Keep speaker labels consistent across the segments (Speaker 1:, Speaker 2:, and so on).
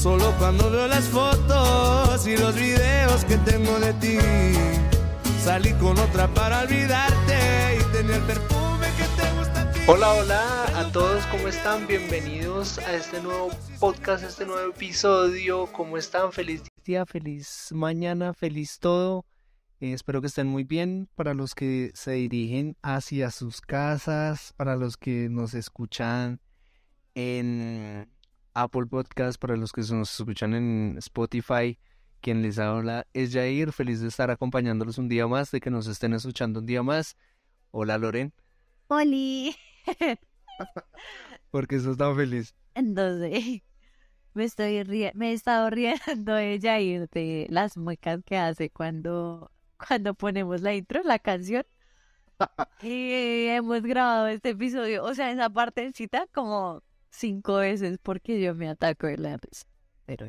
Speaker 1: Solo cuando veo las fotos y los videos que tengo de ti. Salí con otra para olvidarte y tener perfume que te gusta a ti.
Speaker 2: Hola, hola a todos, ¿cómo están? Bienvenidos a este nuevo podcast, a este nuevo episodio. ¿Cómo están? Feliz día, feliz mañana, feliz todo. Eh, espero que estén muy bien. Para los que se dirigen hacia sus casas, para los que nos escuchan en Apple Podcast, para los que nos escuchan en Spotify, quien les habla es Jair. Feliz de estar acompañándolos un día más, de que nos estén escuchando un día más. Hola, Loren.
Speaker 3: Oli.
Speaker 2: ¿Por qué estás tan feliz?
Speaker 3: Entonces, me estoy rie- me he estado riendo de Jair de las muecas que hace cuando, cuando ponemos la intro, la canción. Y hemos grabado este episodio, o sea, esa partecita como cinco veces porque yo me ataco de la risa. Pero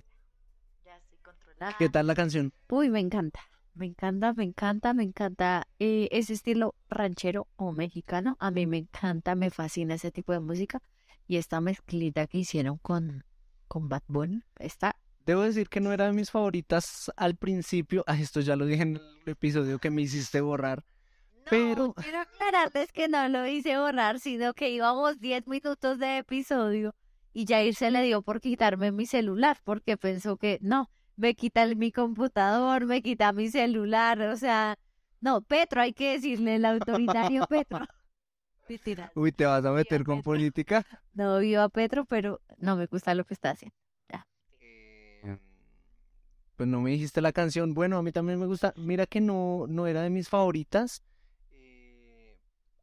Speaker 3: ya estoy controlada.
Speaker 2: ¿Qué tal la canción?
Speaker 3: Uy, me encanta, me encanta, me encanta, me encanta eh, ese estilo ranchero o mexicano. A mí me encanta, me fascina ese tipo de música. Y esta mezclita que hicieron con, con Bad Bunny, está...
Speaker 2: Debo decir que no era de mis favoritas al principio. Ah, esto ya lo dije en el episodio que me hiciste borrar. Pero-
Speaker 3: quiero aclararles que no lo hice borrar, sino que íbamos 10 minutos de episodio y Jair se le dio por quitarme mi celular porque pensó que no, me quita el- mi computador, me quita mi celular, o sea, no, Petro, hay que decirle el autoritario Petro. Mentira.
Speaker 2: Uy, te vas a meter con
Speaker 3: Petro.
Speaker 2: política.
Speaker 3: No viva Petro, pero no me gusta lo que está haciendo.
Speaker 2: Eh, Pues no me dijiste la canción. Bueno, a mí también me gusta. Mira que no, no era de mis favoritas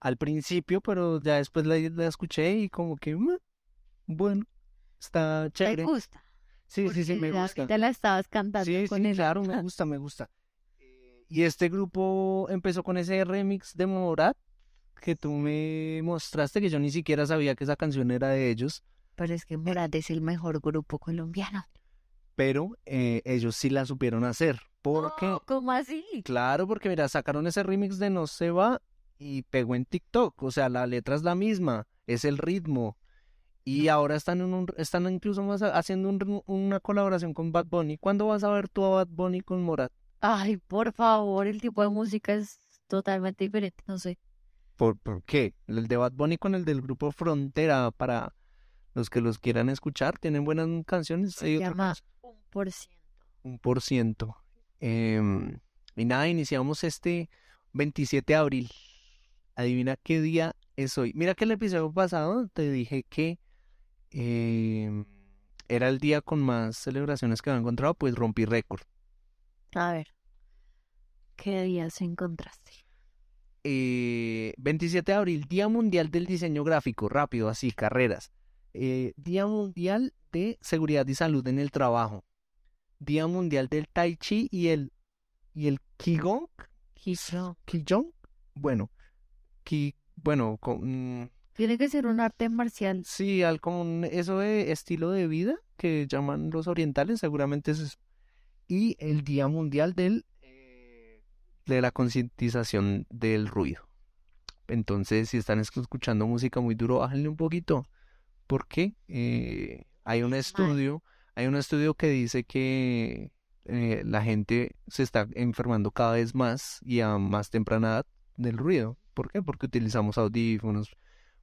Speaker 2: al principio, pero ya después la, la escuché y como que, mm, bueno, está
Speaker 3: ¿Te
Speaker 2: chévere.
Speaker 3: gusta?
Speaker 2: Sí, sí, sí, me gusta.
Speaker 3: Te la estabas cantando
Speaker 2: Sí,
Speaker 3: con
Speaker 2: sí,
Speaker 3: él.
Speaker 2: claro, me gusta, me gusta. Eh, Y este grupo empezó con ese remix de Morat que tú me mostraste, que yo ni siquiera sabía que esa canción era de ellos,
Speaker 3: Pero es que Morat es el mejor grupo colombiano.
Speaker 2: pero eh, ellos sí la supieron hacer. Porque,
Speaker 3: Oh, ¿Cómo así?
Speaker 2: claro, porque mira, sacaron ese remix de No se va y pegó en TikTok, o sea, la letra es la misma, es el ritmo. Y ahora están, en un, están incluso más ha- haciendo un- una colaboración con Bad Bunny. ¿Cuándo vas a ver tú a Bad Bunny con Morat?
Speaker 3: Ay, por favor, el tipo de música es totalmente diferente, no sé.
Speaker 2: ¿Por, por qué? El de Bad Bunny con el del grupo Frontera, para los que los quieran escuchar, tienen buenas canciones.
Speaker 3: Se
Speaker 2: Hay
Speaker 3: llama un por ciento.
Speaker 2: un por ciento. Em, y nada, iniciamos este 27 de abril. Adivina qué día es hoy. Mira que el episodio pasado te dije que em, era el día con más celebraciones que había encontrado, pues rompí récord.
Speaker 3: A ver, ¿qué días encontraste?
Speaker 2: eh, 27 de abril, Día Mundial del Diseño Gráfico, rápido, así, carreras. Eh, Día Mundial de Seguridad y Salud en el Trabajo. Día Mundial del Tai Chi y el, y el Qigong. Qigong. Bueno, Bueno, con,
Speaker 3: Tiene que ser un arte marcial.
Speaker 2: sí, al, como un- eso de estilo de vida que llaman los orientales, seguramente es eso. Y el Día Mundial del, eh, de la concientización del ruido. Entonces, si están escuchando música muy duro, bájenle un poquito. Porque eh, hay un estudio, hay un estudio que dice que eh, la gente se está enfermando cada vez más y a más temprana edad del ruido. ¿Por qué? Porque utilizamos audífonos,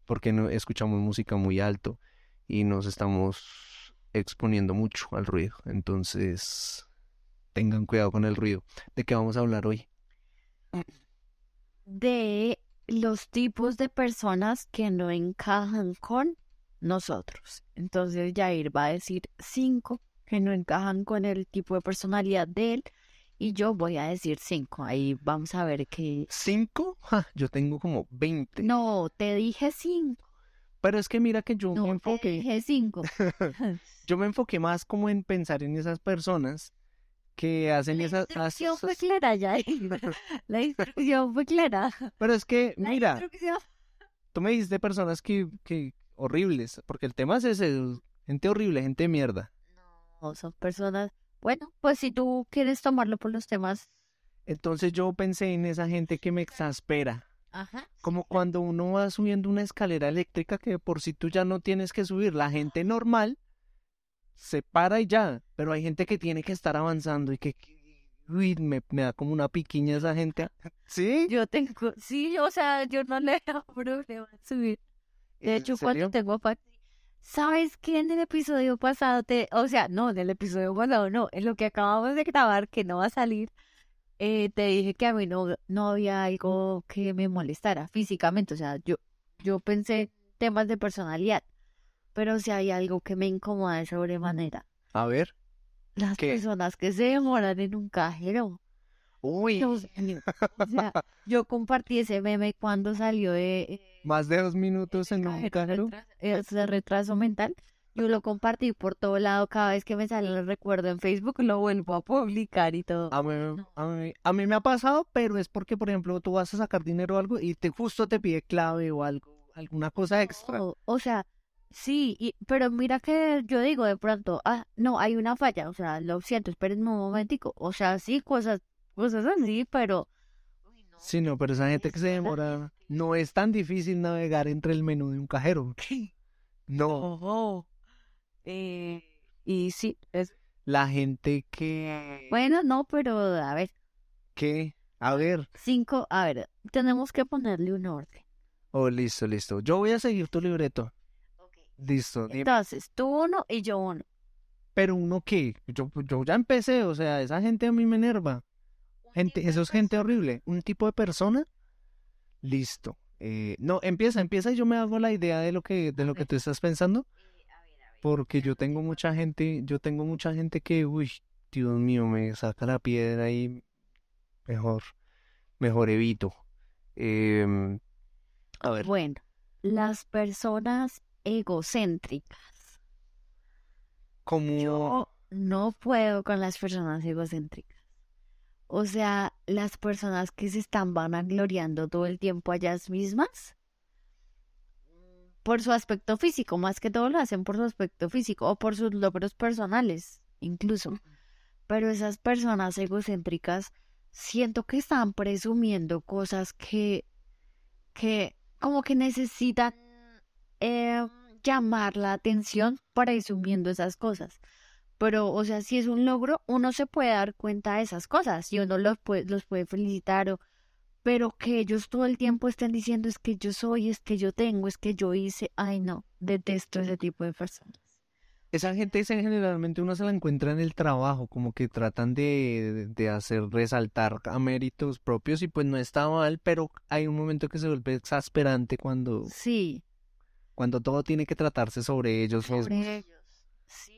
Speaker 2: porque no escuchamos música muy alto y nos estamos exponiendo mucho al ruido. Entonces, tengan cuidado con el ruido. ¿De qué vamos a hablar hoy?
Speaker 3: De los tipos de personas que no encajan con nosotros. Entonces Jair va a decir cinco que no encajan con el tipo de personalidad de él y yo voy a decir cinco. Ahí vamos a ver qué.
Speaker 2: ¿Cinco? Ja, yo tengo como 20.
Speaker 3: No, te dije cinco.
Speaker 2: Pero es que mira que yo me
Speaker 3: No, te
Speaker 2: enfoqué,
Speaker 3: dije cinco.
Speaker 2: yo me enfoqué más como en pensar en esas personas que hacen
Speaker 3: La
Speaker 2: esas...
Speaker 3: instrucción fue clara ya. La instrucción fue clara.
Speaker 2: Pero es que,
Speaker 3: La
Speaker 2: mira,
Speaker 3: instrucción-
Speaker 2: tú me dijiste personas que, que horribles, porque el tema es ese, gente horrible, gente de mierda.
Speaker 3: No, son personas. Bueno, pues si tú quieres tomarlo por los temas.
Speaker 2: Entonces yo pensé en esa gente que me exaspera.
Speaker 3: Ajá.
Speaker 2: Como cuando uno va subiendo una escalera eléctrica que por si tú ya no tienes que subir. La gente normal se para y ya. Pero hay gente que tiene que estar avanzando y que... Uy, me, me da como una piquiña esa gente. ¿Sí?
Speaker 3: Yo tengo. Sí, o sea, yo no le da problema subir. De
Speaker 2: ¿En
Speaker 3: hecho, cuando tengo pa- ¿Sabes qué en el episodio pasado te, o sea, no, en el episodio pasado no, en lo que acabamos de grabar que no va a salir, eh, te dije que a mí no, no había algo que me molestara físicamente, o sea, yo, yo pensé en temas de personalidad, pero si hay algo que me incomoda de sobremanera,
Speaker 2: A ver.
Speaker 3: las
Speaker 2: ¿Qué?
Speaker 3: personas que se demoran en un cajero.
Speaker 2: Uy.
Speaker 3: O sea, yo compartí ese meme cuando salió de
Speaker 2: Más de dos minutos en un
Speaker 3: retraso- ese retraso mental. Yo lo compartí por todo lado cada vez que me sale el recuerdo en Facebook, lo vuelvo a publicar y todo.
Speaker 2: A mí, a, mí, a mí me ha pasado, pero es porque, por ejemplo, tú vas a sacar dinero o algo y te justo te pide clave o algo, alguna cosa extra.
Speaker 3: O, o sea, sí, y, pero mira que yo digo de pronto, ah, no, hay una falla, o sea, lo siento, espérenme un momentico. O sea, sí, cosas, cosas así, pero...
Speaker 2: Sí, no, pero esa gente que se demora, no es tan difícil navegar entre el menú de un cajero. No.
Speaker 3: Eh, y sí, es...
Speaker 2: la gente que,
Speaker 3: Bueno, no, pero a ver,
Speaker 2: que, a ver,
Speaker 3: cinco, a ver, tenemos que ponerle un orden.
Speaker 2: oh, listo, listo. Yo voy a seguir tu libreto. Listo.
Speaker 3: Entonces, tú uno y yo uno.
Speaker 2: Pero uno qué, yo, yo ya empecé, o sea, esa gente a mí me enerva. Gente, eso es gente horrible. ¿Un tipo de persona? Listo. Eh, no, empieza, empieza y yo me hago la idea de lo que, de lo que tú estás pensando. Porque yo tengo mucha gente, yo tengo mucha gente que, uy, Dios mío, me saca la piedra y mejor, mejor evito. Em, a ver,
Speaker 3: Bueno, las personas egocéntricas.
Speaker 2: como,
Speaker 3: Yo no puedo con las personas egocéntricas. O sea, las personas que se están vanagloriando todo el tiempo a ellas mismas por su aspecto físico, más que todo lo hacen por su aspecto físico o por sus logros personales, incluso. Pero esas personas egocéntricas siento que están presumiendo cosas que, que como que necesitan eh, llamar la atención presumiendo esas cosas. Pero, o sea, si es un logro, uno se puede dar cuenta de esas cosas y uno los puede, los puede felicitar o, pero que ellos todo el tiempo estén diciendo es que yo soy, es que yo tengo, es que yo hice, ay no, detesto ese tipo de personas.
Speaker 2: esa gente es generalmente uno se la encuentra en el trabajo, como que tratan de, de hacer resaltar a méritos propios y pues no está mal, pero hay un momento que se vuelve exasperante cuando,
Speaker 3: Sí,
Speaker 2: cuando todo tiene que tratarse sobre ellos mismos.
Speaker 3: sobre ellos. Sí.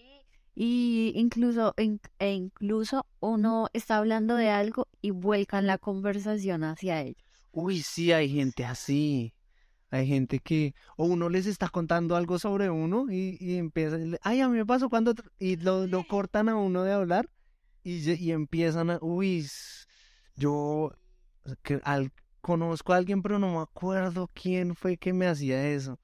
Speaker 3: Y incluso, in- e incluso uno está hablando de algo y vuelcan la conversación hacia ellos.
Speaker 2: Uy, sí, hay gente así. Hay gente que, o uno les está contando algo sobre uno y, y empieza, ay, a mí me pasó cuando, tr-", y lo, lo cortan a uno de hablar y, y empiezan a, uy, yo que al, conozco a alguien, pero no me acuerdo quién fue que me hacía eso.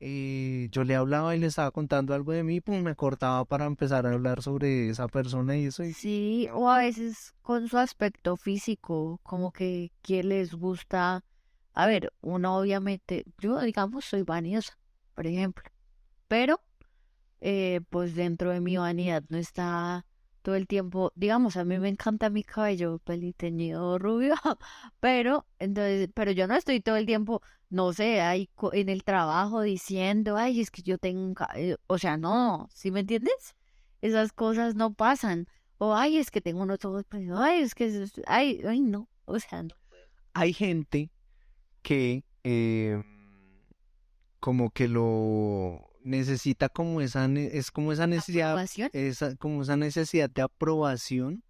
Speaker 2: Eh, yo le hablaba y le estaba contando algo de mí, pues me cortaba para empezar a hablar sobre esa persona y eso. Y,
Speaker 3: Sí, o a veces con su aspecto físico, como que, que les gusta. A ver, uno obviamente, yo digamos soy vanidosa, por ejemplo, pero eh, pues dentro de mi vanidad no está todo el tiempo, digamos, a mí me encanta mi cabello peliteñido rubio, pero entonces, pero yo no estoy todo el tiempo, no sé, ahí en el trabajo diciendo, ay, es que yo tengo un cabello, o sea, no, ¿sí me entiendes? Esas cosas no pasan. O, ay, es que tengo unos ojos, ay, es que, ay, ay, no, o sea, no.
Speaker 2: hay gente que eh, como que lo necesita como esa es como esa necesidad
Speaker 3: Aprobación.
Speaker 2: esa como esa necesidad de aprobación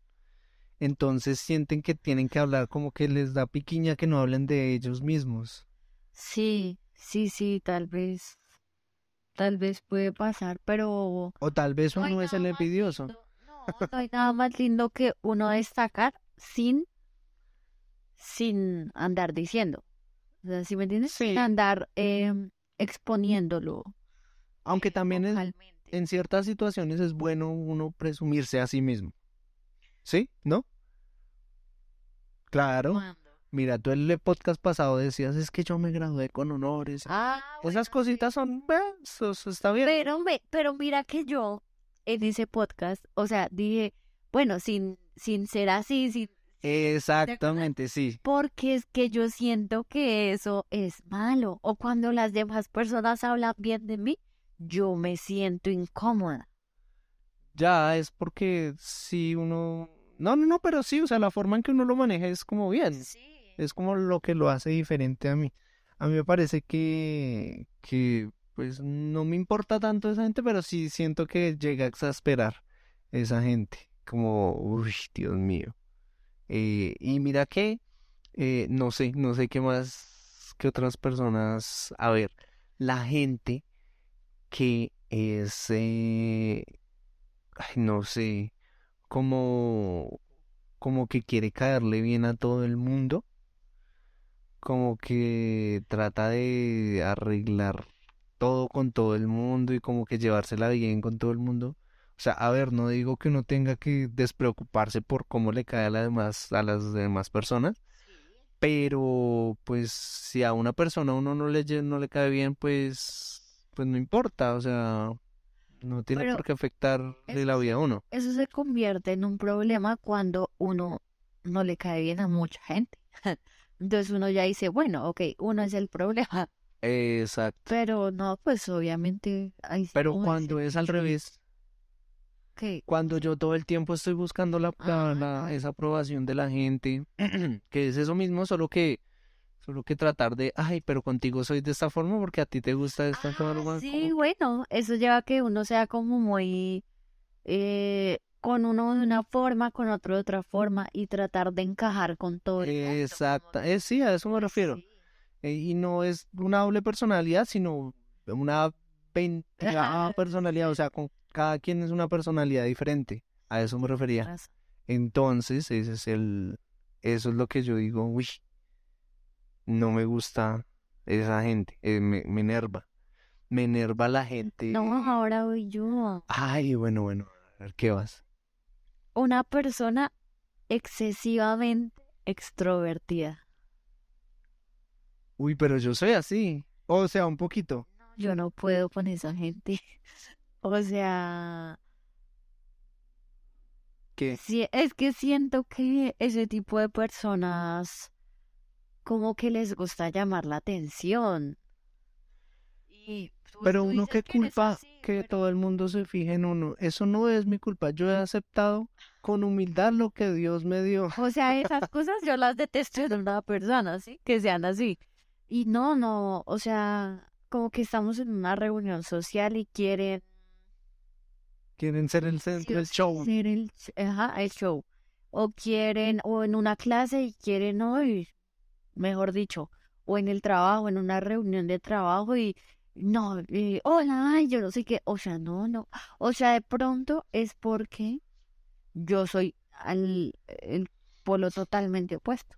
Speaker 2: entonces sienten que tienen que hablar como que les da piquiña que no hablen de ellos mismos
Speaker 3: Sí, sí, sí, tal vez, tal vez puede pasar, pero...
Speaker 2: o tal vez
Speaker 3: no
Speaker 2: uno es el envidioso
Speaker 3: lindo- No, no hay nada más lindo que uno destacar sin, sin andar diciendo. O sea, ¿sí me entiendes?
Speaker 2: Sí.
Speaker 3: Sin andar em, exponiéndolo.
Speaker 2: Aunque también es- en ciertas situaciones es bueno uno presumirse a sí mismo. ¿Sí? ¿No? Claro.
Speaker 3: ¿Cuándo?
Speaker 2: Mira, tú en el podcast pasado decías, es que yo me gradué con honores.
Speaker 3: Ah,
Speaker 2: Esas
Speaker 3: bueno,
Speaker 2: cositas son, eso, eso está bien.
Speaker 3: Pero, me- pero mira que yo en ese podcast, o sea, dije, bueno, sin, sin ser así, sin,
Speaker 2: Exactamente, sí.
Speaker 3: porque es que yo siento que eso es malo. O cuando las demás personas hablan bien de mí, yo me siento incómoda.
Speaker 2: Ya es porque si uno... No, no, no, pero sí, o sea, la forma en que uno lo maneja es como bien. Es como lo que lo hace diferente a mí. A mí me parece que, que pues no me importa tanto esa gente, pero sí siento que llega a exasperar esa gente. Como, uy, Dios mío. Eh, y mira que, eh, no sé, no sé qué más que otras personas. A ver, la gente que es, eh, ay, no sé, como, como que quiere caerle bien a todo el mundo como que trata de arreglar todo con todo el mundo y como que llevársela bien con todo el mundo. O sea, a ver, no digo que uno tenga que despreocuparse por cómo le cae a las demás, a las demás personas, pero pues si a una persona uno no le, no le cae bien, pues, pues no importa, o sea, no tiene
Speaker 3: Pero
Speaker 2: por qué afectarle
Speaker 3: eso
Speaker 2: la vida a uno.
Speaker 3: Eso se convierte en un problema cuando uno no le cae bien a mucha gente. Entonces uno ya dice, bueno, ok, uno es el problema,
Speaker 2: Exacto.
Speaker 3: pero no, pues obviamente hay
Speaker 2: Pero cuando es al revés, Cuando yo todo el tiempo estoy buscando la, la- la-
Speaker 3: Ah.
Speaker 2: esa aprobación de la gente, que es eso mismo, solo que, solo que tratar de, ay, pero contigo soy de esta forma porque a ti te gusta esta
Speaker 3: Ah,
Speaker 2: forma.
Speaker 3: sí,
Speaker 2: como-
Speaker 3: bueno, eso lleva a que uno sea como muy eh, con uno de una forma, con otro de otra forma y tratar de encajar con todo el mundo,
Speaker 2: Exacta,
Speaker 3: como-
Speaker 2: eh, sí, a eso me refiero.
Speaker 3: Sí.
Speaker 2: Eh, y no es una doble personalidad, sino una veinteava personalidad, o sea, con cada quien es una personalidad diferente. A eso me refería. Entonces, ese es el, eso es lo que yo digo, uy, no me gusta esa gente, eh, me, me enerva, me enerva la gente.
Speaker 3: No, ahora voy yo.
Speaker 2: Ay, bueno, bueno, a ver qué vas.
Speaker 3: Una persona excesivamente extrovertida.
Speaker 2: Uy, pero yo soy así, o sea, un poquito.
Speaker 3: Yo no puedo con esa gente. O sea,
Speaker 2: ¿Qué?
Speaker 3: sí, es que siento que ese tipo de personas como que les gusta llamar la atención. Y tú-
Speaker 2: Pero
Speaker 3: tú
Speaker 2: uno qué
Speaker 3: que
Speaker 2: culpa
Speaker 3: así,
Speaker 2: que
Speaker 3: pero-
Speaker 2: todo el mundo se fije en uno. Eso no es mi culpa. Yo he aceptado con humildad lo que Dios me dio.
Speaker 3: O sea, esas cosas yo las detesto en una persona, ¿sí? Que sean así. Y no, no, o sea, como que estamos en una reunión social y quieren
Speaker 2: Quieren ser el centro del show.
Speaker 3: ser el, ajá, el show. O quieren, o en una clase y quieren hoy, mejor dicho, o en el trabajo, en una reunión de trabajo y no, hola, ay, yo no sé qué, o sea, no, no, o sea, de pronto es porque yo soy al, el polo totalmente opuesto.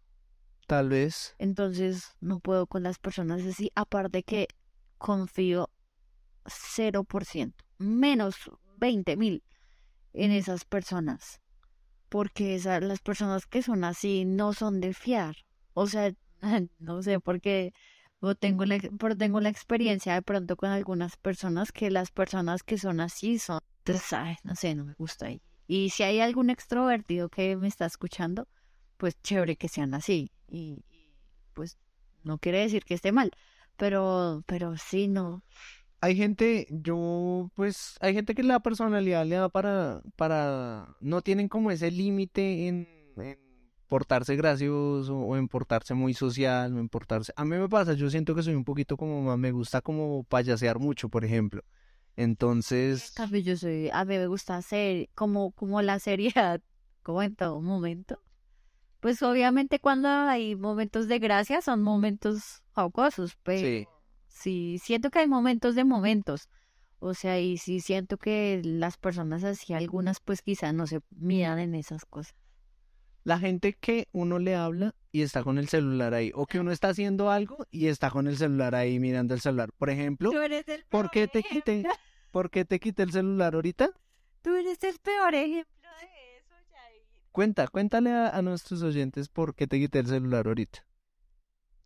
Speaker 2: Tal vez.
Speaker 3: Entonces no puedo con las personas así, aparte que confío 0%, menos 20 mil en esas personas, porque esas, las personas que son así no son de fiar. O sea, no sé, porque tengo la, tengo la experiencia de pronto con algunas personas que las personas que son así son, no sé, no me gusta. Y, y si hay algún extrovertido que me está escuchando, pues chévere que sean así. Y, y, pues no quiere decir que esté mal, pero, pero sí, no.
Speaker 2: Hay gente, yo, pues, hay gente que la personalidad le da para, para, no tienen como ese límite en, en portarse gracioso o en portarse muy social o en portarse. A mí me pasa, yo siento que soy un poquito como más, me gusta como payasear mucho, por ejemplo. Entonces,
Speaker 3: cambio, yo soy, a mí me gusta hacer como, como la seriedad, como en todo momento. Pues obviamente cuando hay momentos de gracia son momentos jocosos, pero
Speaker 2: sí,
Speaker 3: sí, siento que hay momentos de momentos. O sea, y sí siento que las personas así, algunas pues quizás no se miran en esas cosas.
Speaker 2: La gente que uno le habla y está con el celular ahí, o que uno está haciendo algo y está con el celular ahí mirando el celular. Por ejemplo,
Speaker 3: Tú eres el
Speaker 2: ¿por qué te quité, por qué te quité el celular ahorita?
Speaker 3: Tú eres el peor ejemplo de eso, Jair.
Speaker 2: Cuenta, cuéntale a, a nuestros oyentes por qué te quité el celular ahorita.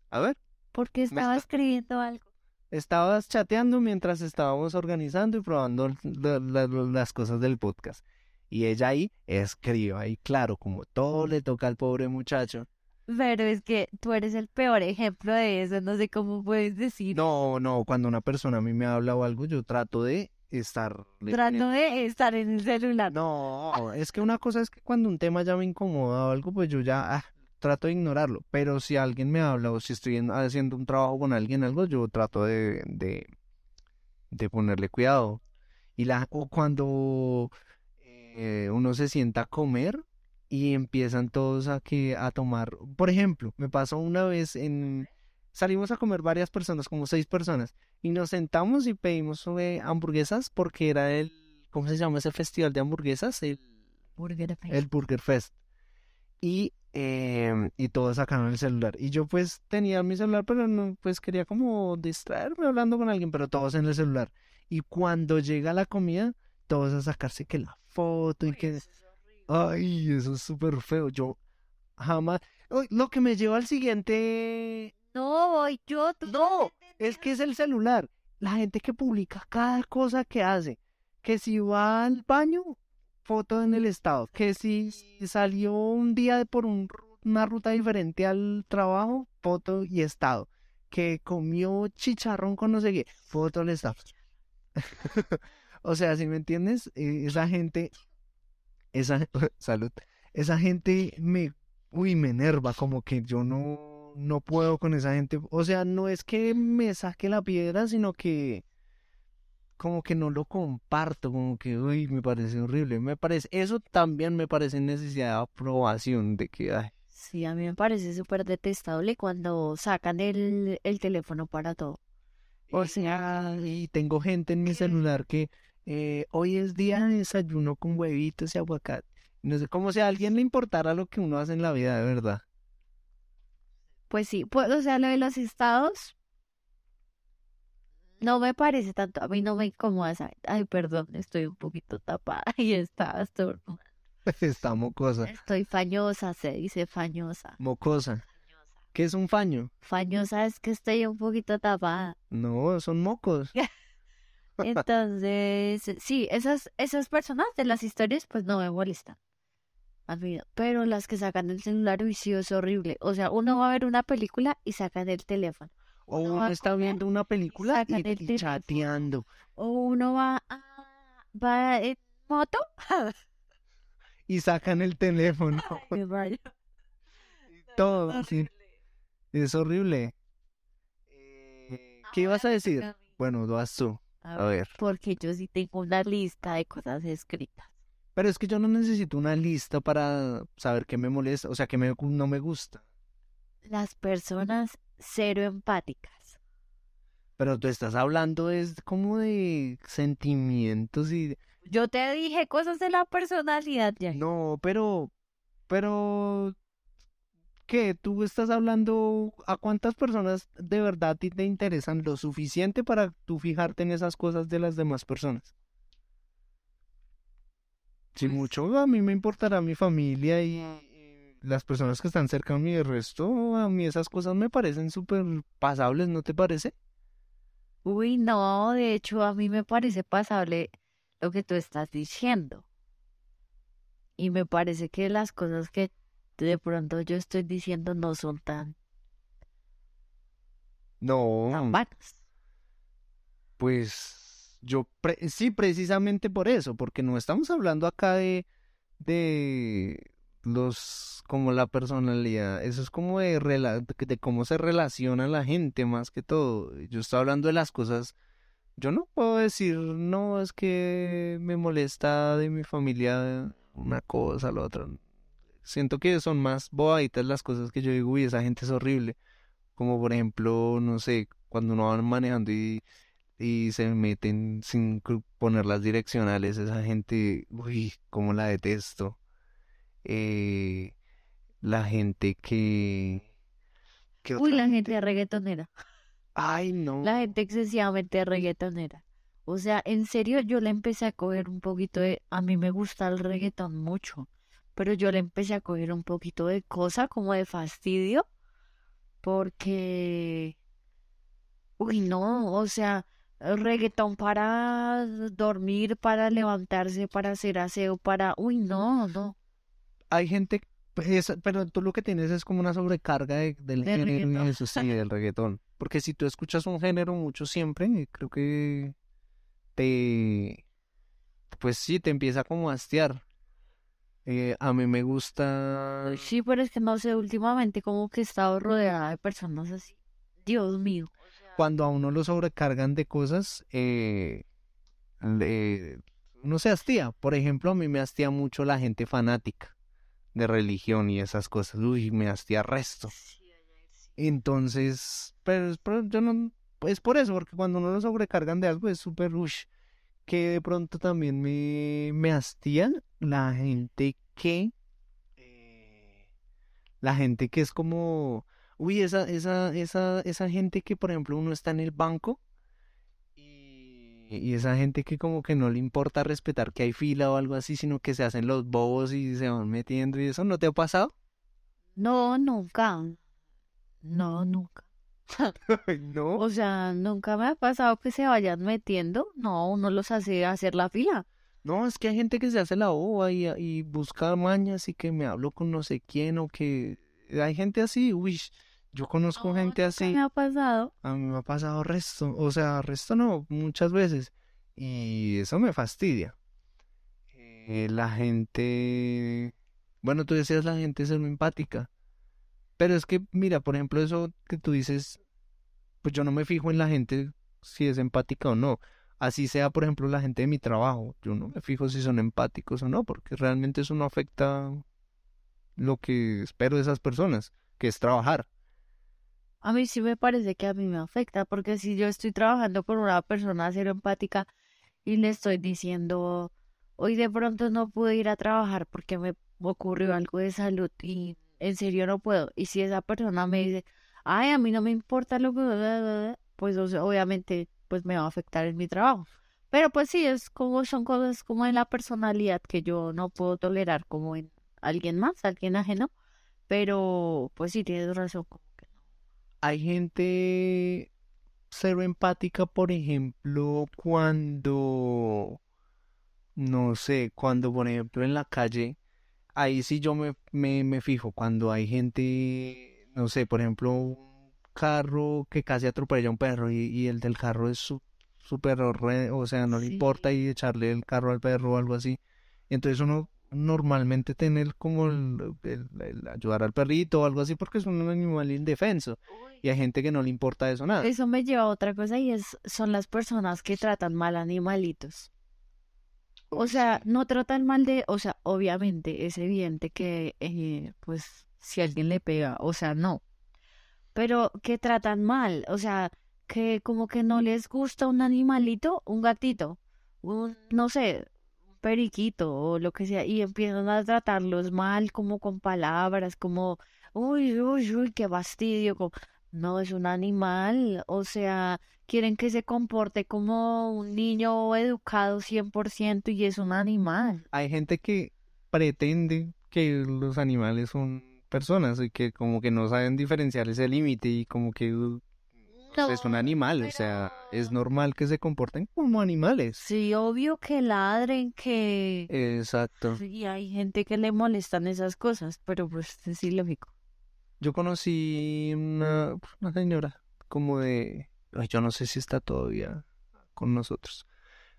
Speaker 2: A ver,
Speaker 3: Porque estaba
Speaker 2: está-
Speaker 3: escribiendo algo.
Speaker 2: estabas chateando mientras estábamos organizando y probando la- la- la- las cosas del podcast. Y ella ahí escribe ahí, claro, como todo le toca al pobre muchacho.
Speaker 3: Pero es que tú eres el peor ejemplo de eso, no sé cómo puedes decir.
Speaker 2: No, no, cuando una persona a mí me habla o algo, yo trato de estar...
Speaker 3: Trato de estar en el celular.
Speaker 2: No, es que una cosa es que cuando un tema ya me incomoda o algo, pues yo ya ah, trato de ignorarlo. Pero si alguien me habla o si estoy en- haciendo un trabajo con alguien, algo, yo trato de, de, de ponerle cuidado. Y la, o cuando eh, uno se sienta a comer y empiezan todos a que a tomar. Por ejemplo, me pasó una vez en salimos a comer varias personas, como seis personas, y nos sentamos y pedimos eh, hamburguesas porque era el, ¿cómo se llama ese festival de hamburguesas? El,
Speaker 3: Burger Fest.
Speaker 2: el Burger Fest. Y, em, y todos sacaron el celular. Y yo pues tenía mi celular, pero no, pues quería como distraerme hablando con alguien, pero todos en el celular. Y cuando llega la comida, todos a sacarse que la foto y que... Ay, eso es súper feo. Yo jamás... Lo que me lleva al siguiente...
Speaker 3: No, voy yo. tú
Speaker 2: No, es que es el celular. La gente que publica cada cosa que hace. Que si va al baño, foto en el estado. Que si salió un día por un una ruta diferente al trabajo, foto y estado. Que comió chicharrón con no sé qué, foto al estado. O sea, si me entiendes, Eh, esa gente, esa salud, esa gente me, uy, me enerva, como que yo no, no puedo con esa gente. O sea, no es que me saque la piedra, sino que como que no lo comparto, como que, uy, me parece horrible. Me parece, eso también me parece necesidad de aprobación, de que, ay,
Speaker 3: Sí, a mí me parece súper detestable cuando sacan el, el teléfono para todo.
Speaker 2: O sea, y tengo gente en mi celular que eh, hoy es día de desayuno con huevitos y aguacate. No sé, como si a alguien le importara lo que uno hace en la vida, de verdad.
Speaker 3: Pues sí, pues, o sea, lo de los estados no me parece tanto, a mí no me incomoda. Ay, perdón, estoy un poquito tapada y está estornudando.
Speaker 2: Está mocosa.
Speaker 3: Estoy fañosa, se dice fañosa.
Speaker 2: Mocosa. ¿Qué es un faño?
Speaker 3: Fañosa es que estoy un poquito tapada.
Speaker 2: No, son mocos.
Speaker 3: Entonces, sí, esas, esas personas de las historias, pues no me molestan. Pero las que sacan el celular, uy, sí, es horrible. O sea, uno va a ver una película y sacan el teléfono.
Speaker 2: O
Speaker 3: Uno
Speaker 2: está viendo una película y, chateando.
Speaker 3: O uno va a, va en moto.
Speaker 2: Y sacan el teléfono.
Speaker 3: Ay, vaya.
Speaker 2: Todo. así. Es horrible. Eh, ¿Qué ibas a decir? Bueno, lo vas tú. A ver.
Speaker 3: Porque yo sí tengo una lista de cosas escritas.
Speaker 2: Pero es que yo no necesito una lista para saber qué me molesta, o sea, que me, no me gusta.
Speaker 3: Las personas cero empáticas.
Speaker 2: Pero tú estás hablando es como de sentimientos y...
Speaker 3: Yo te dije cosas de la personalidad ya.
Speaker 2: No, pero... Pero... ¿Qué? ¿Tú estás hablando a cuántas personas de verdad a ti te interesan lo suficiente para tú fijarte en esas cosas de las demás personas? Si
Speaker 3: Pues-
Speaker 2: mucho, a mí me importará mi familia y y las personas que están cerca de mí. De resto, a mí esas cosas me parecen súper pasables, ¿no te parece?
Speaker 3: Uy, no, de hecho a mí me parece pasable lo que tú estás diciendo. Y me parece que las cosas que de pronto yo estoy diciendo no son tan,
Speaker 2: No,
Speaker 3: tan vanas.
Speaker 2: pues yo pre- sí, precisamente por eso, porque no estamos hablando acá de de los como la personalidad, eso es como de, rela- de cómo se relaciona la gente más que todo. Yo estoy hablando de las cosas, yo no puedo decir, no, es que me molesta de mi familia una cosa, la otra. Siento que son más bobaditas las cosas que yo digo, uy, esa gente es horrible. Como por ejemplo, no sé, cuando uno va manejando y y se meten sin poner las direccionales. Esa gente, uy, cómo la detesto. Eh, la gente que... ¿qué
Speaker 3: Uy, la gente reggaetonera.
Speaker 2: Ay, no.
Speaker 3: La gente excesivamente reggaetonera. O sea, en serio, yo le empecé a coger un poquito de... A mí me gusta el reggaetón mucho, pero yo le empecé a coger un poquito de cosa, como de fastidio, porque... Uy, no, o sea, reggaetón para dormir, para levantarse, para hacer aseo, para... Uy, no, no.
Speaker 2: Hay gente, pues, es- pero tú lo que tienes es como una sobrecarga de- del
Speaker 3: Del
Speaker 2: género eso sí, del reggaetón. Porque si tú escuchas un género mucho siempre, eh, creo que te, pues sí, te empieza como a hastiar. Eh, a mí me gusta,
Speaker 3: Sí, pero es que no sé, últimamente como que he estado rodeada de personas así. Dios mío.
Speaker 2: cuando a uno lo sobrecargan de cosas, eh, le- uno se hastía. Por ejemplo, a mí me hastía mucho la gente fanática de religión y esas cosas. Uy, me hastía resto. Entonces, pero, es por- yo no, es por eso, porque cuando uno lo sobrecargan de algo es súper rush. Que de pronto también me, me hastía la gente que, eh, la gente que es como, uy, esa, esa, esa, esa gente que, por ejemplo, uno está en el banco y, y esa gente que como que no le importa respetar que hay fila o algo así, sino que se hacen los bobos y se van metiendo y eso, ¿no te ha pasado?
Speaker 3: No, nunca. No, nunca.
Speaker 2: no.
Speaker 3: O sea, nunca me ha pasado que se vayan metiendo. No, uno los hace hacer la fila.
Speaker 2: No, es que hay gente que se hace la boba y, y busca mañas y que me hablo con no sé quién o que hay gente así, uy, yo conozco
Speaker 3: No,
Speaker 2: gente así,
Speaker 3: me ha pasado.
Speaker 2: a mí me ha pasado resto, o sea, resto no, muchas veces y eso me fastidia. Eh, la gente, bueno, tú decías la gente es empática, pero es que, mira, por ejemplo, eso que tú dices, pues yo no me fijo en la gente si es empática o no. Así sea, por ejemplo, la gente de mi trabajo. Yo no me fijo si son empáticos o no, porque realmente eso no afecta lo que espero de esas personas, que es trabajar.
Speaker 3: A mí sí me parece que a mí me afecta, porque si yo estoy trabajando con una persona cero empática y le estoy diciendo, hoy de pronto no pude ir a trabajar porque me ocurrió algo de salud y en serio no puedo. Y si esa persona me dice, ay, a mí no me importa lo que... Pues o sea, obviamente pues me va a afectar en mi trabajo. Pero pues sí, es como son cosas como en la personalidad que yo no puedo tolerar como en alguien más, alguien ajeno. Pero pues sí, tienes razón. como que no.
Speaker 2: Hay gente cero empática, por ejemplo, cuando, no sé, cuando, por ejemplo, en la calle, ahí sí yo me, me, me fijo, cuando hay gente, no sé, por ejemplo, un carro que casi atropella a un perro y, y el del carro es su- súper horre- o sea, no le importa y echarle el carro al perro o algo así. Entonces uno normalmente tener como el, el- el ayudar al perrito o algo así porque es un animal indefenso. Y hay gente que no le importa eso nada.
Speaker 3: Eso me lleva a otra cosa y es son las personas que tratan mal animalitos. O sea, no tratan mal de, o sea, obviamente es evidente que, eh, pues, si alguien le pega, o sea, no. Pero que tratan mal, o sea, que como que no les gusta un animalito, un gatito, un, no sé, un periquito o lo que sea, y empiezan a tratarlos mal, como con palabras, como, uy, uy, uy, qué fastidio, como, no es un animal, o sea, quieren que se comporte como un niño educado 100% y es un animal.
Speaker 2: Hay gente que pretende que los animales son personas y que como que no saben diferenciar ese límite y como que uh, es un animal, o sea, es normal que se comporten como animales.
Speaker 3: Sí, obvio que ladren, que...
Speaker 2: Exacto.
Speaker 3: Sí, hay gente que le molestan esas cosas, pero pues es ilógico.
Speaker 2: Yo conocí una, una señora como de, ay, yo no sé si está todavía con nosotros,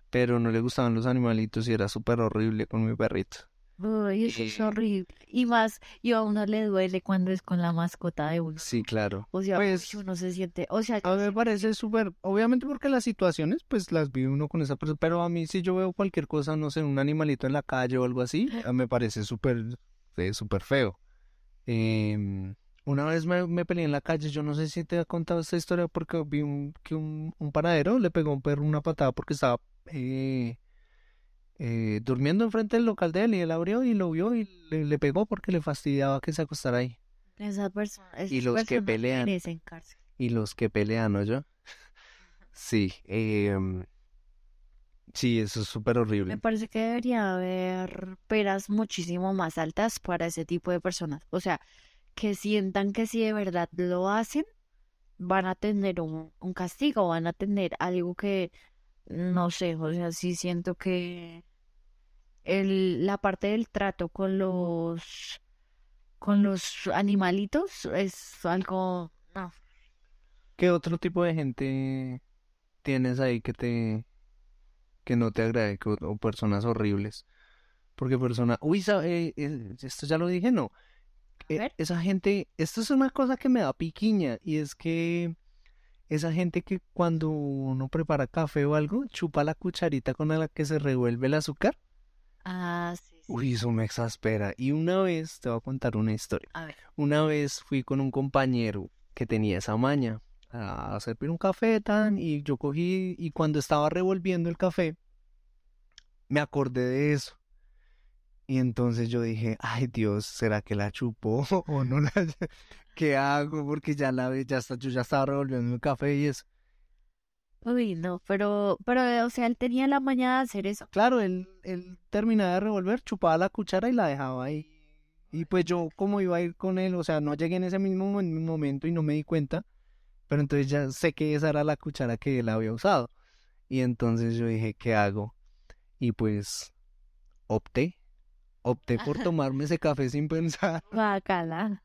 Speaker 2: pero no le gustaban los animalitos y era súper horrible con mi perrito.
Speaker 3: Uy, eso es
Speaker 2: Eh,
Speaker 3: horrible. Y más, y a uno le duele cuando es con la mascota de uno.
Speaker 2: Sí, claro.
Speaker 3: O sea,
Speaker 2: Pues,
Speaker 3: uno se siente, o sea,
Speaker 2: A mí me parece súper, obviamente porque las situaciones pues las vive uno con esa persona, pero a mí si yo veo cualquier cosa, no sé, un animalito en la calle o algo así, me parece súper, eh, súper feo. Em, una vez me, me peleé en la calle, yo no sé si te he contado esta historia porque vi un, que un, un panadero le pegó a un perro una patada porque estaba eh, eh, durmiendo enfrente del local de él y él abrió y lo vio y le, le pegó porque le fastidiaba que se acostara ahí.
Speaker 3: Esa persona,
Speaker 2: Y los que pelean. Y los que pelean, ¿no yo? Sí, em, sí, eso es súper
Speaker 3: Me
Speaker 2: horrible.
Speaker 3: parece que debería haber peras muchísimo más altas para ese tipo de personas. O sea, que sientan que si de verdad lo hacen, van a tener un, un castigo, van a tener algo que, no sé, o sea, sí siento que el, la parte del trato con los, con los animalitos es algo, no,
Speaker 2: ¿Qué otro tipo de gente tienes ahí que te, que no te agrade, o personas horribles? Porque persona, uy, sa- eh, eh, esto ya lo dije, no. Eh, esa gente, esto es una cosa que me da piquiña y es que esa gente que cuando uno prepara café o algo, chupa la cucharita con la que se revuelve el azúcar.
Speaker 3: Ah, sí, sí.
Speaker 2: Uy, eso me exaspera. Y una vez, te voy a contar una historia.
Speaker 3: A ver.
Speaker 2: Una vez fui con un compañero que tenía esa maña a servir un café tan y yo cogí y cuando estaba revolviendo el café me acordé de eso. Y entonces yo dije, ay Dios, ¿será que la chupó o no la ¿Qué hago? Porque ya la ya está, yo ya estaba revolviendo el café y eso.
Speaker 3: Uy, no, pero, pero, o sea, él tenía la mañana de hacer eso.
Speaker 2: Claro, él, él terminaba de revolver, chupaba la cuchara y la dejaba ahí. Y pues yo como iba a ir con él, o sea, no llegué en ese mismo mo- momento y no me di cuenta, pero entonces ya sé que esa era la cuchara que él había usado. Y entonces yo dije, ¿qué hago? Y pues opté, opté por tomarme ese café sin pensar,
Speaker 3: Guacala.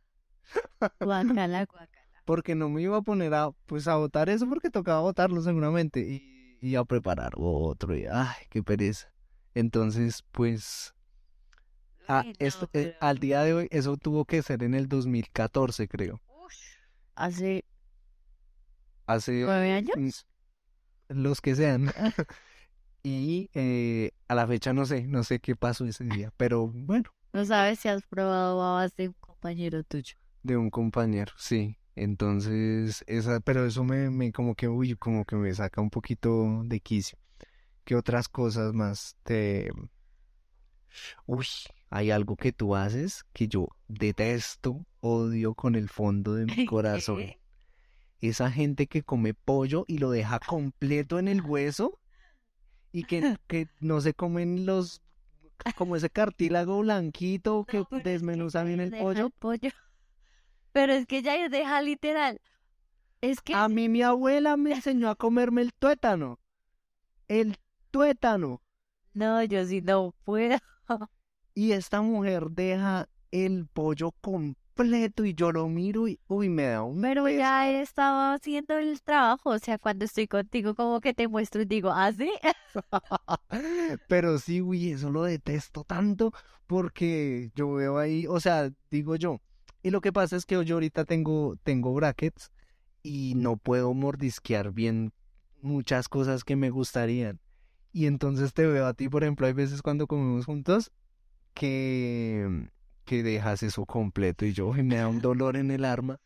Speaker 3: Guacala, guacala.
Speaker 2: porque no me iba a poner a, pues a botar eso porque tocaba botarlo seguramente y, y a preparar otro y, ay, qué pereza. Entonces, pues...
Speaker 3: No,
Speaker 2: esto, eh, al día de hoy, eso tuvo que ser en el 2014, creo.
Speaker 3: Hace
Speaker 2: Hace
Speaker 3: nueve años.
Speaker 2: los que sean. Y eh, a la fecha no sé, no sé qué pasó ese día, pero bueno,
Speaker 3: No sabes si has probado babas de un compañero tuyo.
Speaker 2: de un compañero, sí. Entonces, esa, pero eso me, me como que, uy, como que me saca un poquito de quicio. ¿Qué otras cosas más te... Uy, hay algo que tú haces que yo detesto, odio con el fondo de mi corazón. Esa gente que come pollo y lo deja completo en el hueso y que, que no se comen los, como ese cartílago blanquito que
Speaker 3: No,
Speaker 2: desmenuza bien el pollo.
Speaker 3: pollo. Pero es que Jair deja literal. Es que
Speaker 2: A mí mi abuela me enseñó a comerme el tuétano. El tuétano.
Speaker 3: no, yo sí no puedo.
Speaker 2: Y esta mujer deja el pollo completo y yo lo miro y, uy, me da un
Speaker 3: Pero ya he estado haciendo el trabajo. O sea, cuando estoy contigo, como que te muestro y digo, ¿ah, sí?
Speaker 2: Pero sí, uy, eso lo detesto tanto porque yo veo ahí, o sea, digo yo, y lo que pasa es que yo ahorita tengo, tengo brackets y no puedo mordisquear bien muchas cosas que me gustarían. Y entonces te veo a ti, por ejemplo, hay veces cuando comemos juntos que, que dejas eso completo y yo, uy, me da un dolor en el arma,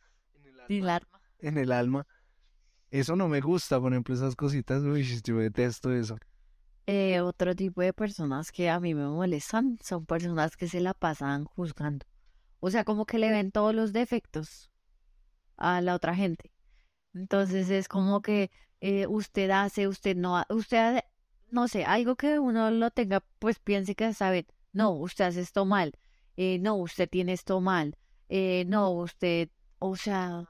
Speaker 3: Sin la arma.
Speaker 2: en el alma. Eso no me gusta, por ejemplo, esas cositas, uy, yo detesto eso.
Speaker 3: Eh, otro tipo de personas que a mí me molestan son personas que se la pasan juzgando. O sea, como que le ven todos los defectos a la otra gente. Entonces es como que eh, usted hace, usted no, usted hace- no sé, algo que uno lo tenga, pues piense que sabe, no, usted hace esto mal, eh, no, usted tiene esto mal, eh, no, usted, o sea,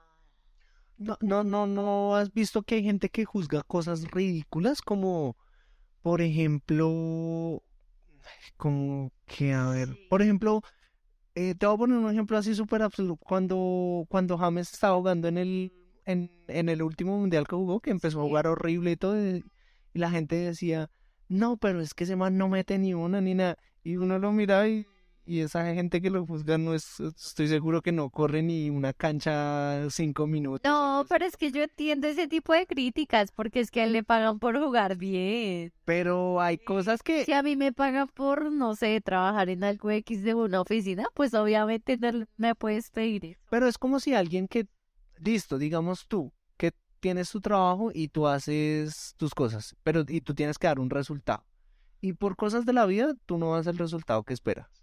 Speaker 2: No, no, no, no has visto que hay gente que juzga cosas ridículas como, por ejemplo, como que, a ver,
Speaker 3: Sí.
Speaker 2: por ejemplo, eh, te voy a poner un ejemplo así súper absurdo. Cuando, cuando James estaba jugando en el, en, en el último mundial que jugó, que empezó a jugar horrible y todo, y, y la gente decía, no, pero es que ese man no mete ni una ni nada. Y uno lo miraba y, y esa gente que lo juzga no es, estoy seguro que no corre ni una cancha cinco minutos.
Speaker 3: No, pero es que yo entiendo ese tipo de críticas porque es que a él le pagan por jugar bien.
Speaker 2: Pero hay cosas que...
Speaker 3: Si a mí me pagan por, no sé, trabajar en algo X de una oficina, pues obviamente no me puedes pedir eso.
Speaker 2: Pero es como si alguien que, listo, digamos tú, que tienes tu trabajo y tú haces tus cosas, pero y tú tienes que dar un resultado. Y por cosas de la vida, tú no das el resultado que esperas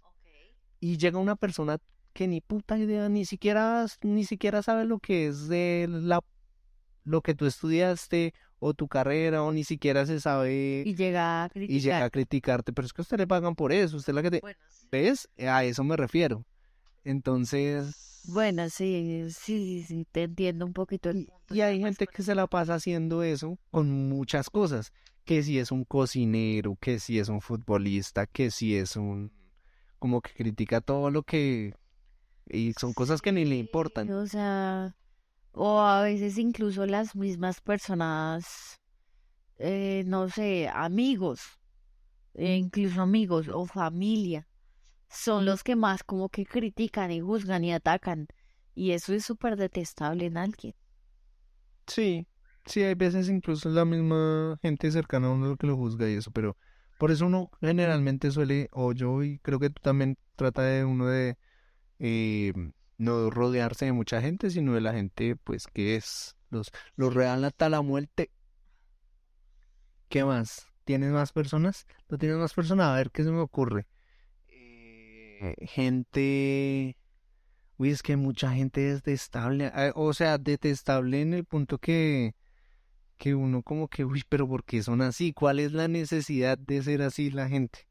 Speaker 2: y llega una persona que ni puta idea, ni siquiera, ni siquiera sabe lo que es de la lo que tú estudiaste o tu carrera o ni siquiera se sabe
Speaker 3: y llega a
Speaker 2: y llega a criticarte, pero es que a usted le pagan por eso, usted es la que te ¿Ves? A eso me refiero. Entonces,
Speaker 3: bueno, sí, sí, sí, te entiendo un poquito
Speaker 2: el Y hay gente que se la pasa haciendo eso con muchas cosas, que si es un cocinero, que si es un futbolista, que si es un como que critica todo lo que... Y son cosas que ni le importan.
Speaker 3: O sea, o a veces incluso las mismas personas, eh, no sé, amigos, e incluso amigos o familia, son los que más como que critican y juzgan y atacan. Y eso es súper detestable en alguien.
Speaker 2: Sí, sí, hay veces incluso la misma gente cercana a uno que lo juzga y eso, pero por eso uno generalmente suele, o yo y creo que tú también trata de uno de eh, no rodearse de mucha gente, sino de la gente pues que es los, los real hasta la muerte. ¿Qué más? ¿Tienes más personas? ¿No tienes más personas? A ver qué se me ocurre. Eh, gente... Uy, es que mucha gente es detestable. Eh, o sea, detestable en el punto que que uno como que, uy, pero ¿por qué son así? ¿Cuál es la necesidad de ser así la gente?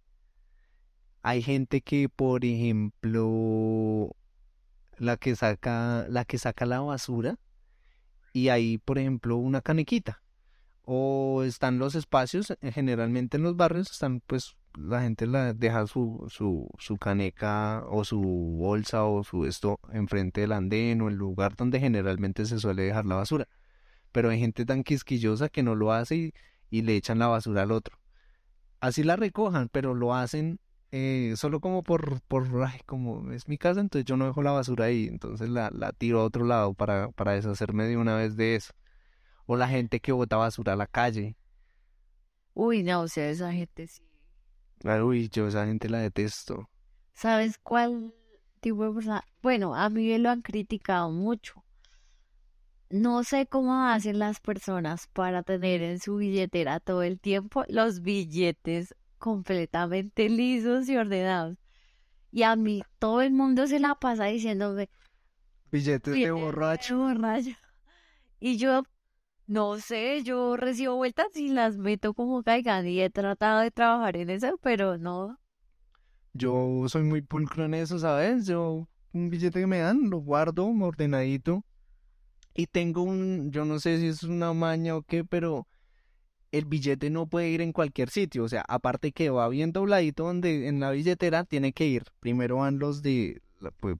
Speaker 2: Hay gente que, por ejemplo, la que saca, la que saca la basura y hay, por ejemplo, una canequita. O están los espacios, eh, generalmente en los barrios están, pues, la gente la deja su, su, su caneca o su bolsa o su esto enfrente del andén o el lugar donde generalmente se suele dejar la basura pero hay gente tan quisquillosa que no lo hace y, le echan la basura al otro. Así la recojan, pero lo hacen eh, solo como por, por como es mi casa, entonces yo no dejo la basura ahí, entonces la, la tiro a otro lado para, para deshacerme de una vez de eso. O la gente que bota basura a la calle.
Speaker 3: Uy, no, o sea, esa gente sí.
Speaker 2: uy, yo esa gente la detesto.
Speaker 3: ¿Sabes cuál tipo de persona? Bueno, a mí me lo han criticado mucho. No sé cómo hacen las personas para tener en su billetera todo el tiempo los billetes completamente lisos y ordenados. Y a mí todo el mundo se la pasa diciéndome
Speaker 2: billetes, de borracho.
Speaker 3: borracho. Y yo no sé, yo recibo vueltas y las meto como caigan y he tratado de trabajar en eso, pero no.
Speaker 2: Yo soy muy pulcro en eso, ¿sabes? Yo un billete que me dan lo guardo ordenadito y tengo un, yo no sé si es una maña o qué, pero el billete no puede ir en cualquier sitio. O sea, aparte que va bien dobladito donde en la billetera tiene que ir. Primero van los de,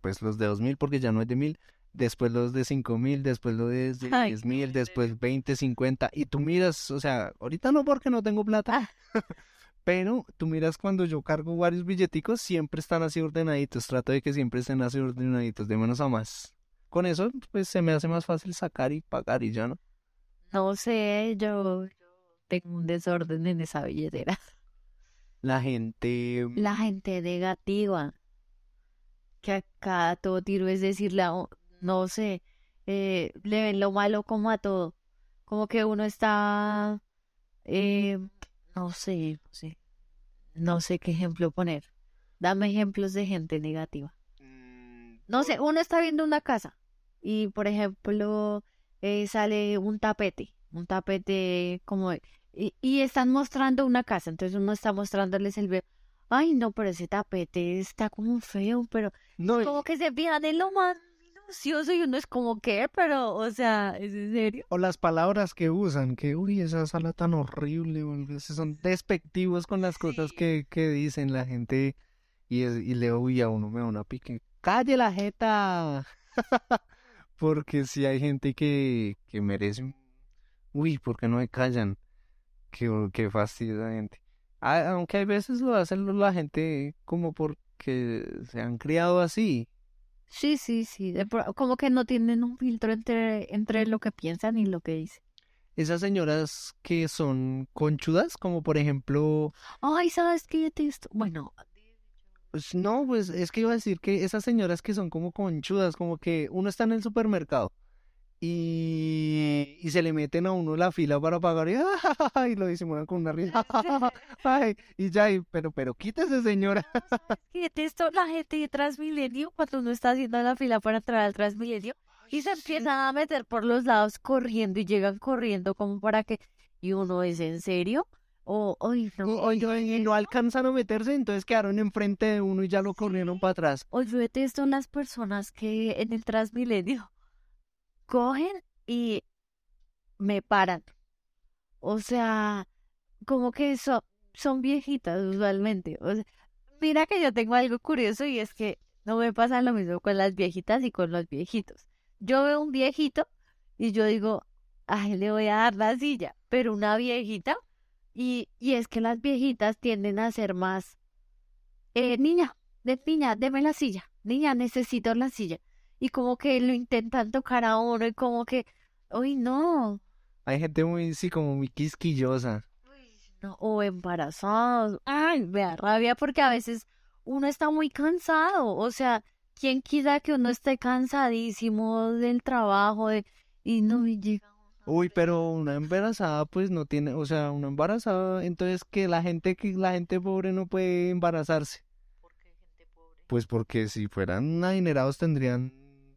Speaker 2: pues, los de dos mil porque ya no es de mil. Después los de cinco mil, después los de diez mil, después veinte, cincuenta. Y tú miras, o sea, ahorita no porque no tengo plata. Ah. pero tú miras cuando yo cargo varios billeticos, siempre están así ordenaditos. Trato de que siempre estén así ordenaditos, de menos a más con eso pues se me hace más fácil sacar y pagar y ya no.
Speaker 3: No sé, yo, tengo un desorden en esa billetera.
Speaker 2: La gente...
Speaker 3: La gente negativa. Que acá todo tiro es decirle, no sé, eh, le ven lo malo como a todo. Como que uno está... Eh, no sé, no sé. No sé qué ejemplo poner. Dame ejemplos de gente negativa. Mm, no sé, uno está viendo una casa y por ejemplo eh, sale un tapete, un tapete como... Y, y, están mostrando una casa, entonces uno está mostrándoles el Ay, no, pero ese tapete está como feo, pero no, como que se fijan en lo más minucioso y uno es como que, pero, o sea, ¿es en serio?
Speaker 2: O las palabras que usan, que, uy, esa sala tan horrible, o son despectivos con las cosas que, que dicen la gente y, y le uy a uno me da una pique. ¡Calle la jeta! Porque si hay gente que, que merece... Uy, ¿por qué no me callan? Qué, qué fastidio la gente. aunque hay veces lo hacen la gente como por que se han criado así.
Speaker 3: Sí, sí, sí. como que no tienen un filtro entre, entre lo que piensan y lo que dicen.
Speaker 2: Esas señoras que son conchudas, como por ejemplo,
Speaker 3: Ay, ¿sabes qué? Bueno,
Speaker 2: pues no, pues es que iba a decir que esas señoras que son como conchudas, como que uno está en el supermercado y, y se le meten a uno la fila para pagar y, y lo disimulan con una risa. Ay, y ya, y- pero, pero quítese señora.
Speaker 3: que esto la gente de Transmilenio, cuando uno está haciendo la fila para entrar al Transmilenio, y se empiezan a meter por los lados corriendo y llegan corriendo como para que... Y uno es en serio, o, ay, no.
Speaker 2: O, y no alcanzan a meterse, entonces quedaron enfrente de uno y ya lo corrieron para atrás.
Speaker 3: O yo detesto las personas que en el Transmilenio cogen y me paran. O sea, como que so- son viejitas usualmente. O sea, mira que yo tengo algo curioso y es que no me pasa lo mismo con las viejitas y con los viejitos. Yo veo un viejito y yo digo, ay, le voy a dar la silla, pero una viejita, y, y es que las viejitas tienden a ser más, eh, niña, de niña, deme la silla, niña, necesito la silla. Y como que lo intentan tocar a uno y como que, uy, no,
Speaker 2: Hay gente muy, sí, como muy quisquillosa.
Speaker 3: no, o embarazados. Ay, me da rabia porque a veces uno está muy cansado. O sea, ¿quién quita que uno esté cansadísimo del trabajo de... y no me llega?
Speaker 2: Uy, pero una embarazada pues no tiene, o sea, una embarazada, entonces que la gente que la gente pobre no puede embarazarse. Pues porque si fueran adinerados tendrían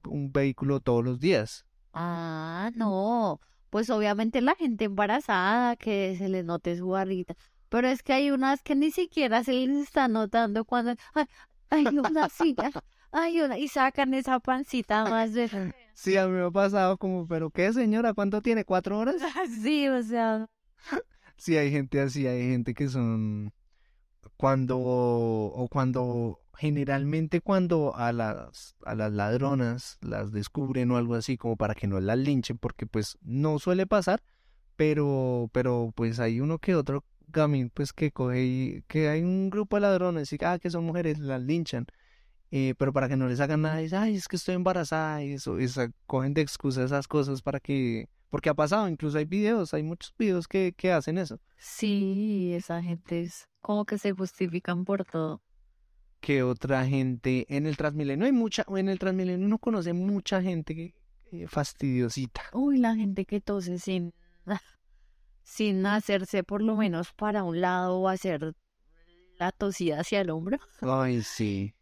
Speaker 2: un vehículo todos los días.
Speaker 3: Ah, no. Pues obviamente la gente embarazada que se le note su barrita. Pero es que hay unas que ni siquiera se les está notando cuando... Ay, ay, una silla. Ay, una... Y sacan esa pancita más de...
Speaker 2: Sí, a mí me ha pasado como, pero ¿qué señora? ¿Cuánto tiene? ¿Cuatro horas?
Speaker 3: Sí, o sea...
Speaker 2: Sí, hay gente así, hay gente que son cuando o cuando generalmente cuando a las a las ladronas las descubren o algo así como para que no las linchen porque pues no suele pasar, pero pero pues hay uno que otro gamín pues que coge y que hay un grupo de ladrones y ah que son mujeres las linchan. Eh, pero para que no les hagan nada, dice, ay, es que estoy embarazada y eso, esa, cogen de excusa esas cosas para que, porque ha pasado, incluso hay videos, hay muchos videos que, que hacen eso.
Speaker 3: Sí, esa gente es como que se justifican por todo.
Speaker 2: que otra gente en el Transmilenio hay mucha en el Transmilenio uno conoce mucha gente que, eh, fastidiosita
Speaker 3: Uy, la gente que tose sin, sin hacerse por lo menos para un lado o hacer la tosida hacia el hombro.
Speaker 2: ay sí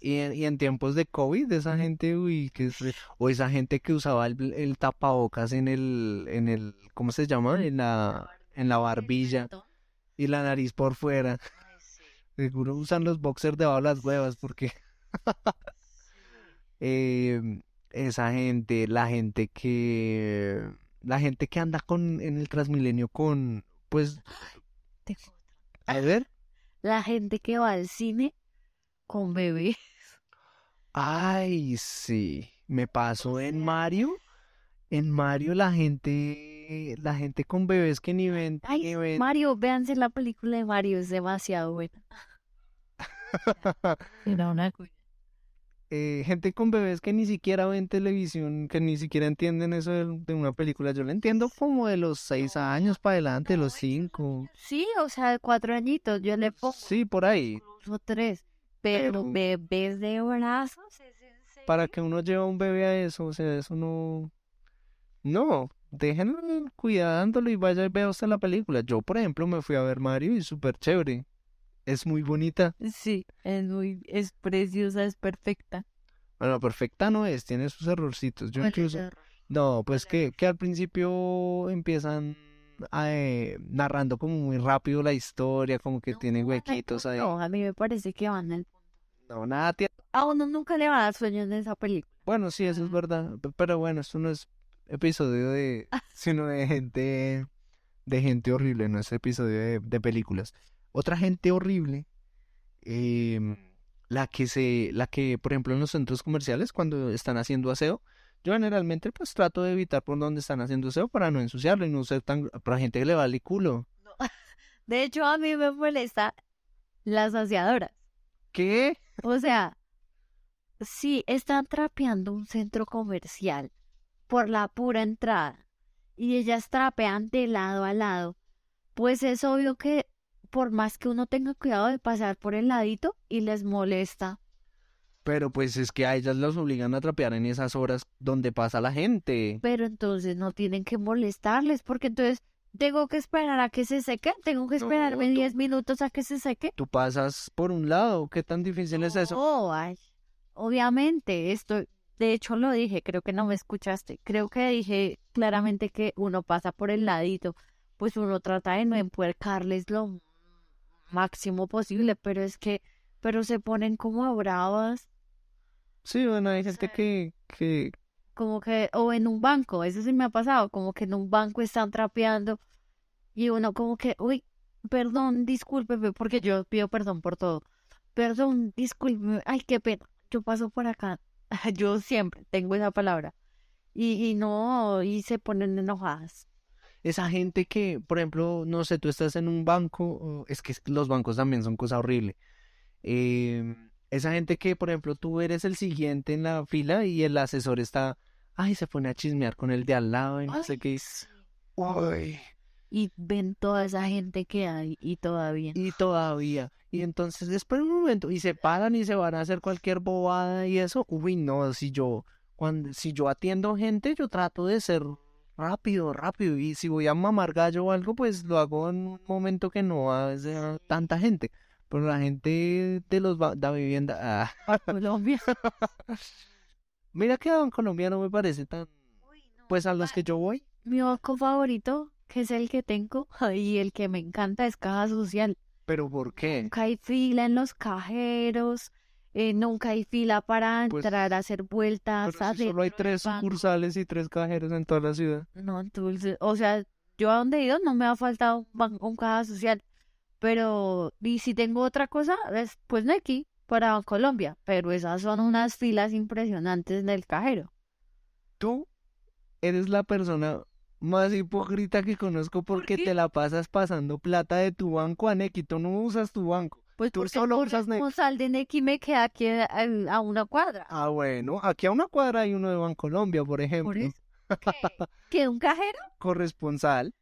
Speaker 2: y en, y en tiempos de COVID esa gente uy que es o esa gente que usaba el, el tapabocas en el en el ¿cómo se llama? en la en la barbilla y la nariz por fuera. Seguro usan los boxers debajo de las huevas porque eh, esa gente, la gente que la gente que anda con en el Transmilenio con pues a ver,
Speaker 3: La gente que va al cine con bebé.
Speaker 2: ay, sí, me pasó en Mario, en Mario la gente la gente con bebés que ni ven,
Speaker 3: Ay,
Speaker 2: ni ven-
Speaker 3: Mario, véanse la película de Mario, es demasiado buena. Era una
Speaker 2: eh, gente con bebés que ni siquiera ven televisión, que ni siquiera entienden eso de, de una película. Yo lo entiendo como de los seis años para adelante, los cinco.
Speaker 3: Sí, o sea, de cuatro añitos, yo le pongo
Speaker 2: Sí, por ahí.
Speaker 3: incluso tres. Pero bebés de brazos, ¿es en serio?
Speaker 2: Para que uno lleve a un bebé a eso, o sea, eso no. No, déjenlo cuidándolo y vaya y vea usted la película. Yo, por ejemplo, me fui a ver Mario y súper chévere. Es muy bonita.
Speaker 3: Sí, es muy, es preciosa, es perfecta.
Speaker 2: Bueno, perfecta no es, tiene sus errorcitos. Yo incluso. No, pues que, que al principio empiezan eh, narrando como muy rápido la historia, como que tienen huequitos ahí.
Speaker 3: No, a mí me parece que van al punto.
Speaker 2: No, nada tiene.
Speaker 3: A uno nunca le va a dar sueño en esa película.
Speaker 2: Bueno, sí, eso es verdad. pe- Pero bueno, esto no es episodio de, sino de gente, de gente horrible, no es episodio de, de películas. Otra gente horrible, em, la que se, la que, por ejemplo, en los centros comerciales, cuando están haciendo aseo, yo generalmente pues trato de evitar por donde están haciendo aseo para no ensuciarlo y no ser tan, para gente que le vale culo.
Speaker 3: De hecho, a mí me molesta las aseadoras.
Speaker 2: ¿Qué?
Speaker 3: O sea, si están trapeando un centro comercial por la pura entrada y ellas trapean de lado a lado, pues es obvio que por más que uno tenga cuidado de pasar por el ladito y les molesta.
Speaker 2: Pero pues es que a ellas las obligan a trapear en esas horas donde pasa la gente.
Speaker 3: Pero entonces no tienen que molestarles porque entonces tengo que esperar a que se seque, tengo que esperarme
Speaker 2: tú-
Speaker 3: 10 minutos a que se seque.
Speaker 2: Tú pasas por un lado, ¿qué tan difícil es eso?
Speaker 3: Oh, ay, obviamente, esto, de hecho lo dije, creo que no me escuchaste, creo que dije claramente que uno pasa por el ladito, pues uno trata de no empuercarles lo máximo posible, pero es que, pero se ponen como bravas,
Speaker 2: Sí, bueno, hay gente que, que,
Speaker 3: como que, o en un banco, eso sí me ha pasado, como que en un banco están trapeando y uno como que, uy, perdón, discúlpeme, porque yo pido perdón por todo. Perdón, discúlpeme, ay, qué pena, yo paso por acá. Yo siempre tengo esa palabra. Y, y no, y se ponen enojadas.
Speaker 2: esa gente que, por ejemplo, no sé, tú estás en un banco, es que los bancos también son cosa horrible. Eh, esa gente que, por ejemplo, tú eres el siguiente en la fila y el asesor está, ay, se pone a chismear con el de al lado y no sé qué.
Speaker 3: sí.
Speaker 2: Uy,
Speaker 3: Y ven toda esa gente que hay y todavía.
Speaker 2: y todavía. Y entonces, espera un momento, y se paran y se van a hacer cualquier bobada y eso. Uy, no, si yo, cuando, si yo atiendo gente, yo trato de ser rápido, rápido. Y si voy a mamar gallo o algo, pues lo hago en un momento que no haya tanta gente. Pero la gente de los la vivienda, ah,
Speaker 3: Colombia.
Speaker 2: mira que en Colombia no me parece tan, pues a los que yo voy.
Speaker 3: Mi banco favorito, que es el que tengo, y el que me encanta es Caja Social.
Speaker 2: Pero ¿por qué?
Speaker 3: Nunca hay fila en los cajeros, eh, nunca hay fila para
Speaker 2: Pues,
Speaker 3: entrar a hacer vueltas
Speaker 2: Pero si solo hay tres
Speaker 3: banco.
Speaker 2: sucursales y tres cajeros en toda la ciudad.
Speaker 3: No, entonces, o sea, yo a donde he ido no me ha faltado un, ban- un caja social, pero, y si tengo otra cosa, es pues Nequi para Colombia, pero esas son unas filas impresionantes del cajero.
Speaker 2: Tú eres la persona más hipócrita que conozco porque
Speaker 3: qué?
Speaker 2: te la pasas pasando plata de tu banco a Nequi. Tú no usas tu banco.
Speaker 3: Pues
Speaker 2: Tú solo usas Nequi.
Speaker 3: corresponsal de Nequi me queda aquí a, a una cuadra.
Speaker 2: Ah, bueno. Aquí a una cuadra hay uno de Bancolombia, por
Speaker 3: Por
Speaker 2: ejemplo.
Speaker 3: eso. ¿Qué? ¿Que un cajero?
Speaker 2: Corresponsal,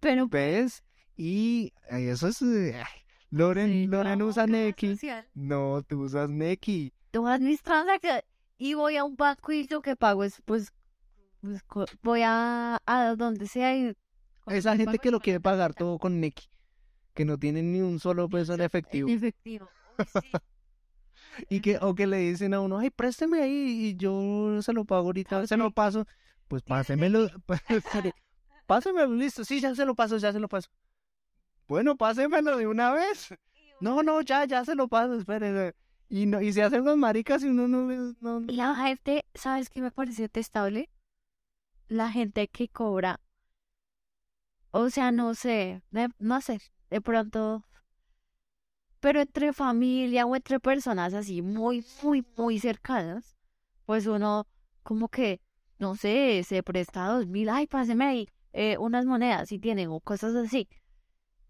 Speaker 3: Pero
Speaker 2: ¿ves? Y eso es... eh, Loren,
Speaker 3: Sí,
Speaker 2: Loren
Speaker 3: no,
Speaker 2: usa
Speaker 3: social.
Speaker 2: No, tú usas Nequi.
Speaker 3: todas mis transacciones y voy a un banco y lo que pago es pues, pues, voy a, a donde sea y
Speaker 2: Esa
Speaker 3: mi
Speaker 2: gente que lo quiere
Speaker 3: la
Speaker 2: pagar todo con Nequi. Que no tienen ni un solo peso en efectivo.
Speaker 3: En efectivo. Sí.
Speaker 2: Y que, o que le dicen a uno, ay, présteme ahí y yo se lo pago ahorita, se lo paso. Pues pásemelo, pásemelo, listo, sí, ya se lo paso, ya se lo paso. Bueno, pásemelo de una vez. No, no, ya, ya se lo paso, espere. Y no, y se hacen los maricas y uno no, no, no-
Speaker 3: La gente, ¿sabes qué me parece detestable? La gente que cobra. O sea, no sé, de- no sé, de pronto. Pero entre familia o entre personas así muy, muy, muy cercanas, pues uno como que, no sé, se presta dos mil, ay, páseme ahí eh, unas monedas si tienen o cosas así.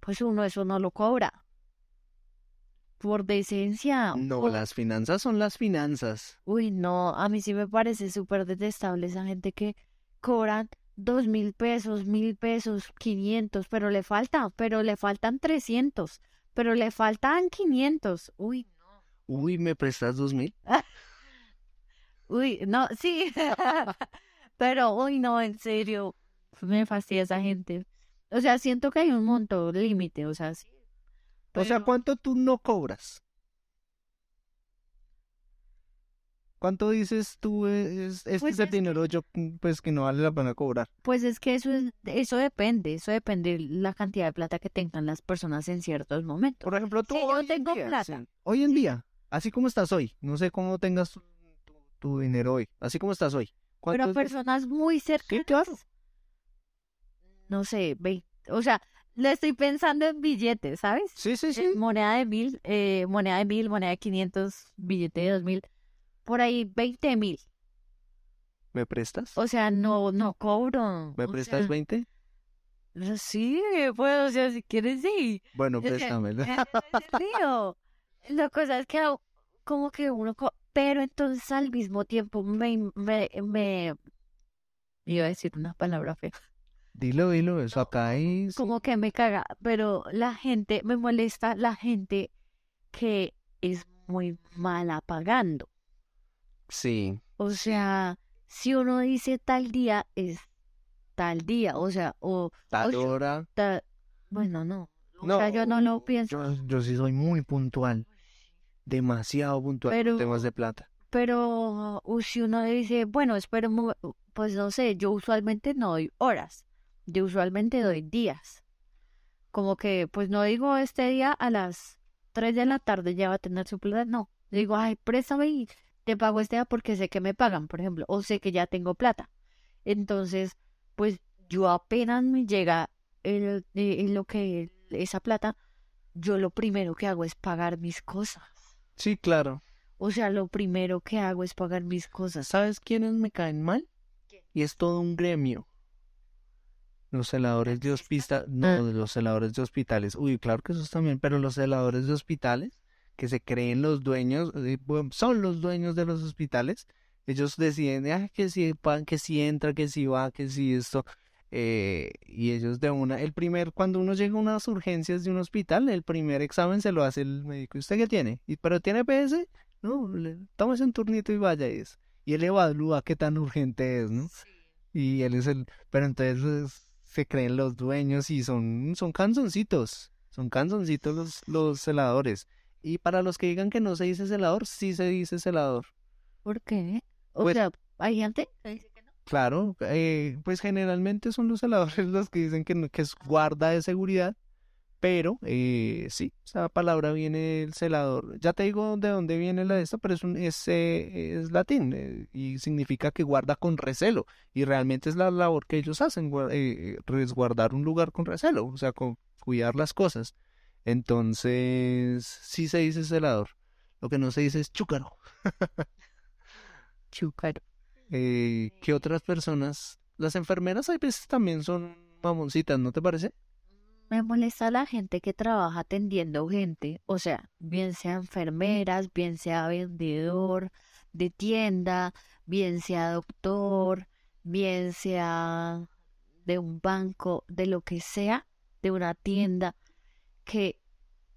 Speaker 3: Pues uno eso no lo cobra. Por decencia.
Speaker 2: No,
Speaker 3: por-
Speaker 2: las finanzas son las finanzas.
Speaker 3: Uy, no, a mí sí me parece súper detestable esa gente que cobran dos mil pesos, mil pesos, quinientos, pero le falta, pero le faltan trescientos, pero le faltan quinientos. Uy, no.
Speaker 2: Uy, ¿me prestas dos mil?
Speaker 3: Uy, no, sí. Pero, uy, no, en serio, me fastidia esa gente. O sea, siento que hay un monto límite, o sea, sí.
Speaker 2: O sea, ¿cuánto tú no cobras? ¿Cuánto dices tú es, este
Speaker 3: Pues
Speaker 2: es el
Speaker 3: es que-
Speaker 2: dinero yo mm, pues que no vale la pena cobrar?
Speaker 3: Pues es que eso es, eso depende, eso depende de la cantidad de plata que tengan las personas en ciertos momentos.
Speaker 2: Por ejemplo, tú
Speaker 3: Si yo
Speaker 2: hoy en día,
Speaker 3: plata.
Speaker 2: sí, hoy en día, así como estás hoy, no sé cómo tengas tu, tu- dinero hoy, así como estás hoy.
Speaker 3: Pero a
Speaker 2: ¿cuánto-
Speaker 3: personas muy cercanas.
Speaker 2: claro.
Speaker 3: No sé, ve, o sea, le estoy pensando en billetes, ¿sabes?
Speaker 2: Sí, sí, sí.
Speaker 3: Eh, moneda de mil, eh, moneda de mil, moneda de quinientos, billete de dos mil, por ahí veinte mil.
Speaker 2: ¿Me prestas?
Speaker 3: O sea, no, no cobro.
Speaker 2: ¿Me prestas
Speaker 3: sea,
Speaker 2: 20?
Speaker 3: Sí, pues, o sea, si quieres, sí.
Speaker 2: Bueno, préstamelo.
Speaker 3: Mío. La cosa es que como que uno, co- pero entonces al mismo tiempo me, me, me, iba a decir una palabra fea,
Speaker 2: Dilo, dilo, eso acá es...
Speaker 3: como que me caga, pero la gente, me molesta la gente que es muy mala pagando.
Speaker 2: Sí,
Speaker 3: O sea, si uno dice tal día, es tal día, o sea, o
Speaker 2: tal hora.
Speaker 3: ta- bueno, no, o
Speaker 2: No,
Speaker 3: sea, yo no lo pienso,
Speaker 2: Yo, yo sí soy muy puntual, demasiado puntual en
Speaker 3: Pero-
Speaker 2: temas de plata.
Speaker 3: pero uh, si uno dice, bueno, mo- pues no sé, yo usualmente no doy horas, yo usualmente doy días, como que, pues no digo este día a las 3 de la tarde ya va a tener su plata, no, digo, ay, préstame y te pago este día porque sé que me pagan, por ejemplo, o sé que ya tengo plata. Entonces, pues yo apenas me llega el, eh, lo que esa plata, yo lo primero que hago es pagar mis cosas.
Speaker 2: Sí, claro.
Speaker 3: O sea, lo primero que hago es pagar mis cosas.
Speaker 2: ¿Sabes quiénes me caen mal? Y es todo un gremio. Los celadores de hospitales, no,
Speaker 3: Ah.
Speaker 2: los celadores de hospitales. Uy, claro que esos también, pero los celadores de hospitales, que se creen los dueños, eh, son los dueños de los hospitales. Ellos deciden, ah, que si, que si entra, que si va, que si esto. eh, y ellos de una, el primer, cuando uno llega a unas urgencias de un hospital, el primer examen se lo hace el médico. ¿Y usted qué tiene? ¿Y, ¿Pero tiene PS? No, le, tómese un turnito y vaya y eso. Y él evalúa qué tan urgente es, ¿no? Y él es el, pero entonces es- se creen los dueños y son, son canzoncitos, son canzoncitos los, los celadores. Y para los que digan que no se dice celador, sí se dice celador.
Speaker 3: ¿Por qué? O
Speaker 2: Pues-
Speaker 3: sea, hay gente que dice que no.
Speaker 2: Claro, eh, pues generalmente son los celadores los que dicen que, no- que es guarda de seguridad, pero eh, sí, esa palabra viene del celador. Ya te digo de dónde viene la de esto, pero es, un, es, eh, es latín eh, y significa que guarda con recelo. Y realmente es la labor que ellos hacen, eh, resguardar un lugar con recelo, o sea, con cuidar las cosas. Entonces, sí se dice celador. Lo que no se dice es chúcaro.
Speaker 3: Chúcaro.
Speaker 2: Eh, ¿qué otras personas? Las enfermeras hay veces también son mamoncitas, ¿no te parece?
Speaker 3: Me molesta la gente que trabaja atendiendo gente, o sea, bien sea enfermeras, bien sea vendedor de tienda, bien sea doctor, bien sea de un banco, de lo que sea, de una tienda, que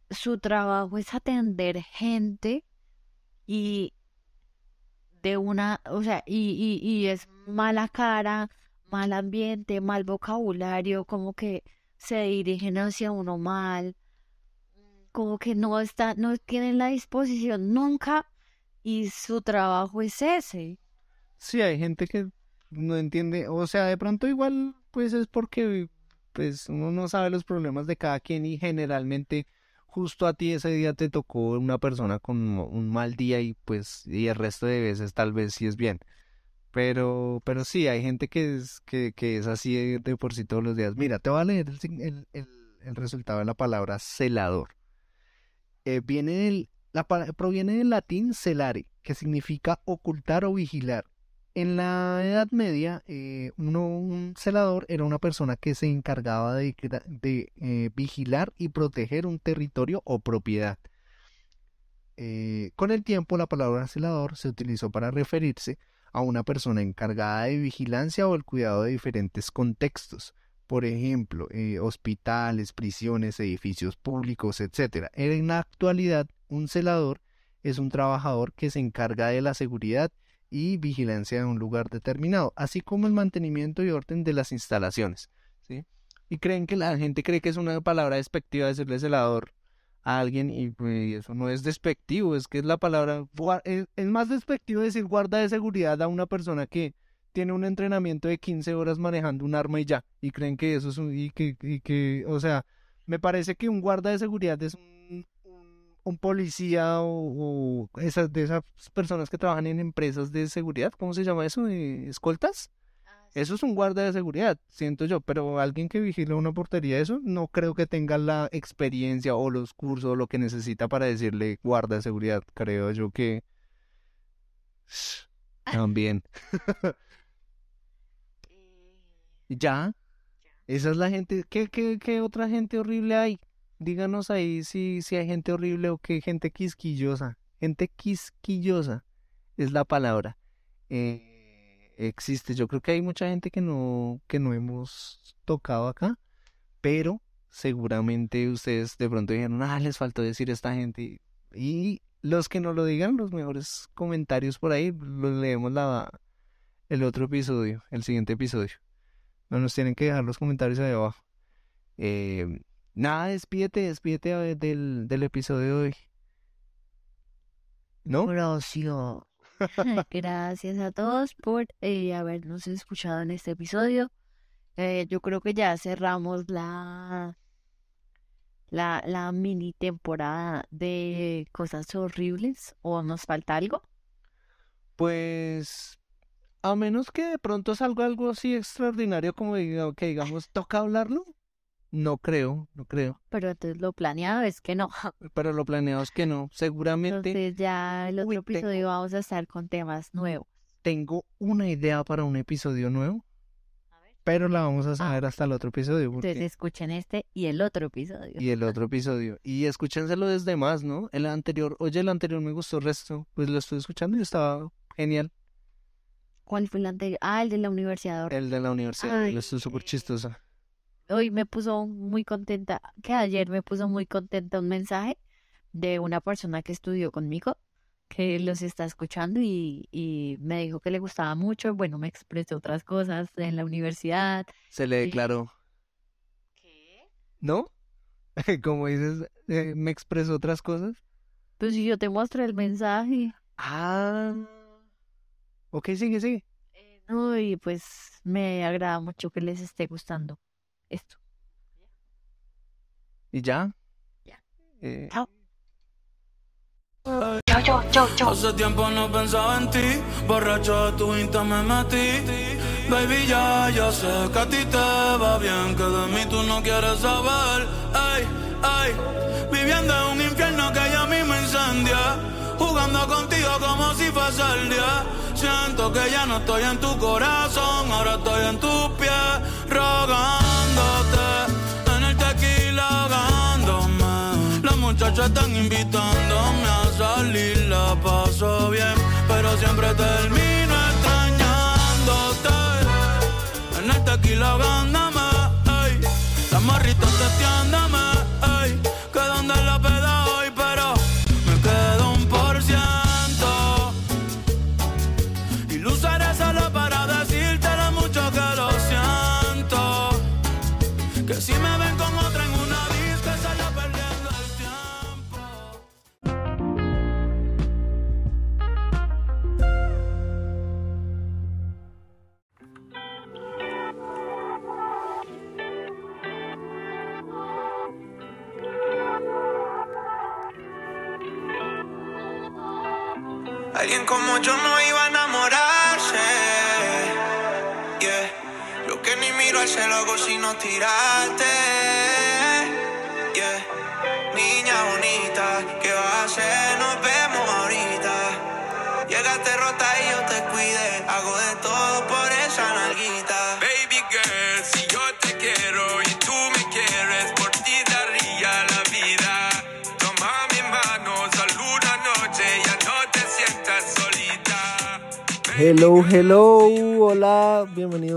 Speaker 3: su trabajo es atender gente y de una, o sea, y, y, y es mala cara, mal ambiente, mal vocabulario, como que se dirigen hacia uno mal, como que no está, no tienen la disposición nunca y su trabajo es ese.
Speaker 2: Sí, hay gente que no entiende, o sea, de pronto igual, pues es porque pues uno no sabe los problemas de cada quien y generalmente justo a ti ese día te tocó una persona con un mal día y pues y el resto de veces tal vez sí es bien. Pero, pero sí, hay gente que es, que, que es así de, por sí todos los días. Mira, te voy a leer el, el, el, resultado de la palabra celador. Eh, viene del, la, proviene del latín celare, que significa ocultar o vigilar. En la Edad Media, eh, uno, un celador era una persona que se encargaba de, de, eh, vigilar y proteger un territorio o propiedad. Con el tiempo, la palabra celador se utilizó para referirse a una persona encargada de vigilancia o el cuidado de diferentes contextos. Por ejemplo, eh, hospitales, prisiones, edificios públicos, etc. En la actualidad, un celador es un trabajador que se encarga de la seguridad y vigilancia de un lugar determinado, así como el mantenimiento y orden de las instalaciones. ¿sí? Y creen que la gente cree que es una palabra despectiva decirle celador a alguien y pues, eso no es despectivo, es que es la palabra, es, es más despectivo decir guarda de seguridad a una persona que tiene un entrenamiento de 15 horas manejando un arma y ya, y creen que eso es un, y que, y que, o sea, me parece que un guarda de seguridad es un, un, policía o, o esas de esas personas que trabajan en empresas de seguridad, ¿cómo se llama eso? ¿Eh, ¿Escoltas? Eso es un guarda de seguridad, siento yo, pero alguien que vigila una portería, eso no creo que tenga la experiencia o los cursos o lo que necesita para decirle guarda de seguridad. Creo yo que también. Y ya, esa es la gente. ¿Qué, qué, qué otra gente horrible hay? díganos ahí si, si hay gente horrible o qué gente quisquillosa. Gente quisquillosa es la palabra. Eh, existe. Yo creo que hay mucha gente que no, que no hemos tocado acá, pero seguramente ustedes de pronto dijeron, ah, les faltó decir esta gente. Y los que no lo digan, los mejores comentarios por ahí, los leemos la, el otro episodio, el siguiente episodio. No nos tienen que dejar los comentarios ahí abajo. Eh, nada, despídete, despídete del, del episodio de hoy. ¿No?
Speaker 3: Gracias. Gracias a todos por eh, habernos escuchado en este episodio. Eh, yo creo que ya cerramos la, la, la mini temporada de cosas horribles o nos falta algo.
Speaker 2: Pues a menos que de pronto salga algo así extraordinario como que digamos, toca hablarlo. No creo, no creo.
Speaker 3: Pero entonces lo planeado es que no.
Speaker 2: Pero lo planeado es que no. Seguramente.
Speaker 3: Entonces ya el otro
Speaker 2: Uy,
Speaker 3: episodio
Speaker 2: tengo-
Speaker 3: vamos a estar con temas nuevos.
Speaker 2: Tengo una idea para un episodio nuevo, pero la vamos a saber hasta el otro episodio. porque-
Speaker 3: Entonces escuchen este y el otro episodio.
Speaker 2: Y el otro episodio. Y escúchenselo desde más, ¿no? El anterior, oye, el anterior me gustó el resto. Pues lo estoy escuchando y estaba genial.
Speaker 3: ¿Cuál fue el anterior? Ah, el de la universidad.
Speaker 2: El de la universidad.
Speaker 3: Ay,
Speaker 2: Lo estoy súper chistosa.
Speaker 3: Hoy me puso muy contenta, que ayer me puso muy contenta un mensaje de una persona que estudió conmigo, que los está escuchando y, y me dijo que le gustaba mucho. Bueno, me expresó otras cosas en la universidad.
Speaker 2: Se le declaró.
Speaker 3: ¿Qué?
Speaker 2: ¿No? Como dices, eh, me expresó otras cosas.
Speaker 3: Pues si yo te muestro el mensaje.
Speaker 2: Ah. Ok, sigue, sigue.
Speaker 3: Eh, no, y pues me agrada mucho que les esté gustando esto.
Speaker 2: ¿Y ya?
Speaker 3: Ya.
Speaker 2: Eh,
Speaker 3: Chao.
Speaker 1: Chau, chau, chau, chau. Hace tiempo no pensaba en ti, borracho de tu insta me metí. Baby, ya, ya sé que a ti te va bien, que de mí tú no quieres saber. Ay, ay, viviendo en un infierno que ya mismo incendia. Jugando contigo como si fuese el día. Siento que ya no estoy en tu corazón, ahora estoy en tus pies, En el tequila ahogándome. Las muchachas están invitándome a salir, la paso bien, pero siempre termino extrañándote. En el tequila ahogándome,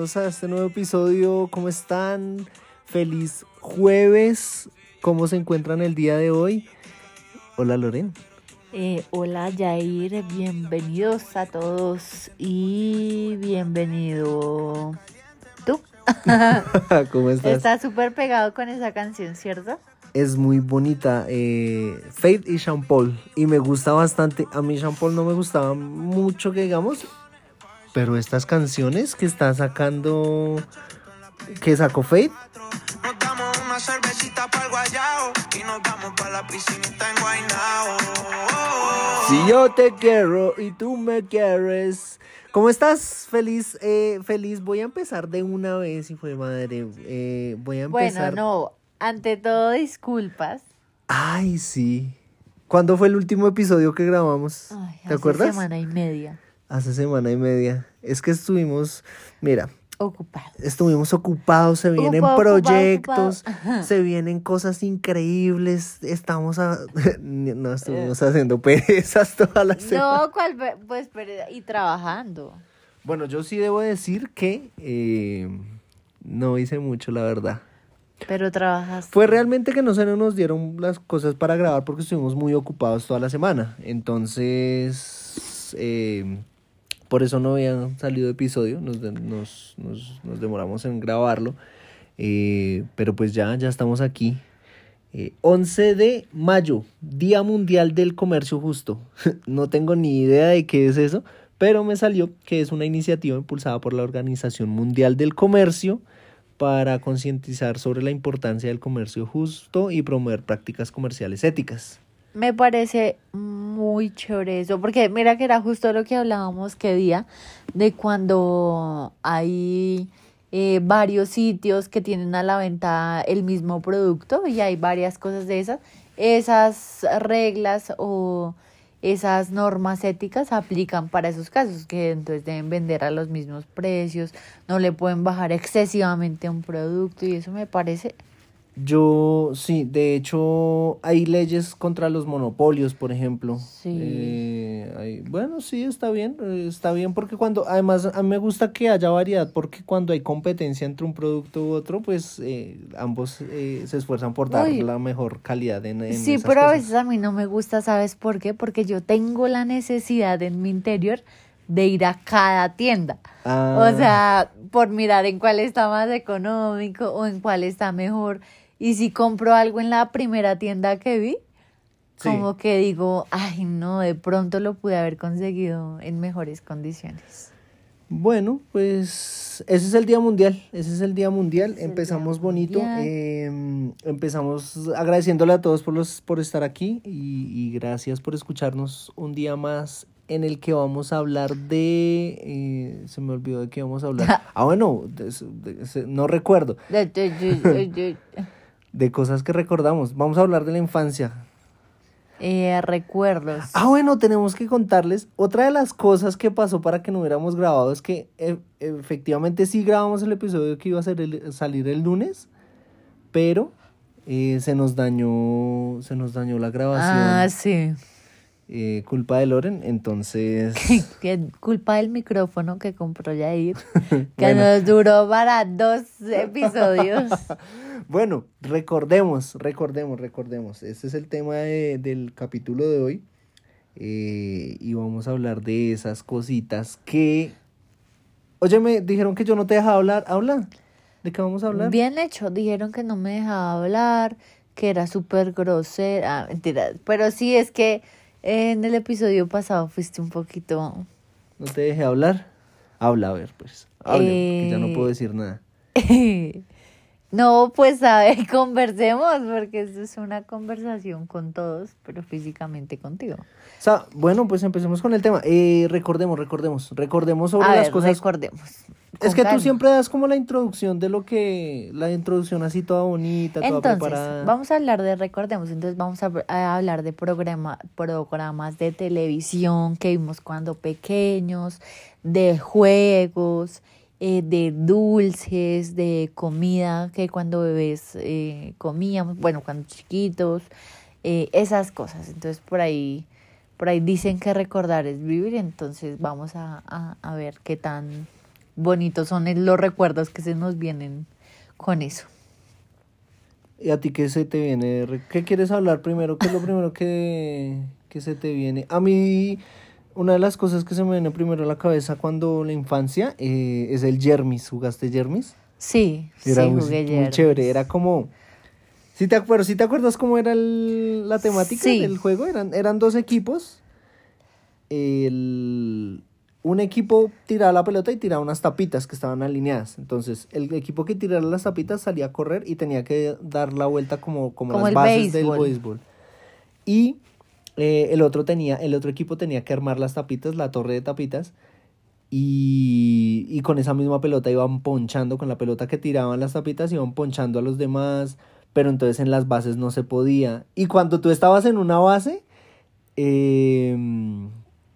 Speaker 2: bienvenidos a este nuevo episodio. ¿Cómo están? Feliz jueves. ¿Cómo se encuentran el día de hoy? Hola, Loren.
Speaker 3: Eh, hola Jair, bienvenidos a todos y bienvenido tú.
Speaker 2: ¿Cómo estás?
Speaker 3: Está súper pegado con esa canción, ¿cierto?
Speaker 2: Es muy bonita. Eh, Faith y Sean Paul. Y me gusta bastante. A mí Sean Paul no me gustaba mucho, que digamos. Pero estas canciones que está sacando. Que sacó Faith.
Speaker 4: Nos damos una cervecita para el guayao. Y nos vamos para la piscinita en Guaynao.
Speaker 2: Si yo te quiero y tú me quieres. ¿Cómo estás? Feliz, eh, feliz. Voy a empezar de una vez, y fue madre. Eh, voy a
Speaker 3: Bueno,
Speaker 2: empezar.
Speaker 3: no, ante todo disculpas.
Speaker 2: Ay, sí. ¿Cuándo fue el último episodio que grabamos?
Speaker 3: Ay,
Speaker 2: ¿Te
Speaker 3: hace
Speaker 2: acuerdas?
Speaker 3: semana y media.
Speaker 2: Hace semana y media. Es que estuvimos. Mira,
Speaker 3: Ocupado.
Speaker 2: Estuvimos ocupados, se vienen
Speaker 3: Ocupado,
Speaker 2: proyectos,
Speaker 3: ocupado.
Speaker 2: se vienen cosas increíbles, estamos a... no
Speaker 3: Eh.
Speaker 2: estuvimos haciendo perezas toda la semana.
Speaker 3: No, ¿cuál? Pues, pero, y trabajando.
Speaker 2: Bueno, yo sí debo decir que eh, no hice mucho, la verdad.
Speaker 3: Pero trabajaste.
Speaker 2: Fue realmente que no se nos dieron las cosas para grabar porque estuvimos muy ocupados toda la semana. Entonces, eh, por eso no había salido episodio, nos, nos, nos- nos demoramos en grabarlo. Eh, pero pues ya, ya estamos aquí. Eh, 11 de mayo, Día Mundial del Comercio Justo. no tengo ni idea de qué es eso, pero me salió que es una iniciativa impulsada por la Organización Mundial del Comercio para concientizar sobre la importancia del comercio justo y promover prácticas comerciales éticas.
Speaker 3: Me parece muy chévere eso, porque mira que era justo lo que hablábamos que día, de cuando hay eh, varios sitios que tienen a la venta el mismo producto y hay varias cosas de esas, esas reglas o esas normas éticas aplican para esos casos, que entonces deben vender a los mismos precios, no le pueden bajar excesivamente un producto y eso me parece
Speaker 2: Yo, sí, de hecho, hay leyes contra los monopolios, por ejemplo.
Speaker 3: Sí.
Speaker 2: Eh, hay- bueno, sí, está bien, eh, está bien porque cuando, además, a mí me gusta que haya variedad porque cuando hay competencia entre un producto u otro, pues eh, ambos eh, se esfuerzan por dar
Speaker 3: Uy.
Speaker 2: la mejor calidad en, en
Speaker 3: Sí,
Speaker 2: esas
Speaker 3: pero a veces a mí no me gusta, ¿sabes por qué? Porque yo tengo la necesidad en mi interior de ir a cada tienda.
Speaker 2: Ah.
Speaker 3: O sea, por mirar en cuál está más económico o en cuál está mejor. Y si compro algo en la primera tienda que vi,
Speaker 2: Sí.
Speaker 3: como que digo, ay, no, de pronto lo pude haber conseguido en mejores condiciones.
Speaker 2: Bueno, pues ese es el Día Mundial, ese es el Día Mundial.
Speaker 3: Es
Speaker 2: empezamos
Speaker 3: Día
Speaker 2: bonito,
Speaker 3: Mundial.
Speaker 2: eh, empezamos agradeciéndole a todos por, los, por estar aquí y, y gracias por escucharnos un día más en el que vamos a hablar de... eh, se me olvidó de qué vamos a hablar. Ah, bueno, de- de- se- no recuerdo,
Speaker 3: De-
Speaker 2: cosas que recordamos. Vamos a hablar de la infancia.
Speaker 3: eh, recuerdos.
Speaker 2: Ah, bueno, tenemos que contarles. Otra de las cosas que pasó para que no hubiéramos grabado es que e- efectivamente sí grabamos el episodio que iba a ser el- salir el lunes, pero eh, se nos dañó, se nos dañó la grabación.
Speaker 3: Ah, sí.
Speaker 2: eh, culpa de Loren, entonces.
Speaker 3: culpa del micrófono que compró Yair, que
Speaker 2: Bueno.
Speaker 3: nos duró para dos episodios.
Speaker 2: Bueno, recordemos, recordemos, recordemos. Este es el tema de- del capítulo de hoy. eh, y vamos a hablar de esas cositas que. Oye, me dijeron que yo no te dejaba hablar. Habla. ¿De qué vamos a hablar?
Speaker 3: Bien hecho, dijeron que no me dejaba hablar, que era súper grosera, ah, mentira, pero sí es que en el episodio pasado fuiste un poquito...
Speaker 2: ¿No te dejé hablar? Habla, a ver, pues. Habla, que ya no
Speaker 3: Eh,
Speaker 2: puedo decir nada.
Speaker 3: No, pues a ver, conversemos, porque esto es una conversación con todos, pero físicamente contigo.
Speaker 2: O sea, bueno, pues empecemos con el tema. Eh, recordemos, recordemos, recordemos sobre
Speaker 3: a
Speaker 2: las
Speaker 3: ver,
Speaker 2: cosas.
Speaker 3: recordemos.
Speaker 2: Es que tú
Speaker 3: calma.
Speaker 2: siempre das como la introducción de lo que. La introducción así toda bonita, toda
Speaker 3: Entonces,
Speaker 2: preparada.
Speaker 3: vamos a hablar de, recordemos, entonces vamos a, a hablar de programa, programas de televisión que vimos cuando pequeños, de juegos, eh, de dulces, de comida que cuando bebés eh, comíamos, bueno, cuando chiquitos, eh, esas cosas. Entonces, por ahí, por ahí dicen que recordar es vivir, entonces vamos a, a, a ver qué tan bonitos son los recuerdos que se nos vienen con eso.
Speaker 2: ¿Y a ti qué se te viene? ¿Qué quieres hablar primero? ¿Qué es lo primero que, que se te viene? A mí, una de las cosas que se me viene primero a la cabeza cuando la infancia eh, es el Jermis. ¿Jugaste Jermis?
Speaker 3: Sí,
Speaker 2: Era
Speaker 3: sí,
Speaker 2: muy,
Speaker 3: jugué
Speaker 2: muy
Speaker 3: Jermis.
Speaker 2: chévere. Era como. ¿Sí te, acuerdas, ¿Sí te acuerdas cómo era el- la temática
Speaker 3: Sí.
Speaker 2: del juego? Eran, eran dos equipos. El, un equipo tiraba la pelota y tiraba unas tapitas que estaban alineadas. Entonces, el equipo que tirara las tapitas salía a correr y tenía que dar la vuelta como, como,
Speaker 3: Como
Speaker 2: las bases del
Speaker 3: béisbol.
Speaker 2: béisbol. Y eh, el otro tenía, el otro equipo tenía que armar las tapitas, la torre de tapitas. Y, y con esa misma pelota iban ponchando, con la pelota que tiraban las tapitas, iban ponchando a los demás, pero entonces en las bases no se podía. Y cuando tú estabas en una base, em,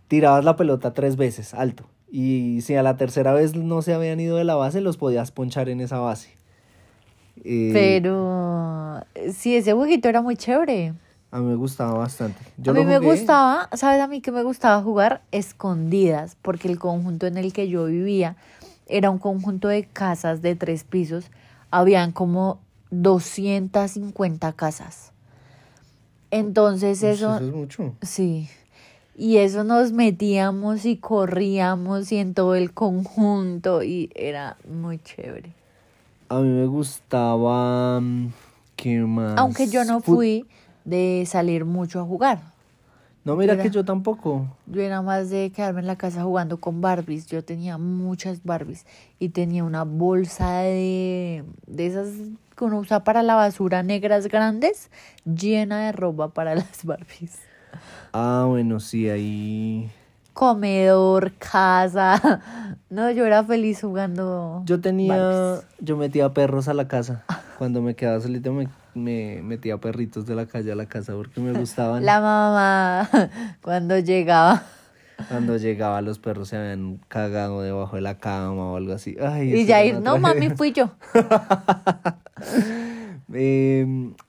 Speaker 2: tirabas la pelota tres veces, alto. Y si a la tercera vez no se habían ido de la base, los podías ponchar en esa base. Eh,
Speaker 3: Pero sí, ese jueguito era muy chévere.
Speaker 2: A mí me gustaba bastante. Yo
Speaker 3: a mí me gustaba, ¿sabes a mí que me gustaba jugar? Escondidas, porque el conjunto en el que yo vivía era un conjunto de casas de tres pisos. Habían como 250 casas. Entonces eso,
Speaker 2: eso es mucho.
Speaker 3: sí. Y eso nos metíamos y corríamos y en todo el conjunto y era muy chévere.
Speaker 2: A mí me gustaba. mm, ¿Qué más?
Speaker 3: Aunque yo no
Speaker 2: Fut-
Speaker 3: fui de salir mucho a jugar.
Speaker 2: No, mira
Speaker 3: Era-
Speaker 2: que yo tampoco.
Speaker 3: Yo era más de quedarme en la casa jugando con Barbies. Yo tenía muchas Barbies y tenía una bolsa de, de esas que uno usa para la basura negras grandes, llena de ropa para las Barbies.
Speaker 2: Ah, bueno, sí, ahí.
Speaker 3: Comedor, casa. No, yo era feliz jugando.
Speaker 2: Yo tenía.
Speaker 3: Barbies.
Speaker 2: Yo metía perros a la casa. Cuando me quedaba solito, me, me metía perritos de la calle a la casa porque me gustaban.
Speaker 3: La mamá, cuando llegaba.
Speaker 2: Cuando llegaba, los perros se habían cagado debajo de la cama o algo así. Ay,
Speaker 3: Y Jair,
Speaker 2: una
Speaker 3: no, mami, fui yo.
Speaker 2: Eh,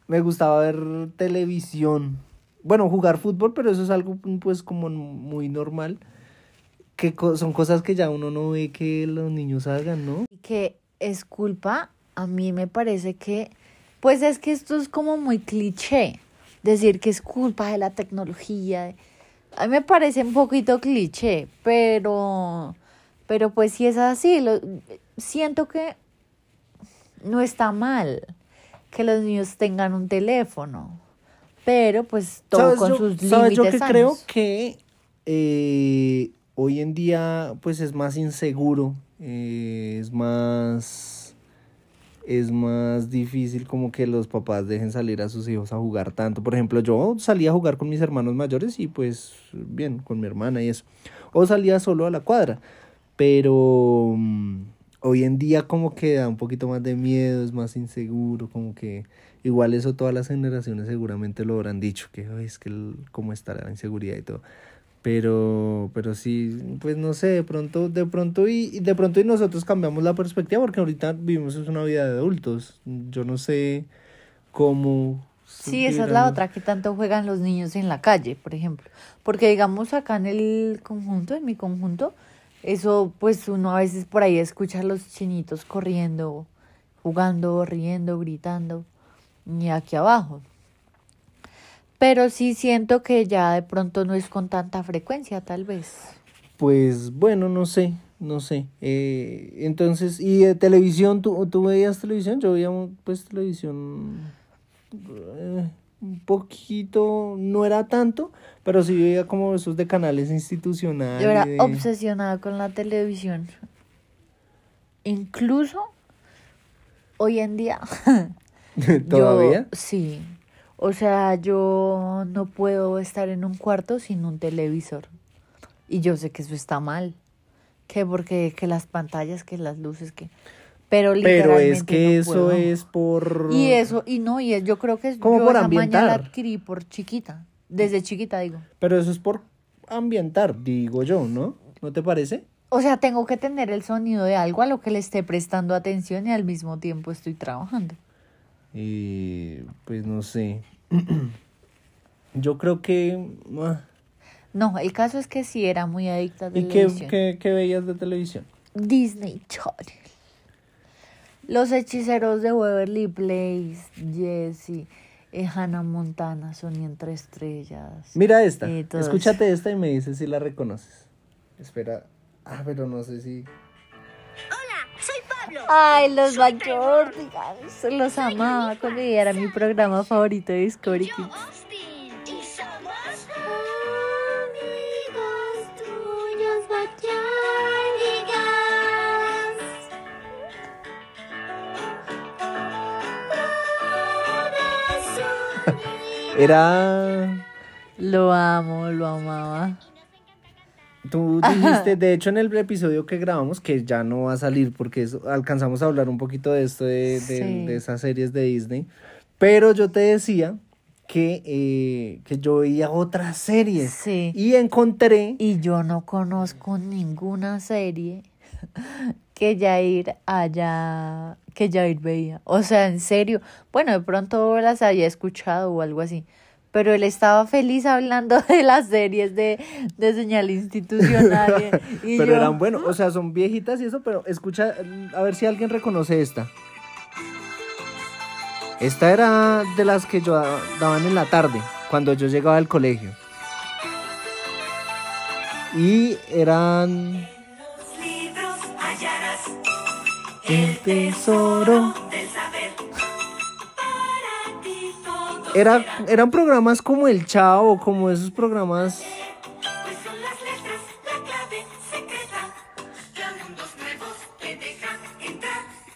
Speaker 2: me gustaba ver televisión. Bueno, jugar fútbol, pero eso es algo pues como muy normal. Que co- son cosas que ya uno no ve que los niños hagan, ¿no?
Speaker 3: Y que es culpa, a mí me parece que, pues es que esto es como muy cliché, decir que es culpa de la tecnología. A mí me parece un poquito cliché, pero, pero pues si es así, lo, siento que no está mal que los niños tengan un teléfono, pero pues todo
Speaker 2: ¿Sabes
Speaker 3: con
Speaker 2: yo-
Speaker 3: sus
Speaker 2: ¿sabes yo
Speaker 3: límites
Speaker 2: que creo
Speaker 3: sanos.
Speaker 2: que eh, hoy en día pues es más inseguro, eh, es más es más difícil como que los papás dejen salir a sus hijos a jugar tanto. Por ejemplo, yo salía a jugar con mis hermanos mayores y pues bien, con mi hermana y eso. O salía solo a la cuadra. Pero mm, hoy en día como que da un poquito más de miedo, es más inseguro, como que igual eso todas las generaciones seguramente lo habrán dicho, que "Ay, es que cómo estará la inseguridad y todo. Pero, pero sí, pues no sé, de pronto, de pronto y, de pronto y nosotros cambiamos la perspectiva porque ahorita vivimos una vida de adultos. Yo no sé cómo.
Speaker 3: Sí, esa es la otra, que tanto juegan los niños en la calle, por ejemplo. Porque digamos acá en el conjunto, en mi conjunto, eso pues uno a veces por ahí escucha a los chinitos corriendo, jugando, riendo, gritando, y aquí abajo. Pero sí siento que ya de pronto no es con tanta frecuencia, tal vez.
Speaker 2: Pues bueno, no sé, no sé. Eh, entonces, ¿y de televisión? ¿tú, ¿Tú veías televisión? Yo veía pues televisión eh, un poquito, no era tanto, pero sí veía como esos de canales institucionales.
Speaker 3: Yo era
Speaker 2: de-
Speaker 3: obsesionada con la televisión. Incluso hoy en día
Speaker 2: ¿Todavía?
Speaker 3: Yo, sí. O sea, yo no puedo estar en un cuarto sin un televisor. Y yo sé que eso está mal. Que porque que las pantallas, que las luces, que... Pero
Speaker 2: Pero
Speaker 3: literalmente
Speaker 2: es que
Speaker 3: no
Speaker 2: eso
Speaker 3: puedo.
Speaker 2: es por...
Speaker 3: Y eso, y no, y es, yo creo que es,
Speaker 2: Como por
Speaker 3: esa maña la
Speaker 2: ambientar.
Speaker 3: adquirí por chiquita. Desde chiquita, digo.
Speaker 2: Pero eso es por ambientar, digo yo, ¿no? ¿No te parece?
Speaker 3: O sea, tengo que tener el sonido de algo a lo que le esté prestando atención y al mismo tiempo estoy trabajando.
Speaker 2: Y pues no sé. Yo creo que... ah,
Speaker 3: No, el caso es que sí era muy adicta a
Speaker 2: ¿Y qué,
Speaker 3: televisión.
Speaker 2: qué, qué veías de televisión?
Speaker 3: Disney Channel. Los hechiceros de Waverly Place, Jesse, eh, Hannah Montana, Sony entre estrellas.
Speaker 2: Mira esta.
Speaker 3: Y todo
Speaker 2: Escúchate esta y me dices si la reconoces. Espera. Ah, pero no sé si...
Speaker 3: Ay, los Backyardigans, los amaba cuando era mi programa favorito de Discovery Kids.
Speaker 5: Y somos amigos tuyos, Backyardigans.
Speaker 2: Era...
Speaker 3: Lo amo, lo amaba.
Speaker 2: Tú dijiste, de hecho en el episodio que grabamos, que ya no va a salir porque eso- alcanzamos a hablar un poquito de esto, de, de-
Speaker 3: Sí.
Speaker 2: de esas series de Disney, pero yo te decía que, eh, que yo veía otras series.
Speaker 3: Sí.
Speaker 2: Y encontré...
Speaker 3: Y yo no conozco ninguna serie que Jair haya, que Jair veía. O sea, en serio. Bueno, de pronto las haya escuchado o algo así. Pero él estaba feliz hablando de las series de, de señal institucional. y
Speaker 2: pero
Speaker 3: yo-
Speaker 2: eran buenos, o sea, son viejitas y eso, pero escucha, a ver si alguien reconoce esta. Esta era de las que yo da- daban en la tarde, cuando yo llegaba al colegio. Y eran... El tesoro. Era, eran programas como El Chavo, como esos programas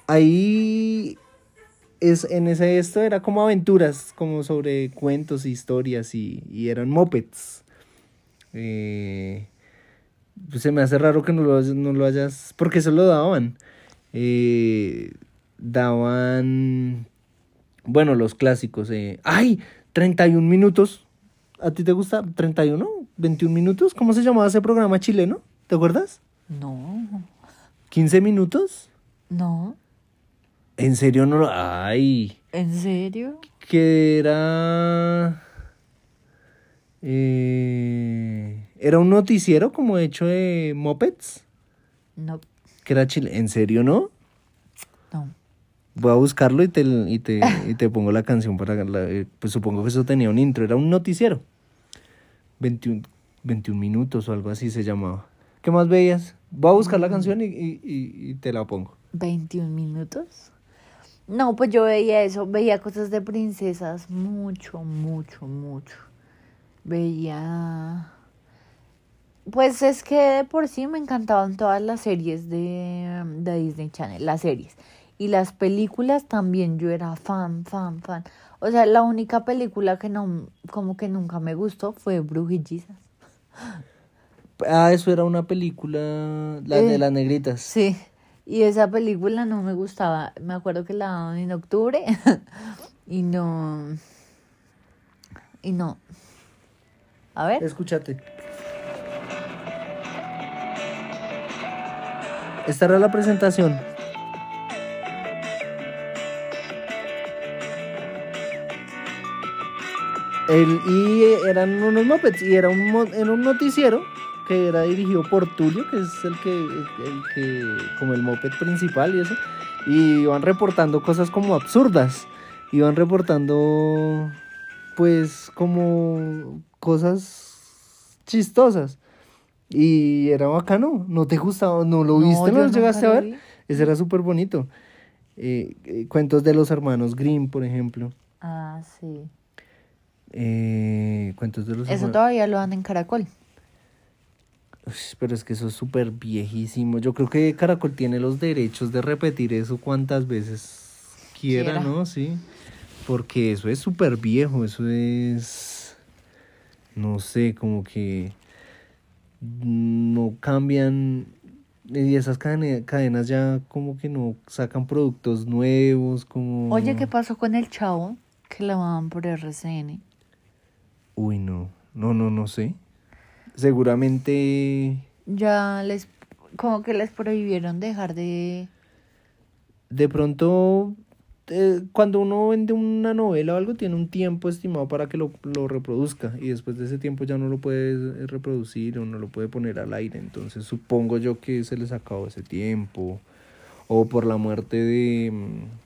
Speaker 2: ahí es en ese esto era como aventuras, como sobre cuentos, historias y, y eran mopeds. Eh, pues se me hace raro que no lo, no lo hayas, porque eso lo daban. Eh, daban, bueno, los clásicos. Eh. ¡Ay! 31 minutos. ¿A ti te gusta? ¿31? ¿21 minutos? ¿Cómo se llamaba ese programa chileno? ¿Te acuerdas?
Speaker 3: No,
Speaker 2: ¿15 minutos?
Speaker 3: no.
Speaker 2: ¿En serio no lo.? ¡Ay!
Speaker 3: ¿En serio?
Speaker 2: Que era. eh, era un noticiero como hecho de mopeds.
Speaker 3: No,
Speaker 2: Que era chile. ¿En serio no?
Speaker 3: no.
Speaker 2: Voy a buscarlo y te, y te, y te pongo la canción para. la- eh, pues supongo que eso tenía un intro. Era un noticiero. 21, 21 minutos o algo así se llamaba. ¿Qué más veías? Voy a buscar la canción y, y- y- te la pongo.
Speaker 3: 21 minutos. No, pues yo veía eso, veía cosas de princesas mucho, mucho, mucho. Veía... Pues es que de por sí me encantaban todas las series de, de Disney Channel, las series. Y las películas también, yo era fan, fan, fan. O sea, la única película que no, como que nunca me gustó fue Brujillizas.
Speaker 2: Ah, eso era una película. La de
Speaker 3: Eh,
Speaker 2: las negritas.
Speaker 3: Sí, y esa película no me gustaba. Me acuerdo que la daban en octubre y no. Y no. A ver.
Speaker 2: Escúchate. Esta era la presentación. El, y eran unos mopeds y era un, era un noticiero que era dirigido por Tulio, que es el que, el que, como el moped principal y eso. Y iban reportando cosas como absurdas. Iban reportando, pues, como cosas chistosas. Y era bacano. ¿No te gustaba? ¿No lo
Speaker 3: No,
Speaker 2: viste? ¿No lo llegaste a ver?
Speaker 3: vi.
Speaker 2: Ese era súper bonito. Eh, eh, cuentos de los hermanos Grimm, por ejemplo.
Speaker 3: Ah, sí.
Speaker 2: Eh, cuentos de los
Speaker 3: Eso todavía lo dan en Caracol.
Speaker 2: Uy, pero es que eso es súper viejísimo. Yo creo que Caracol tiene los derechos de repetir eso cuantas veces quiera,
Speaker 3: Quiera.
Speaker 2: ¿no? Sí. Porque eso es súper viejo, eso es... No sé, como que no cambian y esas cadenas ya como que no sacan productos nuevos, como...
Speaker 3: Oye, ¿qué pasó con el chavo? Que lo daban por RCN.
Speaker 2: Uy, no, no, no, no sé. Seguramente
Speaker 3: Ya les. Como que les prohibieron dejar de.
Speaker 2: de pronto eh, cuando uno vende una novela o algo tiene un tiempo estimado para que lo, lo reproduzca y después de ese tiempo ya no lo puede eh, reproducir o no lo puede poner al aire. Entonces supongo yo que se les acabó ese tiempo o por la muerte de mm,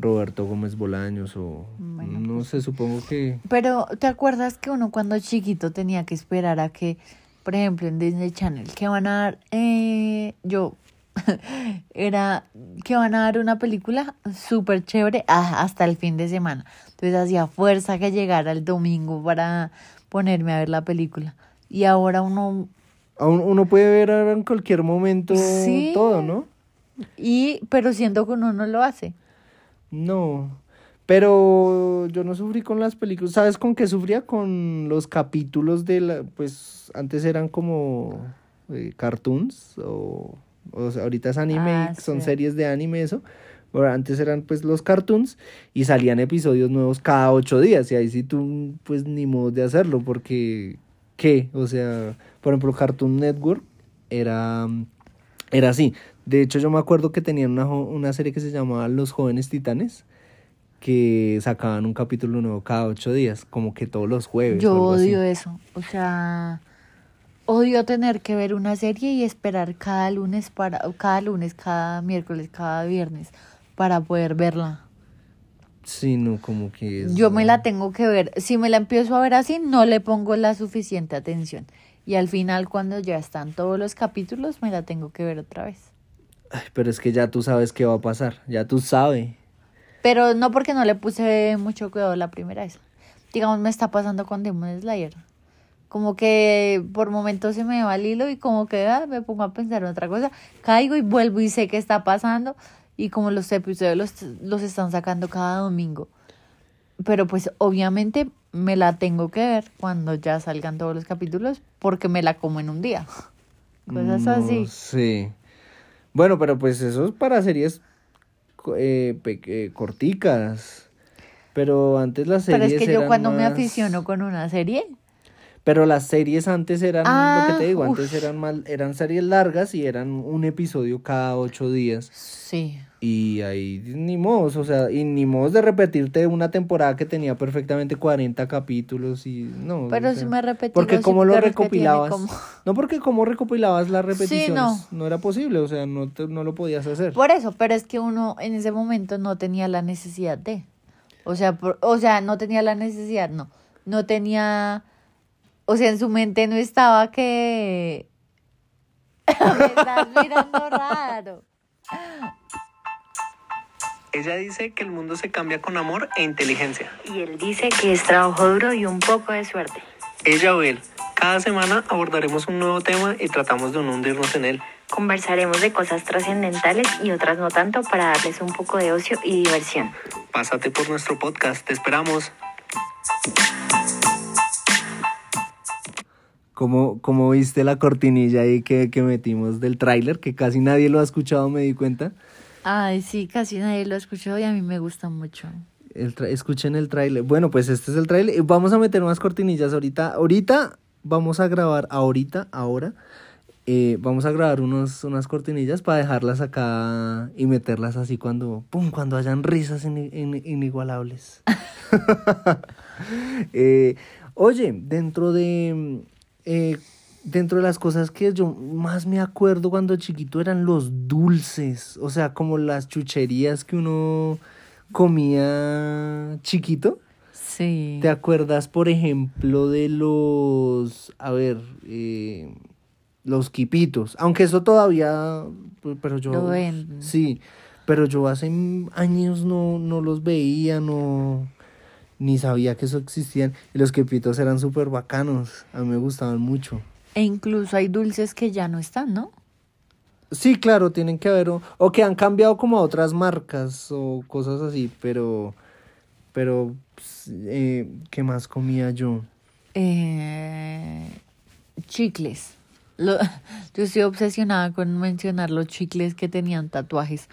Speaker 2: Roberto Gómez Bolaños o
Speaker 3: Bueno,
Speaker 2: no
Speaker 3: pues
Speaker 2: sé, supongo que
Speaker 3: Pero, ¿te acuerdas que uno cuando chiquito tenía que esperar a que, por ejemplo, en Disney Channel, que van a dar, eh, yo, era que van a dar una película súper chévere ah, hasta el fin de semana. Entonces hacía fuerza que llegara el domingo para ponerme a ver la película. Y ahora uno,
Speaker 2: uno puede ver ahora en cualquier momento
Speaker 3: Sí.
Speaker 2: todo, ¿no?
Speaker 3: y, pero siento que uno no lo hace.
Speaker 2: No, pero yo no sufrí con las películas. ¿Sabes con qué sufría? Con los capítulos de la, pues antes eran como eh, cartoons o, o sea, ahorita es anime,
Speaker 3: Ah,
Speaker 2: son series de anime eso, Bueno, antes eran pues los cartoons y salían episodios nuevos cada ocho días y ahí sí tú pues ni modo de hacerlo porque ¿qué? O sea, por ejemplo Cartoon Network era, era así. De hecho yo me acuerdo que tenían una, una serie que se llamaba Los Jóvenes Titanes que sacaban un capítulo nuevo cada ocho días, como que todos los jueves.
Speaker 3: Yo
Speaker 2: así.
Speaker 3: odio eso. O sea, odio tener que ver una serie y esperar cada lunes para, cada lunes, cada miércoles, cada viernes para poder verla.
Speaker 2: Sí, no, como que es...
Speaker 3: Yo me la tengo que ver. Si me la empiezo a ver así, no le pongo la suficiente atención. Y al final, cuando ya están todos los capítulos, me la tengo que ver otra vez.
Speaker 2: Ay, pero es que ya tú sabes qué va a pasar, ya tú sabes.
Speaker 3: Pero no porque no le puse mucho cuidado la primera vez. Digamos, me está pasando con Demon Slayer. Como que por momentos se me va el hilo y como que ah, me pongo a pensar en otra cosa. Caigo y vuelvo y sé qué está pasando. Y como los episodios los, los están sacando cada domingo. Pero pues obviamente me la tengo que ver cuando ya salgan todos los capítulos porque me la como en un día. Cosas
Speaker 2: No
Speaker 3: así.
Speaker 2: sé. Bueno, pero pues eso es para series eh, eh, corticas. Pero antes las
Speaker 3: Pero
Speaker 2: series
Speaker 3: es que yo cuando me
Speaker 2: más-
Speaker 3: aficiono con una serie,
Speaker 2: Pero las series antes eran, lo que
Speaker 3: Ah,
Speaker 2: te digo,
Speaker 3: uf.
Speaker 2: antes eran mal, eran series largas y eran un episodio cada ocho días.
Speaker 3: sí.
Speaker 2: Y ahí ni modos, o sea, y ni modos de repetirte una temporada que tenía perfectamente 40 capítulos y no.
Speaker 3: Pero
Speaker 2: o
Speaker 3: si me repetí
Speaker 2: Porque como lo recopilabas.
Speaker 3: como-
Speaker 2: No, porque como recopilabas las repeticiones,
Speaker 3: no.
Speaker 2: no. era posible, o sea, no, te- no lo podías hacer.
Speaker 3: Por eso, pero es que uno en ese momento no tenía la necesidad de. O sea, por- o sea, no tenía la necesidad, no. No tenía. O sea, en su mente no estaba que. Me estás mirando raro.
Speaker 6: Ella dice que el mundo se cambia con amor e inteligencia.
Speaker 7: Y él dice que es trabajo duro y un poco de suerte.
Speaker 6: Ella o él. Cada semana abordaremos un nuevo tema y tratamos de no hundirnos en él.
Speaker 7: Conversaremos de cosas trascendentales y otras no tanto para darles un poco de ocio y diversión.
Speaker 6: Pásate por nuestro podcast, te esperamos.
Speaker 2: Como, como viste la cortinilla ahí que, que metimos del tráiler, que casi nadie lo ha escuchado, me di cuenta.
Speaker 3: Ay, sí, casi nadie lo escuchó y a mí me gusta mucho.
Speaker 2: El escuchen el tráiler. Bueno, pues este es el tráiler. Y Vamos a meter unas cortinillas ahorita. Ahorita vamos a grabar, ahorita, ahora. eh, vamos a grabar unos, unas cortinillas para dejarlas acá y meterlas así cuando, pum, cuando hayan risas in- in- inigualables. Eh, oye, dentro de, eh, dentro de las cosas que yo más me acuerdo cuando chiquito eran los dulces, o sea, como las chucherías que uno comía chiquito.
Speaker 3: Sí.
Speaker 2: ¿Te acuerdas, por ejemplo, de los, a ver, eh, los quipitos? Aunque eso todavía, pues, pero yo,
Speaker 3: Lo venden.
Speaker 2: sí, pero yo hace años no, no los veía, no, ni sabía que eso existían. Y los quipitos eran súper bacanos, a mí me gustaban mucho.
Speaker 3: E incluso hay dulces que ya no están, ¿no?
Speaker 2: Sí, claro, tienen que haber, o, o que han cambiado como a otras marcas o cosas así, pero, pero, pues, eh, ¿qué más comía yo?
Speaker 3: Eh, chicles. Lo- yo estoy obsesionada con mencionar los chicles que tenían tatuajes.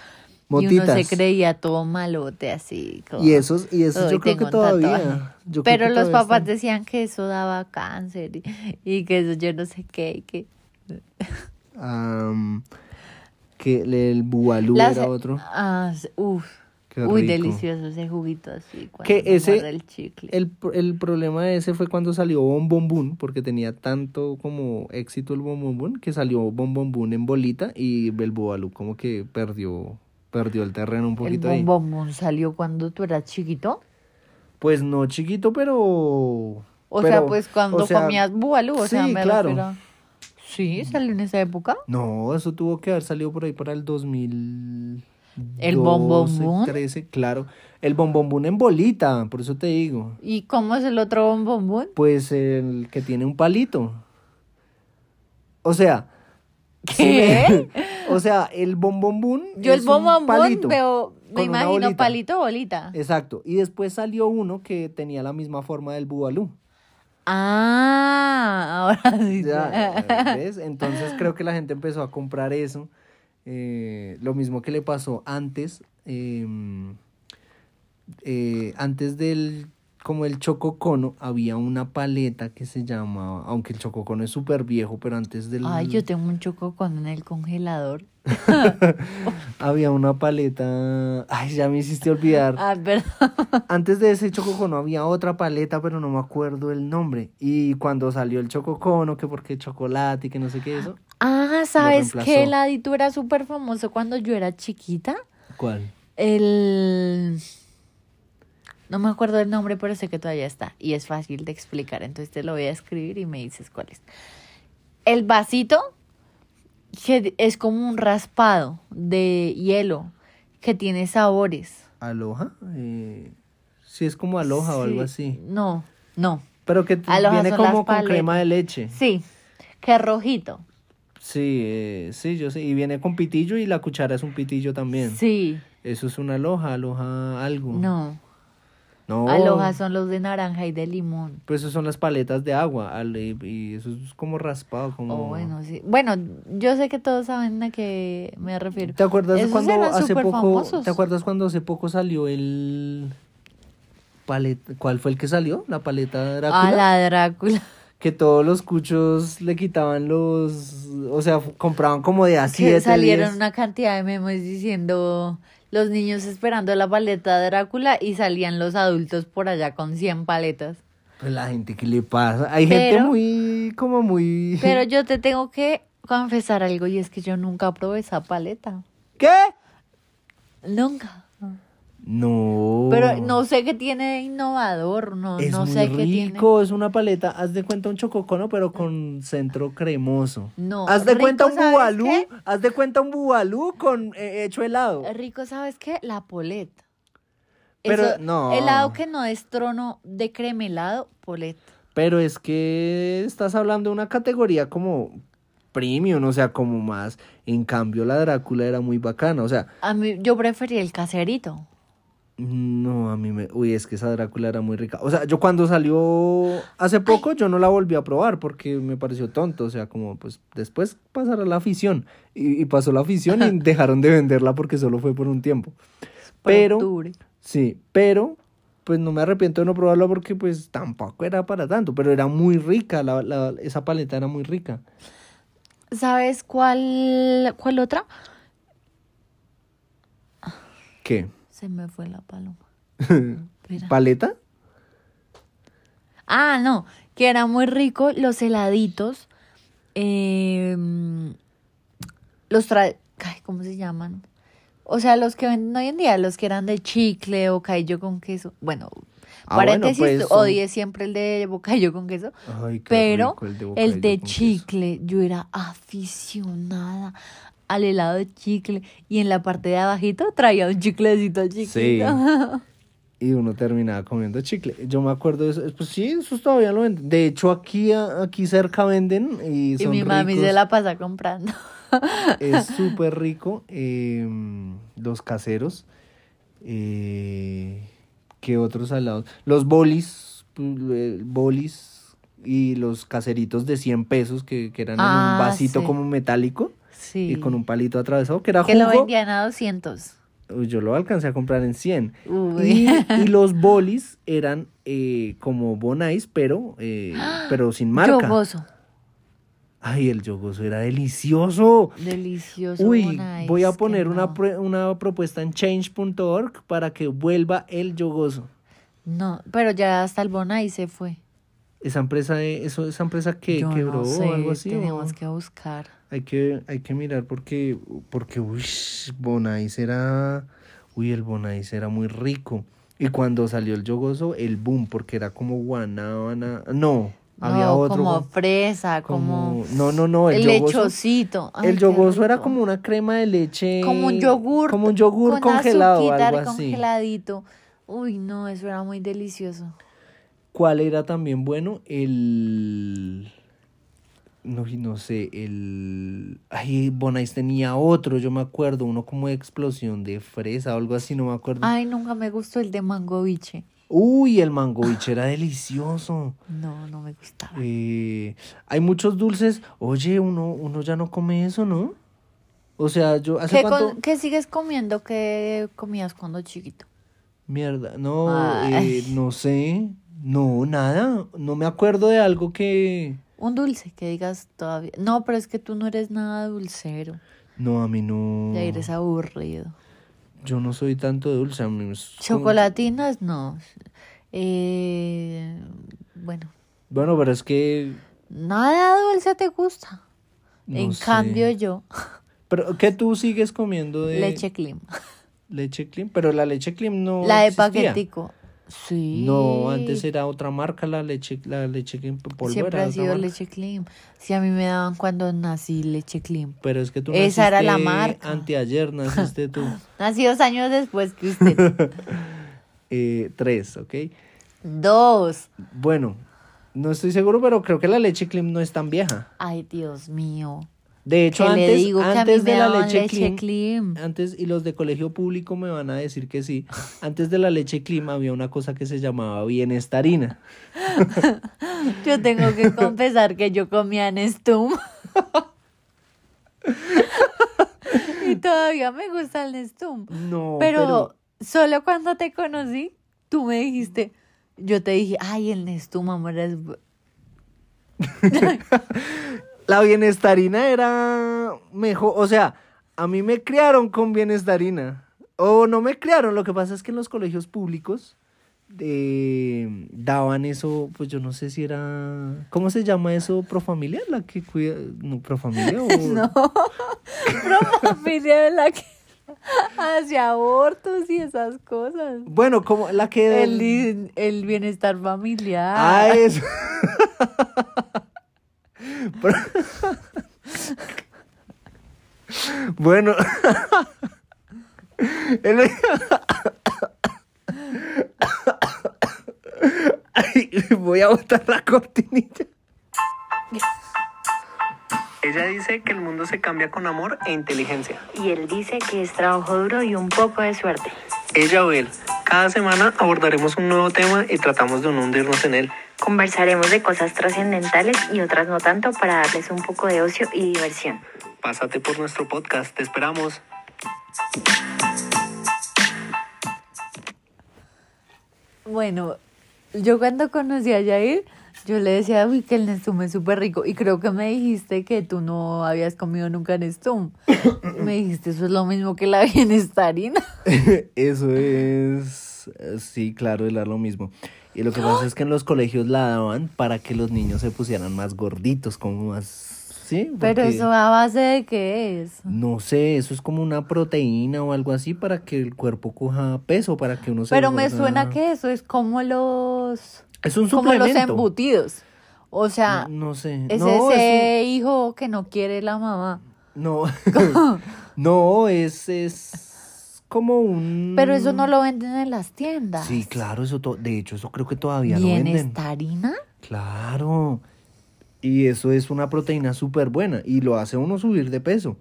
Speaker 3: Y uno se creía todo malote así. como,
Speaker 2: Y esos, y esos
Speaker 3: "Ay,
Speaker 2: yo creo que
Speaker 3: tengo un tatuaje".
Speaker 2: todavía. yo creo
Speaker 3: Pero
Speaker 2: que
Speaker 3: los
Speaker 2: todavía
Speaker 3: papás
Speaker 2: están.
Speaker 3: decían que eso daba cáncer y, y que eso yo no sé qué. y que...
Speaker 2: Am, que el bubalú
Speaker 3: Las-
Speaker 2: era otro.
Speaker 3: Uf.
Speaker 2: Qué
Speaker 3: Uy, delicioso ese juguito así. Cuando
Speaker 2: Que ese-
Speaker 3: el chicle.
Speaker 2: El, pro- el problema de ese fue cuando salió Bon Bon Boon, porque tenía tanto como éxito el Bon Bon Boon, que salió Bon Bon Boon en bolita y el bubalú como que perdió, perdió el terreno un
Speaker 3: El
Speaker 2: poquito ahí.
Speaker 3: bombón salió cuando tú eras chiquito.
Speaker 2: Pues no chiquito, pero...
Speaker 3: O
Speaker 2: pero,
Speaker 3: sea, pues cuando
Speaker 2: o sea,
Speaker 3: comías bubalú, o sea, me
Speaker 2: claro.
Speaker 3: refiero. Sí, salió en esa época.
Speaker 2: No, eso tuvo que haber salido por ahí para el 2000.
Speaker 3: ¿El Boon?
Speaker 2: 13, claro. El bombón en bolita, por eso te digo.
Speaker 3: ¿Y cómo es el otro bombón?
Speaker 2: Pues el que tiene un palito. O sea.
Speaker 3: ¿Qué?
Speaker 2: o sea, el bombón
Speaker 3: Yo el
Speaker 2: es palito
Speaker 3: veo, me imagino
Speaker 2: bolita.
Speaker 3: palito bolita.
Speaker 2: Exacto. Y después salió uno que tenía la misma forma del bubalú.
Speaker 3: Ah, ahora sí.
Speaker 2: Ya, ¿ves? Entonces creo que la gente empezó a comprar eso. Eh, lo mismo que le pasó antes, em, eh, antes del, como el chococono, había una paleta que se llamaba, aunque el chococono es súper viejo, pero antes del...
Speaker 3: Ay, yo tengo un chococón en el congelador.
Speaker 2: Había una paleta, ay, ya me hiciste olvidar.
Speaker 3: Ah, perdón.
Speaker 2: Antes de ese chococono había otra paleta, pero no me acuerdo el nombre. Y cuando salió el chococono, que porque chocolate y que no sé qué eso.
Speaker 3: Ah, ¿sabes qué heladito era súper famoso cuando yo era chiquita?
Speaker 2: ¿Cuál?
Speaker 3: El... No me acuerdo del nombre, pero sé que todavía está. Y es fácil de explicar. Entonces te lo voy a escribir y me dices cuál es. El vasito, que es como un raspado de hielo, que tiene sabores.
Speaker 2: ¿Aloha? Eh, sí, es como aloha o algo
Speaker 3: Sí.
Speaker 2: así.
Speaker 3: No, no.
Speaker 2: Pero que viene como con crema de leche.
Speaker 3: Sí, que es rojito.
Speaker 2: Sí, eh, sí, yo sé. Y viene con pitillo y la cuchara es un pitillo también.
Speaker 3: Sí,
Speaker 2: Eso es una aloha, aloha algo.
Speaker 3: no.
Speaker 2: No.
Speaker 3: Aloha son los de naranja y de limón.
Speaker 2: Pues eso son las paletas de agua. y- eso es como raspado, como...
Speaker 3: Oh, bueno, sí. Bueno, yo sé que todos saben a qué me refiero.
Speaker 2: ¿Te acuerdas
Speaker 3: Esos
Speaker 2: cuando hace poco?
Speaker 3: famosos.
Speaker 2: ¿Te acuerdas cuando hace poco salió el paleta? ¿Cuál fue el que salió? La paleta Drácula.
Speaker 3: Ah, la Drácula.
Speaker 2: Que todos los cuchos le quitaban los, o sea, compraban como de a
Speaker 3: que salieron una cantidad de memes diciendo los niños esperando la paleta de Drácula y salían los adultos por allá con 100 paletas.
Speaker 2: Pues la gente, ¿qué le pasa? Hay gente muy, como muy...
Speaker 3: Pero yo te tengo que confesar algo y es que yo nunca probé esa paleta.
Speaker 2: ¿Qué?
Speaker 3: Nunca.
Speaker 2: No.
Speaker 3: Pero no sé qué tiene de innovador, no,
Speaker 2: Es
Speaker 3: no
Speaker 2: muy
Speaker 3: sé qué tiene.
Speaker 2: rico, es una paleta, haz de cuenta un chococono, pero con centro cremoso.
Speaker 3: No,
Speaker 2: Haz de
Speaker 3: rico,
Speaker 2: cuenta un
Speaker 3: ¿sabes
Speaker 2: bubalú, haz de cuenta un bubalú con eh, hecho helado.
Speaker 3: Rico, ¿sabes qué? La poleta.
Speaker 2: Pero,
Speaker 3: Eso,
Speaker 2: no.
Speaker 3: Helado que no es trono de crema helado, poleta.
Speaker 2: Pero es que estás hablando de una categoría como premium, o sea, como más. En cambio, la Drácula era muy bacana, o sea,
Speaker 3: A mí, yo prefería el caserito.
Speaker 2: No, a mí me. Uy, es que esa Drácula era muy rica. O sea, yo cuando salió hace poco, yo no la volví a probar porque me pareció tonto, o sea, como pues después pasará la afición. Y, y pasó la afición y dejaron de venderla porque solo fue por un tiempo. Pero.
Speaker 3: octubre.
Speaker 2: Sí, pero pues no me arrepiento de no probarla porque pues tampoco era para tanto, pero era muy rica, la, la- esa paleta era muy rica.
Speaker 3: ¿Sabes cuál, cuál otra?
Speaker 2: ¿Qué?
Speaker 3: Se me fue la paloma.
Speaker 2: ¿Paleta?
Speaker 3: Ah, no, que era muy rico los heladitos. em, los tra... ay, ¿Cómo se llaman? O sea, los que venden hoy en día, los que eran de chicle o callo con queso. Bueno,
Speaker 2: Ah, bueno,
Speaker 3: paréntesis,
Speaker 2: pues, son-
Speaker 3: odié siempre el de bocadillo con queso.
Speaker 2: Ay, qué
Speaker 3: Pero
Speaker 2: rico el de
Speaker 3: el
Speaker 2: bocadillo
Speaker 3: de
Speaker 2: con queso.
Speaker 3: chicle, yo era aficionada al helado de chicle. Y en la parte de abajito traía un chiclecito chiquito.
Speaker 2: Y uno terminaba comiendo chicle. Yo me acuerdo de eso. Pues sí, esos todavía lo venden. De hecho, aquí, aquí cerca venden y
Speaker 3: y
Speaker 2: son
Speaker 3: mi mami
Speaker 2: ricos.
Speaker 3: se la pasa comprando.
Speaker 2: Es súper rico. eh, los caseros. Eh, ¿Qué otros salados? Los bolis. eh, Bolis y los caseritos de 100 pesos que, que eran en
Speaker 3: Ah,
Speaker 2: un vasito
Speaker 3: sí.
Speaker 2: como metálico
Speaker 3: Sí.
Speaker 2: y con un palito atravesado, que era
Speaker 3: que lo
Speaker 2: jugo.
Speaker 3: vendían a 200.
Speaker 2: Uy, yo lo alcancé a comprar en 100.
Speaker 3: Uy.
Speaker 2: Y, y los bolis eran eh, como bonais, pero, eh, pero sin marca.
Speaker 3: Yogoso.
Speaker 2: Ay, el yogoso era delicioso.
Speaker 3: Delicioso.
Speaker 2: Uy,
Speaker 3: Bonais,
Speaker 2: voy a poner una,
Speaker 3: no.
Speaker 2: una propuesta en change.org para que vuelva el yogoso.
Speaker 3: No, pero ya hasta el Bonai se fue.
Speaker 2: Esa empresa, de- eso, esa empresa que
Speaker 3: Yo
Speaker 2: quebró
Speaker 3: no sé,
Speaker 2: o algo así.
Speaker 3: tenemos
Speaker 2: o-
Speaker 3: que buscar.
Speaker 2: Hay que, hay que mirar porque, porque uy, Bonais era, uy, el Bonais era muy rico. Y cuando salió el yogoso, el boom, porque era como guanábana, no, había
Speaker 3: no,
Speaker 2: otro.
Speaker 3: como fresa, como,
Speaker 2: no, no, no, el, yogoso.
Speaker 3: lechocito. Ay,
Speaker 2: el yogoso era como una crema de leche.
Speaker 3: como un yogur.
Speaker 2: Como un yogur
Speaker 3: con
Speaker 2: congelado, algo así.
Speaker 3: congeladito. Uy, no, eso era muy delicioso.
Speaker 2: ¿Cuál era también bueno? El. No, no sé, el. Ay, Bonais tenía otro, yo me acuerdo, uno como de explosión de fresa o algo así, no me acuerdo.
Speaker 3: Ay, nunca me gustó el de mango biche.
Speaker 2: Uy, el mangovich era delicioso.
Speaker 3: No, no me gustaba.
Speaker 2: Eh, hay muchos dulces. Oye, uno, uno ya no come eso, ¿no? O sea, yo hace
Speaker 3: ¿Qué,
Speaker 2: cuánto...
Speaker 3: con- qué sigues comiendo que comías cuando chiquito?
Speaker 2: Mierda, no, eh, no sé, no, nada, no me acuerdo de algo que...
Speaker 3: Un dulce que digas todavía. No, pero es que tú no eres nada dulcero.
Speaker 2: No, a mí no...
Speaker 3: Ya eres aburrido.
Speaker 2: Yo no soy tanto dulce, a mí es como-
Speaker 3: Chocolatinas, no. Eh, bueno,
Speaker 2: Bueno, pero es que...
Speaker 3: nada dulce te gusta.
Speaker 2: no
Speaker 3: en
Speaker 2: sé.
Speaker 3: cambio yo,
Speaker 2: Pero, ¿qué tú sigues comiendo de...
Speaker 3: leche.
Speaker 2: Leche Clean, pero la leche Clean no
Speaker 3: La de
Speaker 2: existía.
Speaker 3: paquetico. Sí.
Speaker 2: No, antes era otra marca, la leche, la leche Clean polvo
Speaker 3: Siempre ha sido leche clean. Sí, a mí me daban cuando nací leche clean.
Speaker 2: Pero es que tú
Speaker 3: Esa era la marca.
Speaker 2: Anteayer naciste tú.
Speaker 3: Nací dos años después que usted.
Speaker 2: Eh, tres, ¿ok?
Speaker 3: Dos.
Speaker 2: Bueno, no estoy seguro, pero creo que la leche Clean no es tan vieja.
Speaker 3: Ay, Dios mío.
Speaker 2: De hecho, antes,
Speaker 3: digo
Speaker 2: antes de la leche,
Speaker 3: leche
Speaker 2: Clean,
Speaker 3: clean.
Speaker 2: antes, y los de colegio público me van a decir que sí, antes de la leche Clean había una cosa que se llamaba bienestarina.
Speaker 3: Yo tengo que confesar que yo comía Nestum. y todavía me gusta el Nestum.
Speaker 2: No,
Speaker 3: Pero, solo cuando te conocí, tú me dijiste, yo te dije, ay, el Nestum, amor, es... bu-".
Speaker 2: La bienestarina era mejor, o sea, a mí me criaron con bienestarina. O no me criaron, lo que pasa es que en los colegios públicos eh, daban eso, pues yo no sé si era, ¿cómo se llama eso? ¿Profamilia? La que cuida, no, ¿Profamilia? O...
Speaker 3: No, pero familia de la que hacia abortos y esas cosas.
Speaker 2: Bueno, como la que...
Speaker 3: El, el bienestar familiar.
Speaker 2: Ah, eso. Bueno. El- Ay, voy a botar la cortinilla.
Speaker 6: Ella dice que el mundo se cambia con amor e inteligencia.
Speaker 7: Y él dice que es trabajo duro y un poco de suerte.
Speaker 6: Ella o él. Cada semana abordaremos un nuevo tema y tratamos de no hundirnos en él.
Speaker 7: Conversaremos de cosas trascendentales y otras no tanto para darles un poco de ocio y diversión.
Speaker 6: Pásate por nuestro podcast, te esperamos.
Speaker 3: Bueno, yo cuando conocí a Jair, yo le decía, uy, que el Nestum es súper rico. Y creo que me dijiste que tú no habías comido nunca Nestum. me dijiste, eso es lo mismo que la bienestarina.
Speaker 2: Eso es. eh, Sí, claro, era lo mismo. Y lo que pasa es que en los colegios la daban para que los niños se pusieran más gorditos, como más. Sí,
Speaker 3: Pero eso a base de qué es.
Speaker 2: No sé, eso es como una proteína o algo así para que el cuerpo coja peso, para que uno se
Speaker 3: Pero me suena que eso es como los...
Speaker 2: Es un
Speaker 3: Como los
Speaker 2: suplemento.
Speaker 3: embutidos. O sea,
Speaker 2: No, no sé.
Speaker 3: es
Speaker 2: no,
Speaker 3: ese
Speaker 2: es
Speaker 3: hijo que no quiere la mamá.
Speaker 2: no. no, es, es como un...
Speaker 3: Pero eso no lo venden en las tiendas.
Speaker 2: Sí, claro, eso de hecho eso creo que todavía lo venden.
Speaker 3: ¿Bienestarina?
Speaker 2: Claro. Y eso es una proteína súper buena y lo hace uno subir de peso.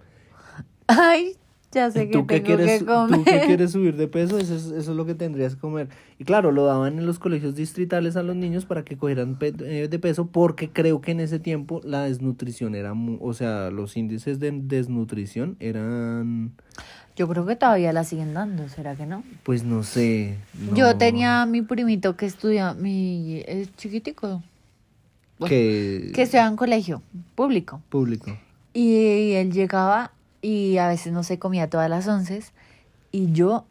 Speaker 3: Ay, ya sé que
Speaker 2: ¿Tú qué,
Speaker 3: tengo
Speaker 2: quieres,
Speaker 3: que
Speaker 2: ¿Tú
Speaker 3: comer.
Speaker 2: qué quieres subir de peso? Eso es, eso es lo que tendrías que comer. Y claro, lo daban en los colegios distritales a los niños para que cogieran pe- eh, de peso porque creo que en ese tiempo la desnutrición era, o sea, los índices de desnutrición eran,
Speaker 3: Yo creo que todavía la siguen dando, ¿será que no?
Speaker 2: pues no sé. no-
Speaker 3: Yo tenía a mi primito que estudia, mi es chiquitico,
Speaker 2: que,
Speaker 3: que estudiaba en colegio público.
Speaker 2: público.
Speaker 3: Y él llegaba y a veces no se comía todas las once. Y yo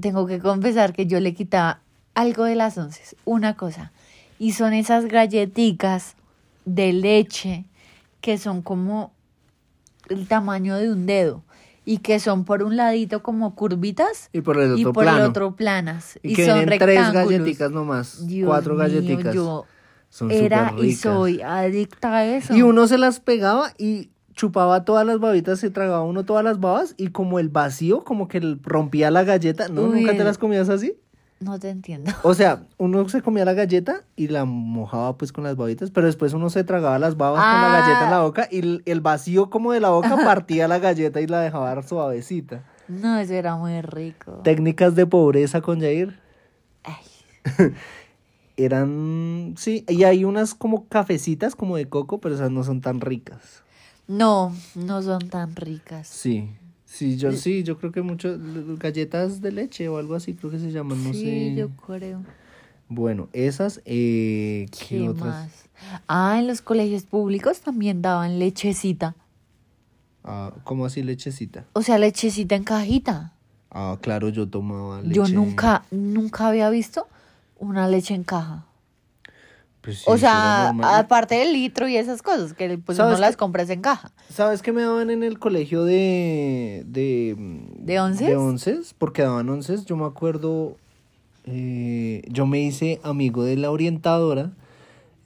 Speaker 3: tengo que confesar que yo le quitaba algo de las once, una cosa. Y son esas galletitas de leche que son como el tamaño de un dedo. Y que son por un ladito como curvitas
Speaker 2: Y por el otro
Speaker 3: y por
Speaker 2: plano.
Speaker 3: el otro planas.
Speaker 2: Y,
Speaker 3: Y,
Speaker 2: que
Speaker 3: son
Speaker 2: tres galletitas nomás,
Speaker 3: Dios
Speaker 2: cuatro
Speaker 3: mío,
Speaker 2: galletitas.
Speaker 3: yo
Speaker 2: Son
Speaker 3: era y soy adicta a eso.
Speaker 2: Y uno se las pegaba y chupaba todas las babitas, se tragaba uno todas las babas y como el vacío, como que rompía la galleta. ¿No?
Speaker 3: Uy,
Speaker 2: ¿Nunca te las comías así?
Speaker 3: No te entiendo.
Speaker 2: O sea, uno se comía la galleta y la mojaba pues con las babitas, pero después uno se tragaba las babas con la
Speaker 3: Ah.
Speaker 2: galleta en la boca y el, el vacío como de la boca partía la galleta y la dejaba suavecita.
Speaker 3: No, eso era muy rico.
Speaker 2: Técnicas de pobreza con Jair.
Speaker 3: Ay,
Speaker 2: Eran, sí, y hay unas como cafecitas como de coco, pero esas no son tan ricas.
Speaker 3: No, no son tan ricas.
Speaker 2: Sí. Sí, yo sí, yo creo que muchas galletas de leche o algo así creo que se llaman, no
Speaker 3: sí,
Speaker 2: sé.
Speaker 3: yo creo.
Speaker 2: Bueno, esas, eh, ¿qué,
Speaker 3: ¿Qué
Speaker 2: otras?
Speaker 3: más? Ah, en los colegios públicos también daban lechecita.
Speaker 2: Ah, ¿cómo así lechecita?
Speaker 3: O sea, lechecita en cajita.
Speaker 2: Ah, claro, yo tomaba leche.
Speaker 3: Yo nunca, nunca había visto una leche en caja.
Speaker 2: Pues sí,
Speaker 3: o sea, aparte del litro y esas cosas, que pues
Speaker 2: ¿Sabes
Speaker 3: no las compras en caja.
Speaker 2: ¿Sabes qué me daban en el colegio de... ¿De,
Speaker 3: ¿De onces?
Speaker 2: De onces, porque daban onces. Yo me acuerdo, eh, yo me hice amigo de la orientadora,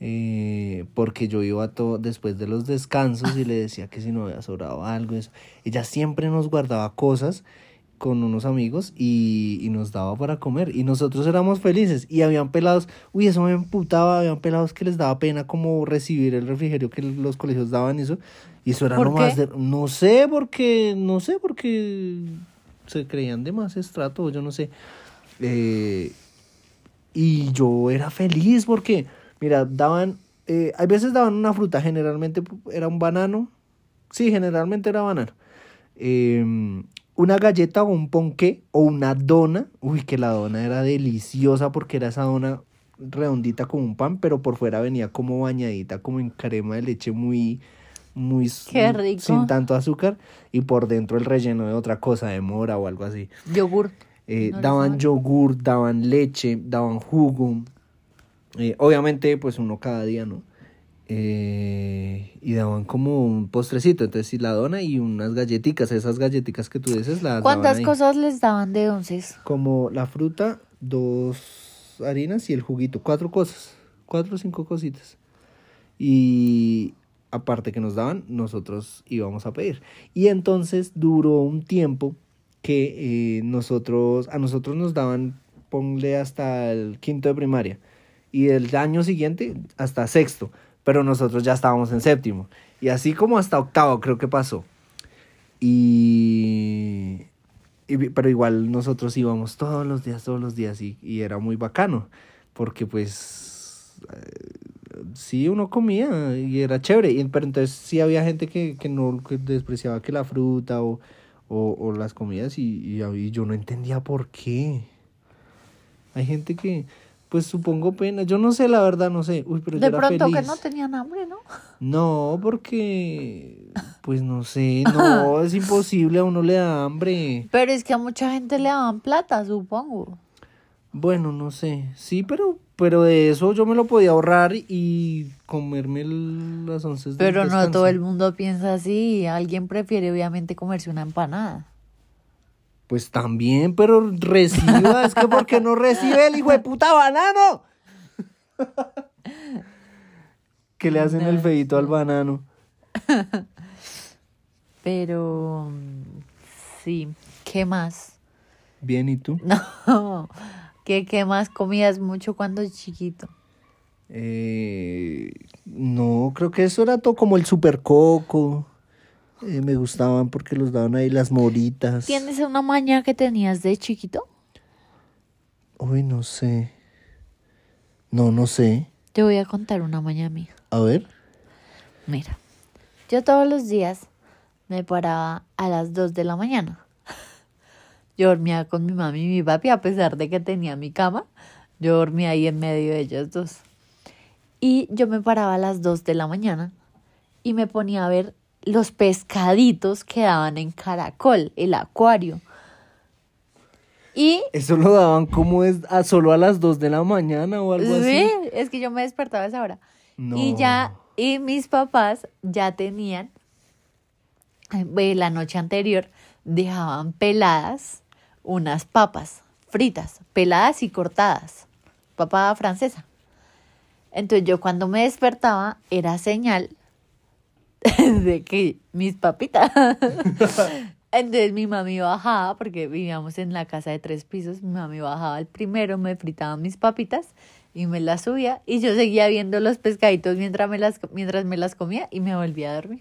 Speaker 2: eh, porque yo iba todo después de los descansos y le decía que si no había sobrado algo. Eso. Ella siempre nos guardaba cosas con unos amigos y, y nos daba para comer. Y nosotros éramos felices y habían pelados, uy eso me emputaba, habían pelados que les daba pena como recibir el refrigerio que los colegios daban y eso. Y eso era
Speaker 3: ¿Por
Speaker 2: lo más
Speaker 3: qué?
Speaker 2: de- no sé porque no sé porque se creían de más estrato yo no sé. Eh, y yo era feliz porque mira daban eh, hay veces daban una fruta generalmente era un banano. Sí generalmente era banano. Eh, una galleta o un ponqué o una dona. Uy, que la dona era deliciosa porque era esa dona redondita como un pan, pero por fuera venía como bañadita, como en crema de leche muy, muy
Speaker 3: Qué
Speaker 2: sin-
Speaker 3: rico.
Speaker 2: sin tanto azúcar y por dentro el relleno de otra cosa, de mora o algo así.
Speaker 3: Yogur.
Speaker 2: Eh,
Speaker 3: No
Speaker 2: daban. yogur, daban leche, daban jugo. Eh, obviamente, pues uno cada día, ¿no? Eh, y daban como un postrecito, entonces la dona y unas galletitas, esas galletitas que tú dices, las
Speaker 3: ¿Cuántas
Speaker 2: daban
Speaker 3: cosas les daban de onces?
Speaker 2: Como la fruta, dos harinas y el juguito, cuatro cosas, cuatro o cinco cositas. Y aparte que nos daban, nosotros íbamos a pedir. Y entonces duró un tiempo que eh, nosotros, a nosotros nos daban, ponle hasta el quinto de primaria. Y el año siguiente hasta sexto. Pero nosotros ya estábamos en séptimo. Y así como hasta octavo creo que pasó. Y, pero igual nosotros íbamos todos los días, todos los días y, era muy bacano, porque pues eh, sí uno comía y era chévere, y- pero entonces sí había gente que, que no que despreciaba que la fruta o, o, las comidas y yo no entendía por qué. Hay gente que, pues supongo pena, yo no sé la verdad, no sé, uy, pero yo
Speaker 3: De
Speaker 2: era
Speaker 3: pronto que no tenían hambre, ¿no?
Speaker 2: No, porque, pues no sé, no, es imposible, a uno le da hambre.
Speaker 3: Pero es que a mucha gente le daban plata, supongo.
Speaker 2: Bueno, no sé, sí, pero, pero de eso yo me lo podía ahorrar y comerme el- las once del
Speaker 3: Pero no
Speaker 2: descanso.
Speaker 3: todo el mundo piensa así. Alguien prefiere obviamente comerse una empanada.
Speaker 2: Pues también, pero reciba, es que porque no recibe el hijo de puta banano. que le hacen el feito al banano.
Speaker 3: Pero sí, ¿qué más?
Speaker 2: Bien, ¿y tú?
Speaker 3: No, ¿qué, qué más comías mucho cuando chiquito?
Speaker 2: Eh, no, creo que eso era todo como el super coco. Eh, me gustaban porque los daban ahí las moritas.
Speaker 3: ¿Tienes una maña que tenías de chiquito?
Speaker 2: Uy, no sé. No, no sé.
Speaker 3: Te voy a contar una maña mía.
Speaker 2: A ver.
Speaker 3: Mira, yo todos los días me paraba a las 2 de la mañana. Yo dormía con mi mami y mi papi, a pesar de que tenía mi cama, yo dormía ahí en medio de ellos dos. Y yo me paraba a las 2 de la mañana y me ponía a ver los pescaditos que daban en Caracol, el acuario. Y
Speaker 2: Eso lo daban como es a solo a las 2 de la mañana o algo
Speaker 3: Sí,
Speaker 2: así.
Speaker 3: es que yo me despertaba a esa hora.
Speaker 2: No.
Speaker 3: Y ya, y mis papás ya tenían, eh, la noche anterior, dejaban peladas unas papas fritas, peladas y cortadas, papa francesa. Entonces yo cuando me despertaba era señal de que mis papitas. Entonces mi mami bajaba, porque vivíamos en la casa de tres pisos, mi mami bajaba al primero, me fritaba mis papitas y me las subía y yo seguía viendo los pescaditos mientras me las, mientras me las comía y me volvía a dormir.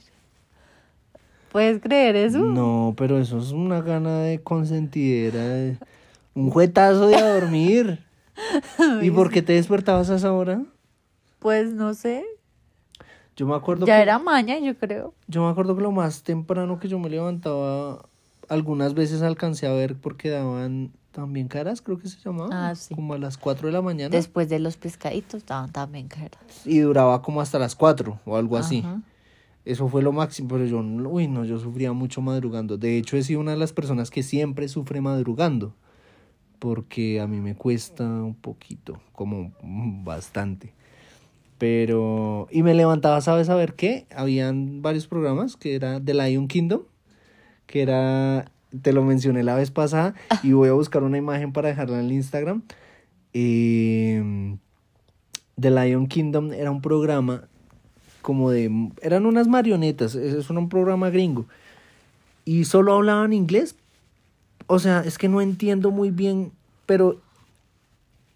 Speaker 3: ¿Puedes creer eso?
Speaker 2: No, pero eso es una gana de consentidera. de- Un juetazo de a dormir. ¿Y por qué te despertabas a esa hora?
Speaker 3: Pues no sé.
Speaker 2: Yo me acuerdo
Speaker 3: Ya
Speaker 2: que,
Speaker 3: era maña, yo creo.
Speaker 2: yo me acuerdo que lo más temprano que yo me levantaba, algunas veces alcancé a ver porque daban también caras, creo que se llamaba.
Speaker 3: Ah, sí.
Speaker 2: Como a las 4 de la mañana.
Speaker 3: Después de los pescaditos estaban también caras.
Speaker 2: y duraba como hasta las 4 o algo así. Eso fue lo máximo, pero yo, uy, no, yo sufría mucho madrugando. De hecho, he sido una de las personas que siempre sufre madrugando, porque a mí me cuesta un poquito, como bastante. Pero, y me levantaba, ¿sabes a ver qué? Habían varios programas, que era The Lion Kingdom, que era, te lo mencioné la vez pasada, y voy a buscar una imagen para dejarla en el Instagram. Eh, The Lion Kingdom era un programa como de eran unas marionetas, es es un programa gringo y solo hablaban inglés. O sea, es que no entiendo muy bien, pero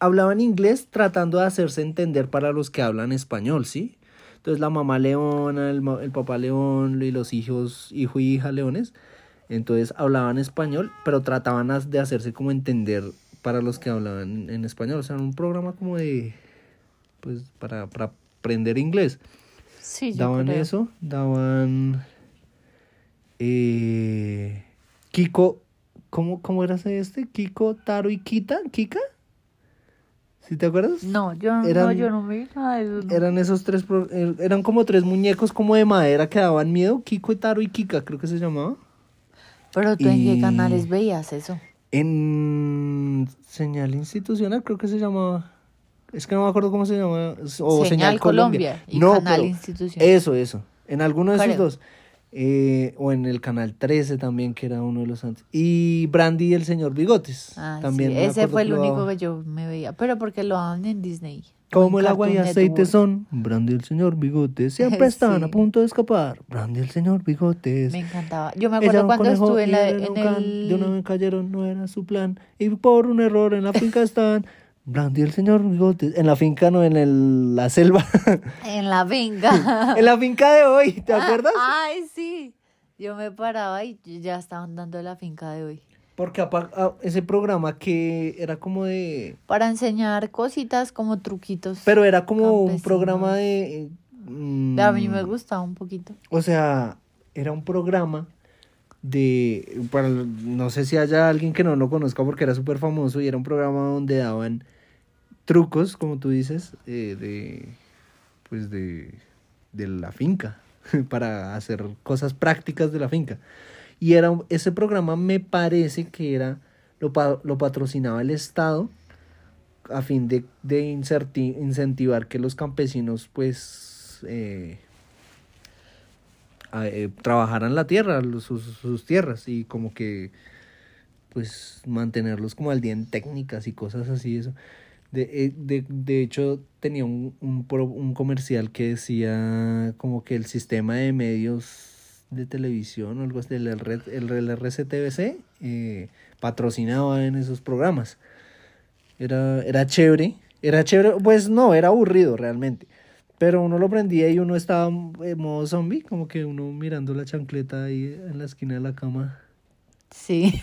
Speaker 2: hablaban inglés tratando de hacerse entender para los que hablan español, ¿sí? Entonces la mamá leona, el, el papá león y los hijos, hijo y hija leones, entonces hablaban español, pero trataban de hacerse como entender para los que hablaban en español. O sea, un programa como de, pues, para, para aprender inglés.
Speaker 3: Sí, yo
Speaker 2: Daban eso, daban eh, Kiko, ¿cómo, ¿cómo era ese este? Kiko, Taro y Kita, Kika, ¿sí te acuerdas?
Speaker 3: No, yo no,
Speaker 2: Eran-
Speaker 3: yo no vi nada de eso. no.
Speaker 2: Eran esos tres, pro- er- eran como tres muñecos como de madera que daban miedo, Kiko, Taro y Kika, creo que se llamaba.
Speaker 3: Pero tú en qué canales veías eso.
Speaker 2: En señal institucional creo que se llamaba. Es que no me acuerdo cómo se llama. O
Speaker 3: Señal
Speaker 2: señal, Colombia.
Speaker 3: Colombia y
Speaker 2: no,
Speaker 3: Canal
Speaker 2: pero
Speaker 3: Institucional.
Speaker 2: Eso, eso. En alguno de esos dos. Eh, o en el canal 13 también, que era uno de los antes. Y Brandy y el señor Bigotes.
Speaker 3: Ah,
Speaker 2: también
Speaker 3: sí, ese fue el único que yo me veía. Pero porque lo daban en Disney.
Speaker 2: Como el agua y aceite son, Brandy y el señor Bigotes siempre están a
Speaker 3: Sí.
Speaker 2: punto de escapar. Brandy y el señor Bigotes.
Speaker 3: Me encantaba. Yo me acuerdo cuando estuve en, la, en
Speaker 2: can. De una
Speaker 3: el...
Speaker 2: vez cayeron, no era su plan. Y por un error en la finca están. Brandy y el señor Bigotes. En la finca, no, en el- la selva.
Speaker 3: En la venga.
Speaker 2: en la finca de hoy, ¿te acuerdas?
Speaker 3: Ay, sí. Yo me paraba y ya estaban dando la finca de hoy.
Speaker 2: Porque ah, ese programa que era como de...
Speaker 3: Para enseñar cositas como truquitos.
Speaker 2: Pero era como un programa de... mm,
Speaker 3: A mí me gustaba un poquito.
Speaker 2: O sea, era un programa de... Para, no sé si haya alguien que no lo conozca porque era súper famoso y era un programa donde daban trucos, como tú dices, eh, de... Pues de... De la finca, para hacer cosas prácticas de la finca. Y era ese programa me parece que era lo, lo patrocinaba el Estado a fin de, de incentivar que los campesinos pues eh, eh, trabajaran la tierra, sus, tierras y como que pues mantenerlos como al día en técnicas y cosas así eso. De, eh, de, de hecho tenía un, un, un comercial que decía como que el sistema de medios de televisión o algo así, el, el, el RCTVC eh, patrocinaba en esos programas. Era, era chévere, era chévere, pues no, era aburrido realmente. Pero uno lo prendía y uno estaba en modo zombie, como que uno mirando la chancleta ahí en la esquina de la cama.
Speaker 3: Sí.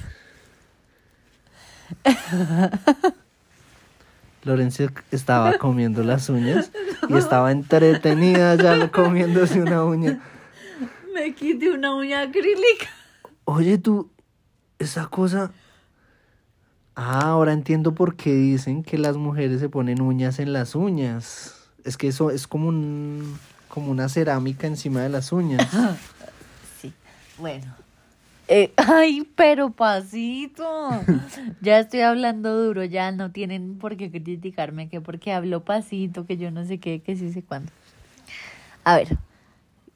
Speaker 2: Lorencia estaba comiendo las uñas y estaba entretenida ya comiéndose una uña.
Speaker 3: Me quité una uña acrílica.
Speaker 2: Oye, tú, esa cosa... Ah, ahora entiendo por qué dicen que las mujeres se ponen uñas en las uñas. Es que eso es como un como una cerámica encima de las uñas.
Speaker 3: Sí. Bueno. Eh, ay, pero pasito. Ya estoy hablando duro, ya no tienen por qué criticarme que porque hablo pasito, que yo no sé qué, que sí sé cuándo. A ver,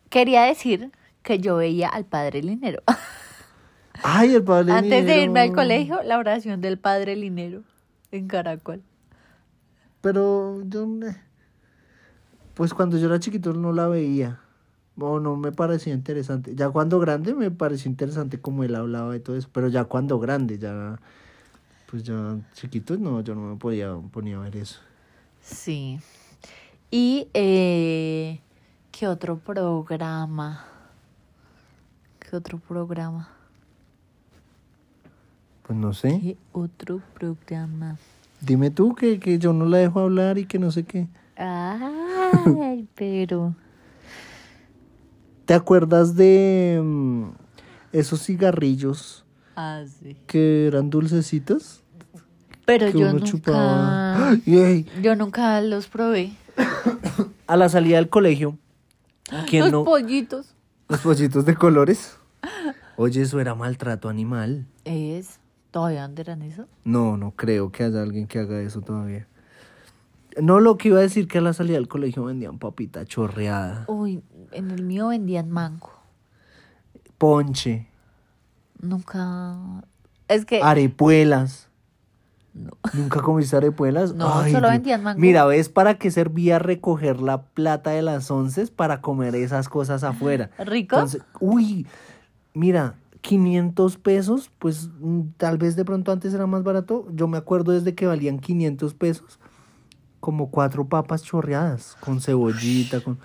Speaker 3: quería decir que yo veía al padre Linero.
Speaker 2: Ay, el padre
Speaker 3: Antes de irme al
Speaker 2: Linero.
Speaker 3: colegio, la oración del padre Linero en Caracol.
Speaker 2: Pero yo pues cuando yo era chiquito no la veía. O no me parecía interesante. Ya cuando grande me pareció interesante como él hablaba y todo eso. Pero ya cuando grande, ya pues ya chiquito no, yo no me podía ponía a ver eso.
Speaker 3: Sí. Y, eh, ¿qué otro programa? ¿Qué otro programa?
Speaker 2: Pues no sé.
Speaker 3: ¿Qué otro programa?
Speaker 2: Dime tú que, que yo no la dejo hablar y que no sé qué.
Speaker 3: Ay, pero...
Speaker 2: ¿Te acuerdas de mm, esos cigarrillos
Speaker 3: Ah, sí.
Speaker 2: que eran dulcecitos?
Speaker 3: Pero
Speaker 2: que
Speaker 3: yo
Speaker 2: uno
Speaker 3: nunca,
Speaker 2: chupaba.
Speaker 3: Yo nunca los probé.
Speaker 2: A la salida del colegio, ¿quién
Speaker 3: los
Speaker 2: no?
Speaker 3: pollitos.
Speaker 2: Los pollitos de colores. Oye, eso era maltrato animal.
Speaker 3: Es, ¿todavía eran eso?
Speaker 2: No, no creo que haya alguien que haga eso todavía. No, lo que iba a decir que a la salida del colegio vendían papita chorreada,
Speaker 3: Uy, en el mío vendían mango.
Speaker 2: ponche,
Speaker 3: Nunca. Es que.
Speaker 2: arepuelas. ¿Nunca comiste arepuelas?
Speaker 3: No, solo vendían mango.
Speaker 2: Mira, ¿ves para qué servía recoger la plata de las once para comer esas cosas afuera?
Speaker 3: ¿Rico?
Speaker 2: Entonces, uy, mira, 500 pesos, pues mm, tal vez de pronto antes era más barato. Yo me acuerdo desde que valían 500 pesos, como cuatro papas chorreadas, con cebollita, con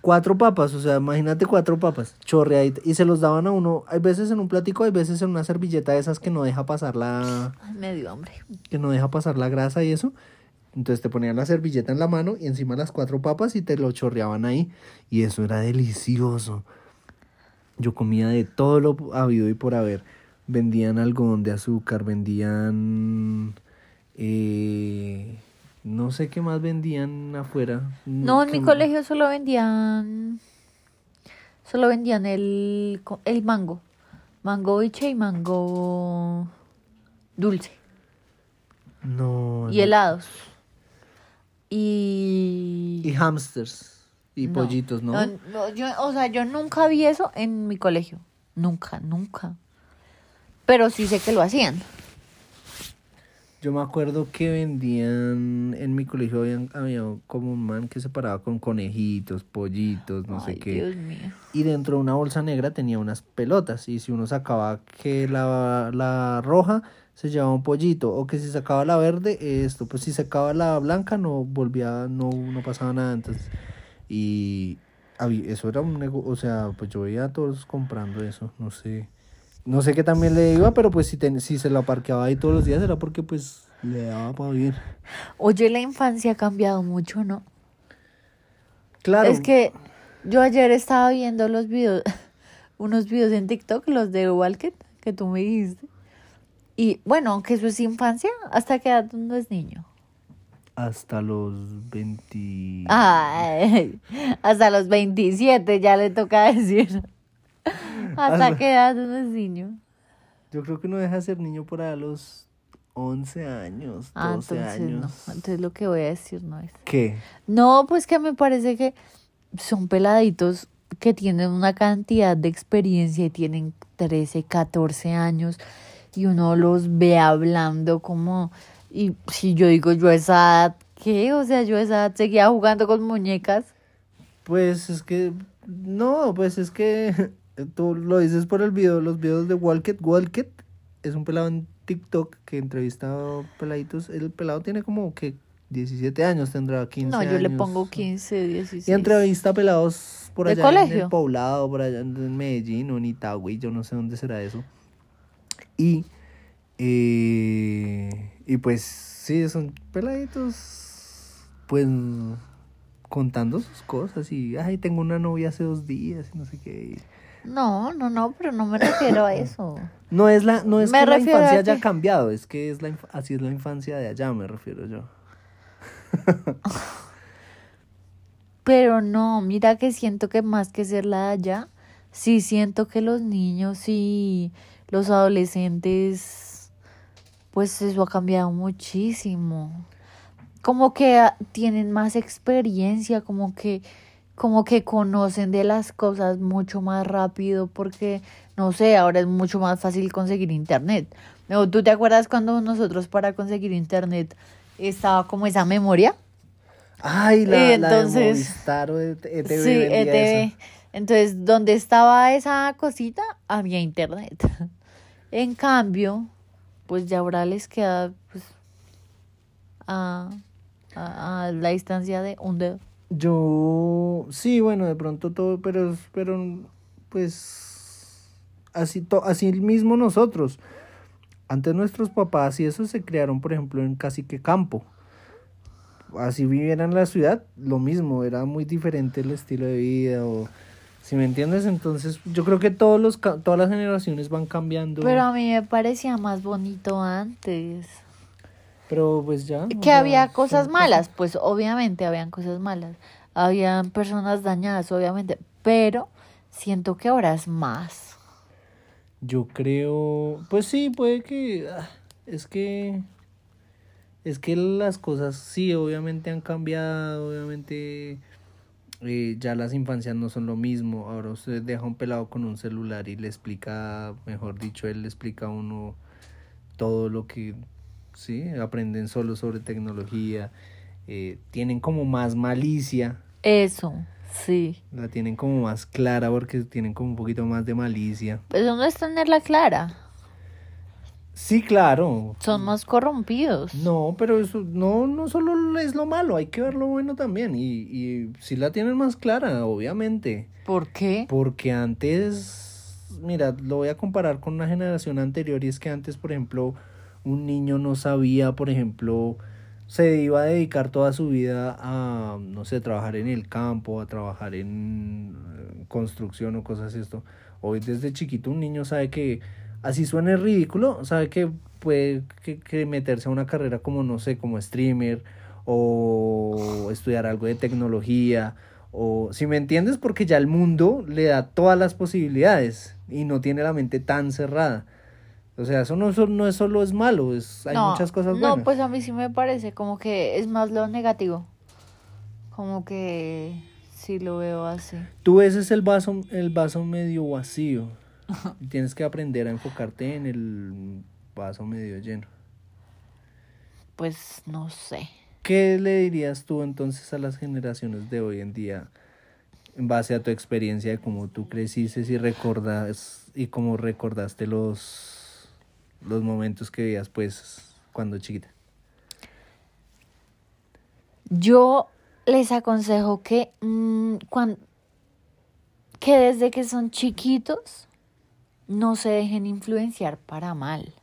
Speaker 2: cuatro papas, o sea, imagínate cuatro papas chorreaditas. Y se los daban a uno, hay veces en un platico, hay veces en una servilleta de esas que no deja pasar la,
Speaker 3: Ay, me dio hambre.
Speaker 2: que no deja pasar la grasa y eso. Entonces te ponían la servilleta en la mano y encima las cuatro papas y te lo chorreaban ahí. Y eso era delicioso. Yo comía de todo lo habido y por haber. Vendían algodón de azúcar, vendían... eh, no sé qué más vendían afuera.
Speaker 3: No, en mi colegio solo vendían. Solo vendían el, el mango. Mango biche y mango dulce.
Speaker 2: No.
Speaker 3: Y
Speaker 2: no.
Speaker 3: helados. Y.
Speaker 2: Y hamsters. Y
Speaker 3: No.
Speaker 2: pollitos, ¿no?
Speaker 3: No, no, yo, o sea, yo nunca vi eso en mi colegio. Nunca, nunca. Pero sí sé que lo hacían.
Speaker 2: Yo me acuerdo que vendían en mi colegio habían- había, como un man que se paraba con conejitos, pollitos, no sé qué.
Speaker 3: Dios mío.
Speaker 2: Y dentro de una bolsa negra tenía unas pelotas. Y si uno sacaba que la, la roja, se llevaba un pollito. O que si sacaba la verde, esto. Pues si sacaba la blanca, no volvía, no, no pasaba nada. Entonces, y había- eso era un negocio. O sea, pues yo veía a todos comprando eso. No sé. No sé qué también le iba, pero pues si, ten- si se lo parqueaba ahí todos los días era porque pues le daba para vivir.
Speaker 3: Oye, la infancia ha cambiado mucho, ¿no?
Speaker 2: Claro.
Speaker 3: Es que yo ayer estaba viendo los videos, unos videos en TikTok, los de Walket, que tú me dijiste. Y bueno, aunque eso es infancia, ¿hasta qué edad uno es niño?
Speaker 2: Hasta los 20...
Speaker 3: Ay, hasta los 27 ya le toca decir. ¿Hasta qué edad uno es niño?
Speaker 2: Yo creo que uno deja de ser niño por a los 11 años, 12
Speaker 3: Ah, entonces
Speaker 2: años.
Speaker 3: no. Entonces lo que voy a decir no es.
Speaker 2: ¿Qué?
Speaker 3: No, pues que me parece que son peladitos que tienen una cantidad de experiencia y tienen 13, 14 años y uno los ve hablando como, y si yo digo yo a esa edad, ¿qué? O sea, yo a esa edad seguía jugando con muñecas.
Speaker 2: Pues es que... No, pues es que tú lo dices por el video, los videos de Walket. Walket es un pelado en TikTok que entrevista a peladitos. El pelado tiene como que 17 años, tendrá 15
Speaker 3: No,
Speaker 2: años.
Speaker 3: yo le pongo 15, 16.
Speaker 2: Y entrevista a pelados por
Speaker 3: ¿De
Speaker 2: allá en el poblado, por allá en Medellín o en Itagüí, yo no sé dónde será eso. Y, eh, y pues sí, son peladitos, pues contando sus cosas y, ay, tengo una novia hace dos días y no sé qué.
Speaker 3: No, no, no, pero no me refiero a eso.
Speaker 2: No es la, no es
Speaker 3: Me
Speaker 2: que la infancia haya
Speaker 3: que-
Speaker 2: cambiado, es que es la, así es la infancia de allá, me refiero yo.
Speaker 3: Pero no, mira que siento que más que ser la de allá, sí siento que los niños y los adolescentes, pues eso ha cambiado muchísimo. Como que tienen más experiencia, como que, como que conocen de las cosas mucho más rápido, porque, no sé, ahora es mucho más fácil conseguir internet. ¿O ¿Tú te acuerdas cuando nosotros para conseguir internet estaba como esa memoria?
Speaker 2: Ay, la, la de Movistar o de ETV
Speaker 3: Sí, ETV.
Speaker 2: eso.
Speaker 3: Entonces, donde estaba esa cosita, había internet. En cambio, pues ya ahora les queda pues a, a, a la distancia de un dedo.
Speaker 2: Yo, sí, bueno, de pronto todo, pero, pero pues, así, to, así mismo nosotros. Antes nuestros papás y eso se criaron, por ejemplo, en casi que campo. Así vivieran en la ciudad, lo mismo, era muy diferente el estilo de vida o Si me entiendes, entonces yo creo que todos los todas las generaciones van cambiando.
Speaker 3: Pero a mí me parecía más bonito antes.
Speaker 2: Pero pues ya.
Speaker 3: Que había cosas malas, pues obviamente habían cosas malas. Habían personas dañadas, obviamente. Pero siento que ahora es más.
Speaker 2: Yo creo, pues sí, puede que ah, es que es que las cosas sí, obviamente han cambiado, obviamente eh, ya las infancias no son lo mismo. Ahora usted deja un pelado con un celular y le explica, mejor dicho, él le explica a uno todo lo que sí, aprenden solo sobre tecnología, eh, tienen como más malicia.
Speaker 3: Eso, sí.
Speaker 2: La tienen como más clara porque tienen como un poquito más de malicia.
Speaker 3: Pero no es tenerla clara.
Speaker 2: Sí, claro.
Speaker 3: Son más corrompidos.
Speaker 2: No, pero eso no, no solo es lo malo, hay que ver lo bueno también. Y, y si la tienen más clara, obviamente.
Speaker 3: ¿Por qué?
Speaker 2: Porque antes, mira, lo voy a comparar con una generación anterior y es que antes, por ejemplo, un niño no sabía, por ejemplo, se iba a dedicar toda su vida a, no sé, trabajar en el campo, a trabajar en eh, construcción o cosas así esto. Hoy desde chiquito un niño sabe que, así suene ridículo, sabe que puede que, que meterse a una carrera como, no sé, como streamer o estudiar algo de tecnología o si me entiendes porque ya el mundo le da todas las posibilidades y no tiene la mente tan cerrada. O sea, eso no, so- no es solo es malo, es, hay
Speaker 3: no,
Speaker 2: muchas cosas
Speaker 3: no,
Speaker 2: buenas.
Speaker 3: pues a mí sí me parece como que es más lo negativo. Como que sí lo veo así.
Speaker 2: Tú ves es el vaso, el vaso medio vacío. Tienes que aprender a enfocarte en el vaso medio lleno.
Speaker 3: Pues no sé.
Speaker 2: ¿Qué le dirías tú entonces a las generaciones de hoy en día en base a tu experiencia de cómo tú creciste y recordas y cómo recordaste los los momentos que vivías pues cuando chiquita?
Speaker 3: Yo les aconsejo que, cuando, que desde que son chiquitos no se dejen influenciar para mal.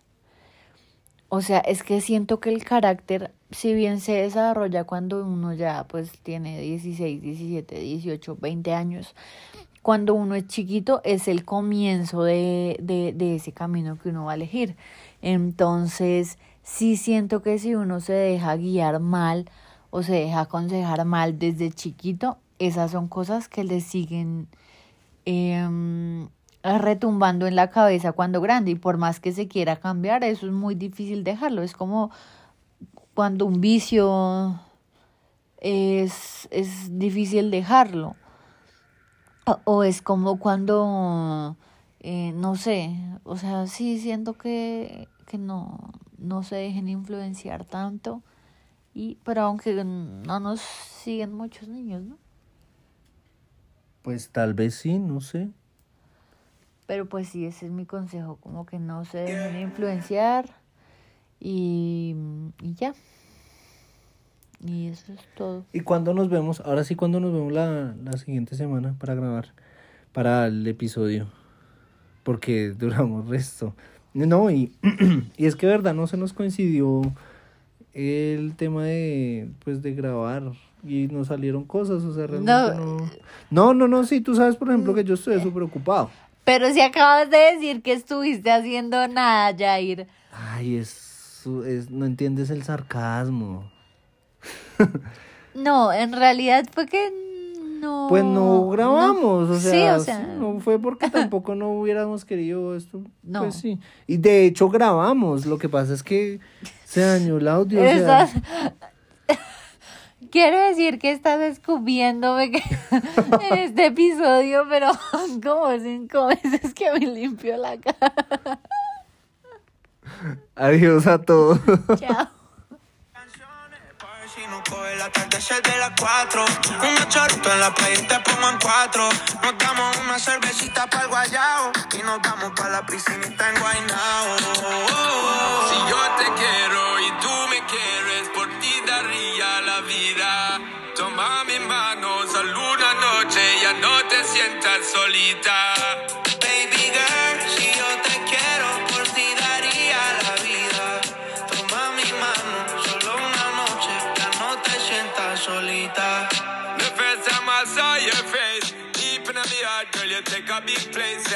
Speaker 3: O sea, es que siento que el carácter, si bien se desarrolla cuando uno ya pues tiene 16, 17, 18, 20 años, cuando uno es chiquito es el comienzo de, de, ese camino que uno va a elegir. Entonces, sí siento que si uno se deja guiar mal o se deja aconsejar mal desde chiquito, esas son cosas que le siguen em, retumbando en la cabeza cuando grande y por más que se quiera cambiar, eso es muy difícil dejarlo. Es como cuando un vicio es, es difícil dejarlo. O, o es como cuando, eh, no sé, o sea, sí siento que, que no, no se dejen influenciar tanto. Y, pero aunque no nos siguen muchos niños, ¿no?
Speaker 2: Pues tal vez sí, no sé.
Speaker 3: Pero pues sí, ese es mi consejo, como que no se dejen influenciar y, y ya. Y eso es todo.
Speaker 2: ¿Y cuándo nos vemos? Ahora sí, ¿cuándo nos vemos la, la siguiente semana para grabar? Para el episodio. Porque duramos resto. No, y, y es que verdad, no se nos coincidió el tema de, pues, de grabar. Y nos salieron cosas, o sea, realmente no... No, no, no, sí, tú sabes, por ejemplo, que yo estoy súper ocupado.
Speaker 3: Pero si acabas de decir que estuviste haciendo nada, Jair.
Speaker 2: Ay, es, es, no entiendes el sarcasmo.
Speaker 3: No, en realidad fue que no.
Speaker 2: Pues no grabamos, o sea,
Speaker 3: sí, o sea,
Speaker 2: no fue porque tampoco no hubiéramos querido esto.
Speaker 3: No.
Speaker 2: Pues sí. Y de hecho grabamos, lo que pasa es que se dañó el audio. sea,
Speaker 3: Quiero decir que estás escupiéndome que- en este episodio, pero como cinco veces que me limpio la cara.
Speaker 2: Adiós a todos.
Speaker 3: Chao.
Speaker 4: Coge la tarde de las 4 Un chorrito en la playa y te pongo en cuatro Nos damos una cervecita para el guayao Y nos vamos para la piscinita en Guaynao
Speaker 8: Si yo te quiero y tú me quieres, por ti daría la vida. Toma mi mano, solo una noche, ya no te sientas solita. Big place